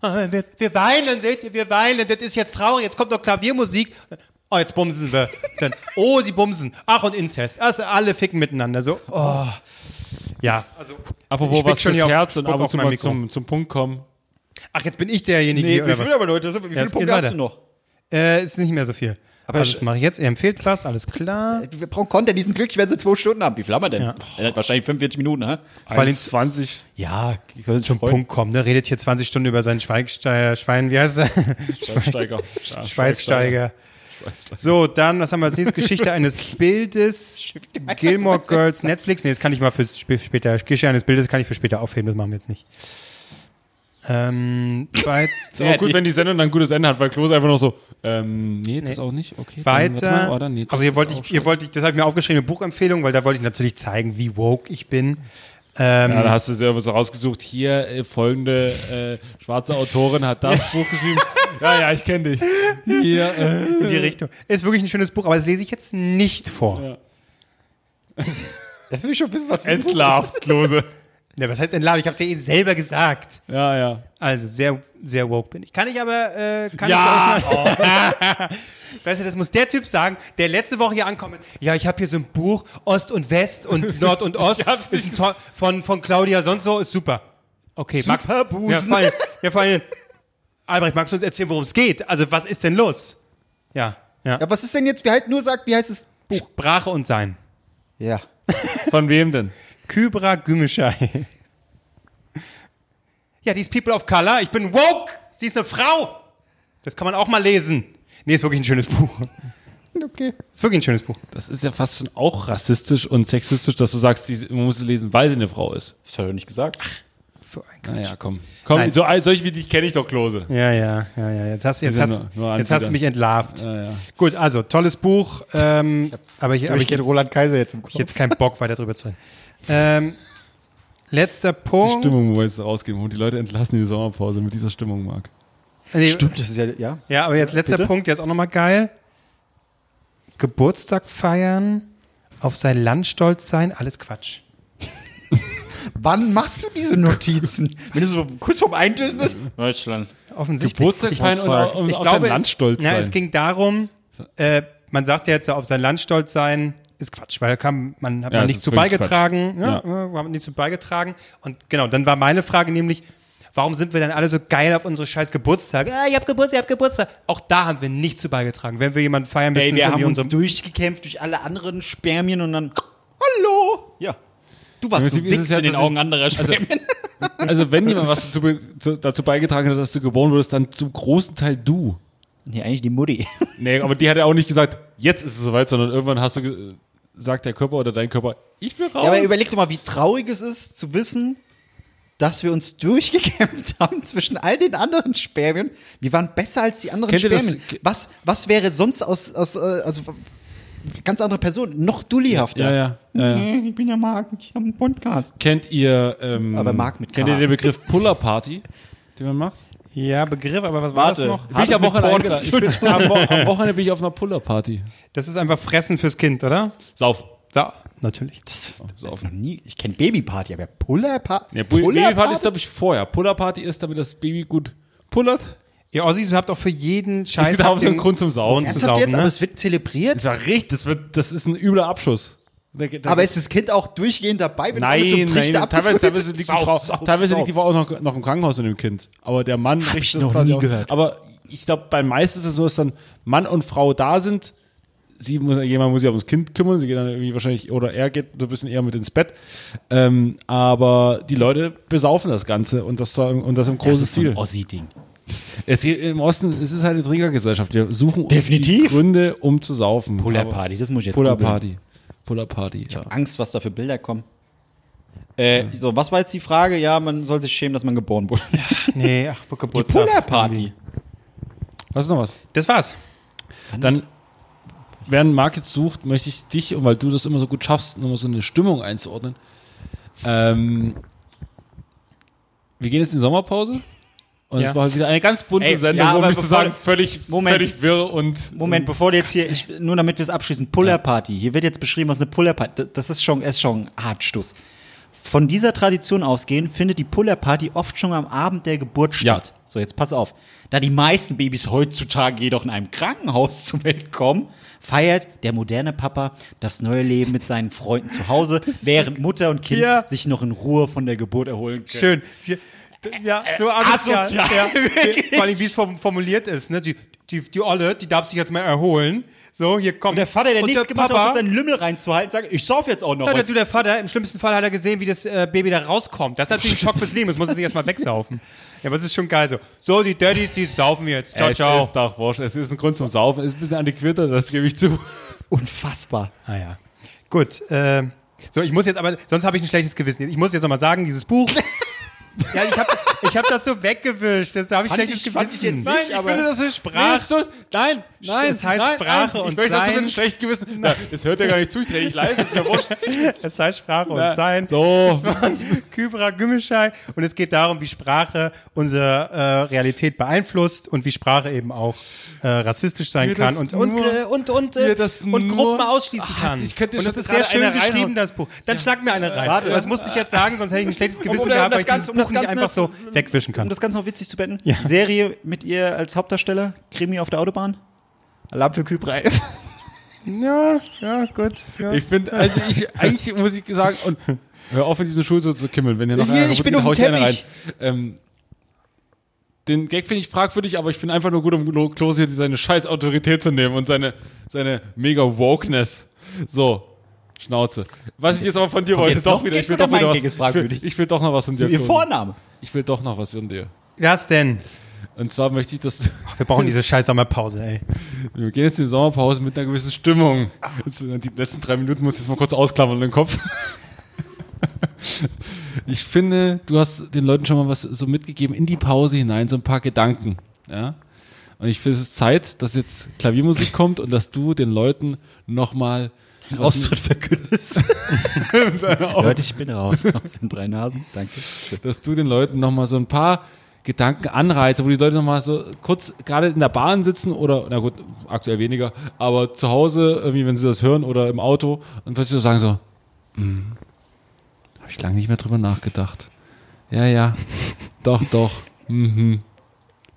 Ah, Wir, wir weinen, seht ihr, wir weinen. Das ist jetzt traurig. Jetzt kommt noch Klaviermusik. Oh, jetzt bumsen wir. Dann, oh, sie bumsen. Ach, und Inzest. Also alle ficken miteinander. So, oh. Ja, also. Apropos was schon fürs Herz und ab und zu mal zum, zum Punkt kommen. Ach, jetzt bin ich derjenige, Nee, wie oder viel was? aber Leute? Wie viele Ja, es Punkte hast weiter. du noch? Äh, ist nicht mehr so viel. Aber also, das mache ich jetzt. Er empfiehlt was, alles klar. Wir brauchen Content, die sind glücklich, wenn sie zwei Stunden haben. Wie viel haben wir denn? Ja. Er hat wahrscheinlich 45 Minuten, ne? Vor allem 20. Ja, zum Punkt kommen. Der redet hier 20 Stunden über seinen Schweigsteiger, Schwein, wie heißt er? Schweißsteiger. Schweißsteiger. Schweißsteiger. So, dann, was haben wir als nächstes? Geschichte eines Bildes. Gilmore Girls, Netflix. Nee, das kann ich mal für sp- später. Geschichte eines Bildes kann ich für später aufheben, das machen wir jetzt nicht. Ähm, weit, Ist aber gut, wenn die Sendung dann ein gutes Ende hat, weil Klose einfach noch so, ähm, nee, das Nee. auch nicht, okay. weiter. mal, oder? Nee, das also hier wollte ich, hier wollte ich, das habe ich mir aufgeschrieben, eine Buchempfehlung, weil da wollte ich natürlich zeigen, wie woke ich bin. Ähm, Ja, da hast du selber so rausgesucht, hier äh, folgende äh, schwarze Autorin hat das Buch geschrieben. Ja, ja, ich kenne dich. Hier, äh, in die Richtung. Ist wirklich ein schönes Buch, aber das lese ich jetzt nicht vor. Das will ich schon wissen, was entlarvt, Klose. Ja, was heißt entladen? Ich habe es ja eben selber gesagt. Ja, ja. Also sehr, sehr woke bin ich. Kann ich aber, äh, kann Ja, ich auch mal, Weißt du, das muss der Typ sagen, der letzte Woche hier ankommt. Ja, ich habe hier so ein Buch, Ost und West und Nord und Ost. hab's ist ein von, von Claudia sonst so, ist super. Okay, Max. Superbusen. Ja, vor allem, ja, vor allem, Albrecht, magst du uns erzählen, worum es geht? Also, was ist denn los? Ja, ja. Ja, was ist denn jetzt, wie heißt, nur sagt, wie heißt das Buch? Sprache und Sein. Ja. Von wem denn? Kybra Gümüşay. Ja, die ist People of Color. Ich bin woke. Sie ist eine Frau. Das kann man auch mal lesen. Nee, ist wirklich ein schönes Buch. Okay. Ist wirklich ein schönes Buch. Das ist ja fast schon auch rassistisch und sexistisch, dass du sagst, man muss es lesen, weil sie eine Frau ist. Das hat er nicht gesagt. So ein Quatsch. Naja, komm. Komm, Nein. so, solche wie dich kenne ich doch, Klose. Ja, ja, ja, ja. Jetzt hast, jetzt hast, nur- nur jetzt hast du mich entlarvt. Ja, ja. Gut, also tolles Buch. Ähm, aber ich, aber ich jetzt, Roland Kaiser jetzt im Kopf. ich jetzt keinen Bock weiter drüber zu reden. Ähm, letzter Die Punkt. Stimmung muss jetzt rausgeben und die Leute entlassen die Sommerpause mit dieser Stimmung, Marc. Nee, Stimmt, das ist ja, ja. Ja, aber jetzt letzter Bitte? Punkt, der ist auch nochmal geil. Geburtstag feiern, auf sein Land stolz sein, alles Quatsch. Wann machst du diese Notizen? Wenn du so kurz vorm Eintösen bist? Deutschland. Offensichtlich. Geburtstag Ich- feiern und auf, ich auf glaube, sein Land es, stolz ja, sein. es ging darum, äh, man sagt ja jetzt, auf sein Land stolz sein, ist Quatsch, weil kann, man hat Ja, man nicht zu beigetragen. Quatsch. Ja, ja. haben nicht zu beigetragen. Und genau, dann war meine Frage nämlich, warum sind wir dann alle so geil auf unsere scheiß Geburtstage? Ah, ihr habt Geburtstag, ihr habt Geburtstag. Auch da haben wir nicht zu beigetragen. Wenn wir jemanden feiern müssen, Ey, wir haben uns durchgekämpft durch alle anderen Spermien und dann. Hallo! Ja. Du warst du wichst ja, in den Augen ich- anderer Spermien. Also wenn jemand was dazu, zu, dazu beigetragen hat, dass du geboren wurdest, dann zum großen Teil du. nee, eigentlich die Mutti. Nee, aber die hat ja auch nicht gesagt, jetzt ist es soweit, sondern irgendwann hast du sagt der Körper oder dein Körper, ich will raus. Ja, aber überleg doch mal, wie traurig es ist, zu wissen, dass wir uns durchgekämpft haben zwischen all den anderen Spermien. Wir waren besser als die anderen Kennt Spermien. Was, was wäre sonst aus, aus äh, also ganz andere Person, noch dullihafter? ja, ja, ja, ja. Hey, Ich bin ja Marc, ich habe einen Podcast. Kennt ihr, ähm, Aber Marc mit kennt ihr den Begriff Puller Party, den man macht? Ja, Begriff, aber was war das noch? Bin ich am Wochenende eingeladen. Ich bin, am, Wo am Wochenende bin ich auf einer Puller Party. Das ist einfach Fressen fürs Kind, oder? Sauf. So, natürlich. Das, das ich noch nie. Ich kenne Babyparty, aber Puller-Party. Ja, Babyparty ist, glaube ich, vorher. Puller Party ist, damit das Baby gut pullert. Ihr Ossis habt auch für jeden Scheiß gibt auch so einen den Grund zum Saufen. Grund zu Ernsthaft saufen, jetzt? ne? Aber es wird zelebriert. Das war richtig, das, wird, das ist ein übler Abschuss. Aber ist das Kind auch durchgehend dabei, wenn Nein, es damit zum nein, Trichter teilweise, abgefüllt teilweise, liegt, die Frau, sauf, teilweise sauf. liegt die Frau auch noch, noch im Krankenhaus mit dem Kind. Aber der Mann richtet ich das noch quasi nie auch. gehört. Aber ich glaube, bei meisten ist es so, dass dann Mann und Frau da sind. Sie muss, jemand muss sich ums Kind kümmern. Sie geht dann irgendwie wahrscheinlich, oder er geht so ein bisschen eher mit ins Bett. Ähm, aber die Leute besaufen das Ganze und das, und das im Das großen ist so Stil. ein Ossi-Ding. Es geht im Osten, es ist halt eine Trinkergesellschaft. Wir suchen Definitiv. Gründe, um zu saufen. Puller-Party, das muss ich jetzt Puller googeln. Party. Puller Party, ja. Angst, was da für Bilder kommen. Äh, so, was war jetzt die Frage? Ja, man soll sich schämen, dass man geboren wurde. Nee, ach, Die Geburtstag. Puller-Party. Was ist noch was? Das war's. Dann, während Marc jetzt sucht, möchte ich dich, und weil du das immer so gut schaffst, nochmal so eine Stimmung einzuordnen. Ähm, wir gehen jetzt in die Sommerpause. Und Ja. es war wieder eine ganz bunte Ey, Sendung, ja, um nicht zu sagen, völlig, Moment. völlig wirr und. Moment, bevor du jetzt hier, ich, nur damit wir es abschließen, Puller-Party. Hier wird jetzt beschrieben, was eine Puller-Party, das- das ist schon, ist schon ein Hartstuss. Von dieser Tradition ausgehend findet die Puller-Party oft schon am Abend der Geburt Ja. statt. So, jetzt pass auf. Da die meisten Babys heutzutage jedoch in einem Krankenhaus zur Welt kommen, feiert der moderne Papa das neue Leben mit seinen Freunden zu Hause, während Mutter und Kind Ja. sich noch in Ruhe von der Geburt erholen können. Schön. Ja, so asozial. asozial. Ja. Vor allem, wie es form- formuliert ist. Ne? Die, die, die Olle, die darf sich jetzt mal erholen. So, hier kommt. Und der Vater, der Und nichts gemacht hat, Papa, außer seinen Lümmel reinzuhalten, sagt, ich sauf jetzt auch noch. Ja, dazu der Vater, im schlimmsten Fall hat er gesehen, wie das äh, Baby da rauskommt. Das ist natürlich ein Schock fürs Leben, das muss er sich erstmal wegsaufen. Ja, aber es ist schon geil so. So, die Daddies, die saufen jetzt. Ciao, es ciao. ist doch wurscht. Es ist ein Grund zum Saufen. Es ist ein bisschen antiquierter, das gebe ich zu. Unfassbar. Ah ja. Gut, äh, so, ich muss jetzt aber, sonst habe ich ein schlechtes Gewissen. Ich muss jetzt nochmal sagen, dieses Buch. Ja, ich habe ich hab das so weggewischt. Das, da habe ich schlechtes ich- fand ich Gewissen. jetzt Nein, nicht, ich aber finde, das ist Sprach- Sprach. Nein, nein. Es heißt nein, Sprache nein. und Ich möchte, dass du Sein. mit einem schlechten Gewissen. Na, das hört ja gar nicht zu, ich drehe dich leise, ist ja wurscht. Es heißt Sprache und Ja, Sein. so. Das war Kybra Gümmelschei. Und es geht darum, wie Sprache unsere äh, Realität beeinflusst und wie Sprache eben auch äh, rassistisch sein kann und, und, nur- äh, und, und, äh, und Gruppen ausschließen Ah, kann. ich könnte und das ist sehr schön geschrieben, das Buch. Dann schlag mir eine rein. Warte. das musste ich jetzt sagen, sonst hätte ich ein schlechtes Gewissen um gehabt, das weil ich Ganze- dieses um das Buch nicht Ganze einfach so wegwischen kann. Um das Ganze noch witzig zu beenden. Serie mit ihr als Hauptdarsteller, Krimi auf der Autobahn. Alarm für Kybrei. Ja, ja, gut. Ja. Ich finde, also ich, eigentlich muss ich sagen, und hör auf mit diesen Schuhen so zu kimmeln, wenn ihr noch einer ich bin auf dem rein. Ähm, den Gag finde ich fragwürdig, aber ich finde einfach nur gut, um Klo- Klose hier seine scheiß Autorität zu nehmen und seine, seine mega Wokeness. So. Schnauze. Was ich jetzt aber von dir wollte, doch wieder, ich will doch wieder was, ich ich will doch noch was von dir. Ihr. Vorname. Ich will doch noch was von dir. Was denn? Und zwar möchte ich, dass du, Wir brauchen diese scheiß Sommerpause, ey. wir gehen jetzt in die Sommerpause mit einer gewissen Stimmung. Jetzt, äh, die letzten drei Minuten muss ich jetzt mal kurz ausklammern den Kopf. Ich finde, du hast den Leuten schon mal was so mitgegeben in die Pause hinein, so ein paar Gedanken. Ja? Und ich finde, es ist Zeit, dass jetzt Klaviermusik kommt und dass du den Leuten nochmal Austritt verkündest. Leute, ich bin raus aus den drei Nasen. Danke. dass du den Leuten nochmal so ein paar Gedanken anreize, wo die Leute nochmal so kurz gerade in der Bahn sitzen oder, na gut, aktuell weniger, aber zu Hause, irgendwie, wenn sie das hören oder im Auto und plötzlich so sagen so, hm, habe ich lange nicht mehr drüber nachgedacht. Ja, ja, doch, doch, mhm.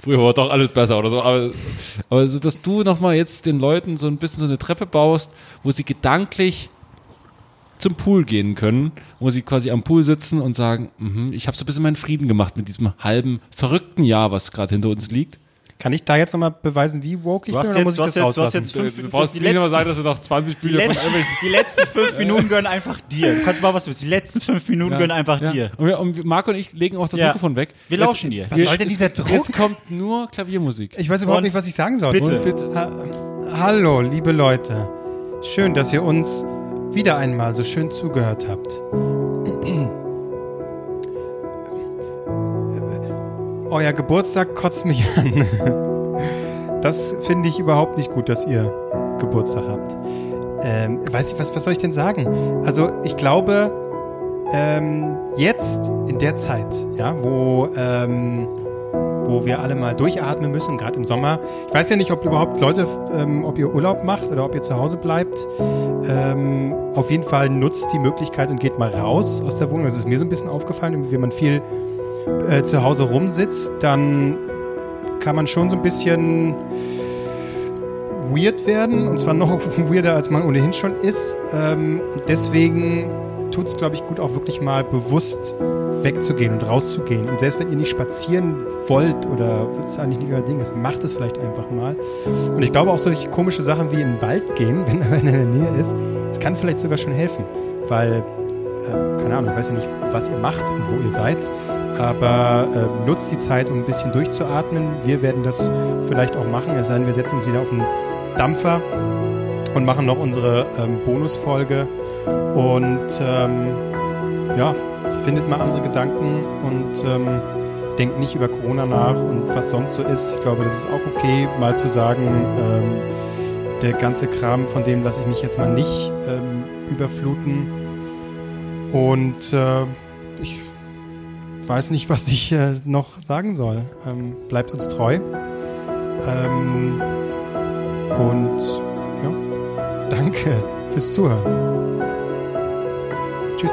Früher war doch alles besser oder so, aber, aber so, dass du nochmal jetzt den Leuten so ein bisschen so eine Treppe baust, wo sie gedanklich zum Pool gehen können, wo sie quasi am Pool sitzen und sagen, mhm, ich habe so ein bisschen meinen Frieden gemacht mit diesem halben verrückten Jahr, was gerade hinter uns liegt. Kann ich da jetzt nochmal beweisen, wie woke ich Du hast bin, jetzt- muss ich du das hast jetzt- du hast rauslassen? jetzt fünf- Du, du brauchst die nicht immer letzten- sagen, dass du noch 20 Die Spiele von letzten, die letzten fünf Minuten gehören einfach dir. Du kannst mal was willst. Die letzten fünf Minuten gehören einfach ja. dir. Und, wir, und Marco und ich legen auch das Ja. Mikrofon weg. Wir Jetzt- lauschen dir. Was soll denn dieser Druck? Jetzt kommt nur Klaviermusik. Ich weiß überhaupt Und nicht, was ich sagen soll. bitte. Und bitte. Ha Hallo, liebe Leute. Schön, dass ihr uns wieder einmal so schön zugehört habt. Euer Geburtstag kotzt mich an. Das finde ich überhaupt nicht gut, dass ihr Geburtstag habt. Ähm, weiß ich, was, was soll ich denn sagen? Also, ich glaube, ähm, jetzt in der Zeit, ja, wo, ähm, wo wir alle mal durchatmen müssen, gerade im Sommer. Ich weiß ja nicht, ob überhaupt Leute, ähm, ob ihr Urlaub macht oder ob ihr zu Hause bleibt. Ähm, auf jeden Fall nutzt die Möglichkeit und geht mal raus aus der Wohnung. Das ist mir so ein bisschen aufgefallen, wenn man viel äh, zu Hause rumsitzt, dann kann man schon so ein bisschen weird werden. Und zwar noch weirder, als man ohnehin schon ist. Ähm, deswegen tut es, glaube ich, gut, auch wirklich mal bewusst wegzugehen und rauszugehen. Und selbst wenn ihr nicht spazieren wollt oder das ist eigentlich nicht euer Ding ist, macht es vielleicht einfach mal. Und ich glaube auch solche komische Sachen wie in den Wald gehen, wenn er in der Nähe ist, das kann vielleicht sogar schon helfen. Weil, äh, keine Ahnung, ich weiß ja nicht, was ihr macht und wo ihr seid, aber äh, nutzt die Zeit, um ein bisschen durchzuatmen. Wir werden das vielleicht auch machen, es sei denn, wir setzen uns wieder auf den Dampfer und machen noch unsere ähm, Bonusfolge. Und ähm, ja, findet mal andere Gedanken und ähm, denkt nicht über Corona nach und was sonst so ist. Ich glaube, das ist auch okay, mal zu sagen, ähm, der ganze Kram, von dem lasse ich mich jetzt mal nicht ähm, überfluten. Und äh, ich weiß nicht, was ich äh, noch sagen soll. Ähm, bleibt uns treu. Ähm, und ja, danke fürs Zuhören. Tschüss.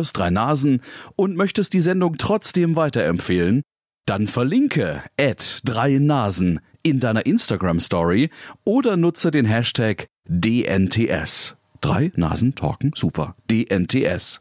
Hörst drei Nasen und möchtest die Sendung trotzdem weiterempfehlen? Dann verlinke at drei Nasen in deiner Instagram Story oder nutze den Hashtag DNTS. Drei Nasen talken super. DNTS.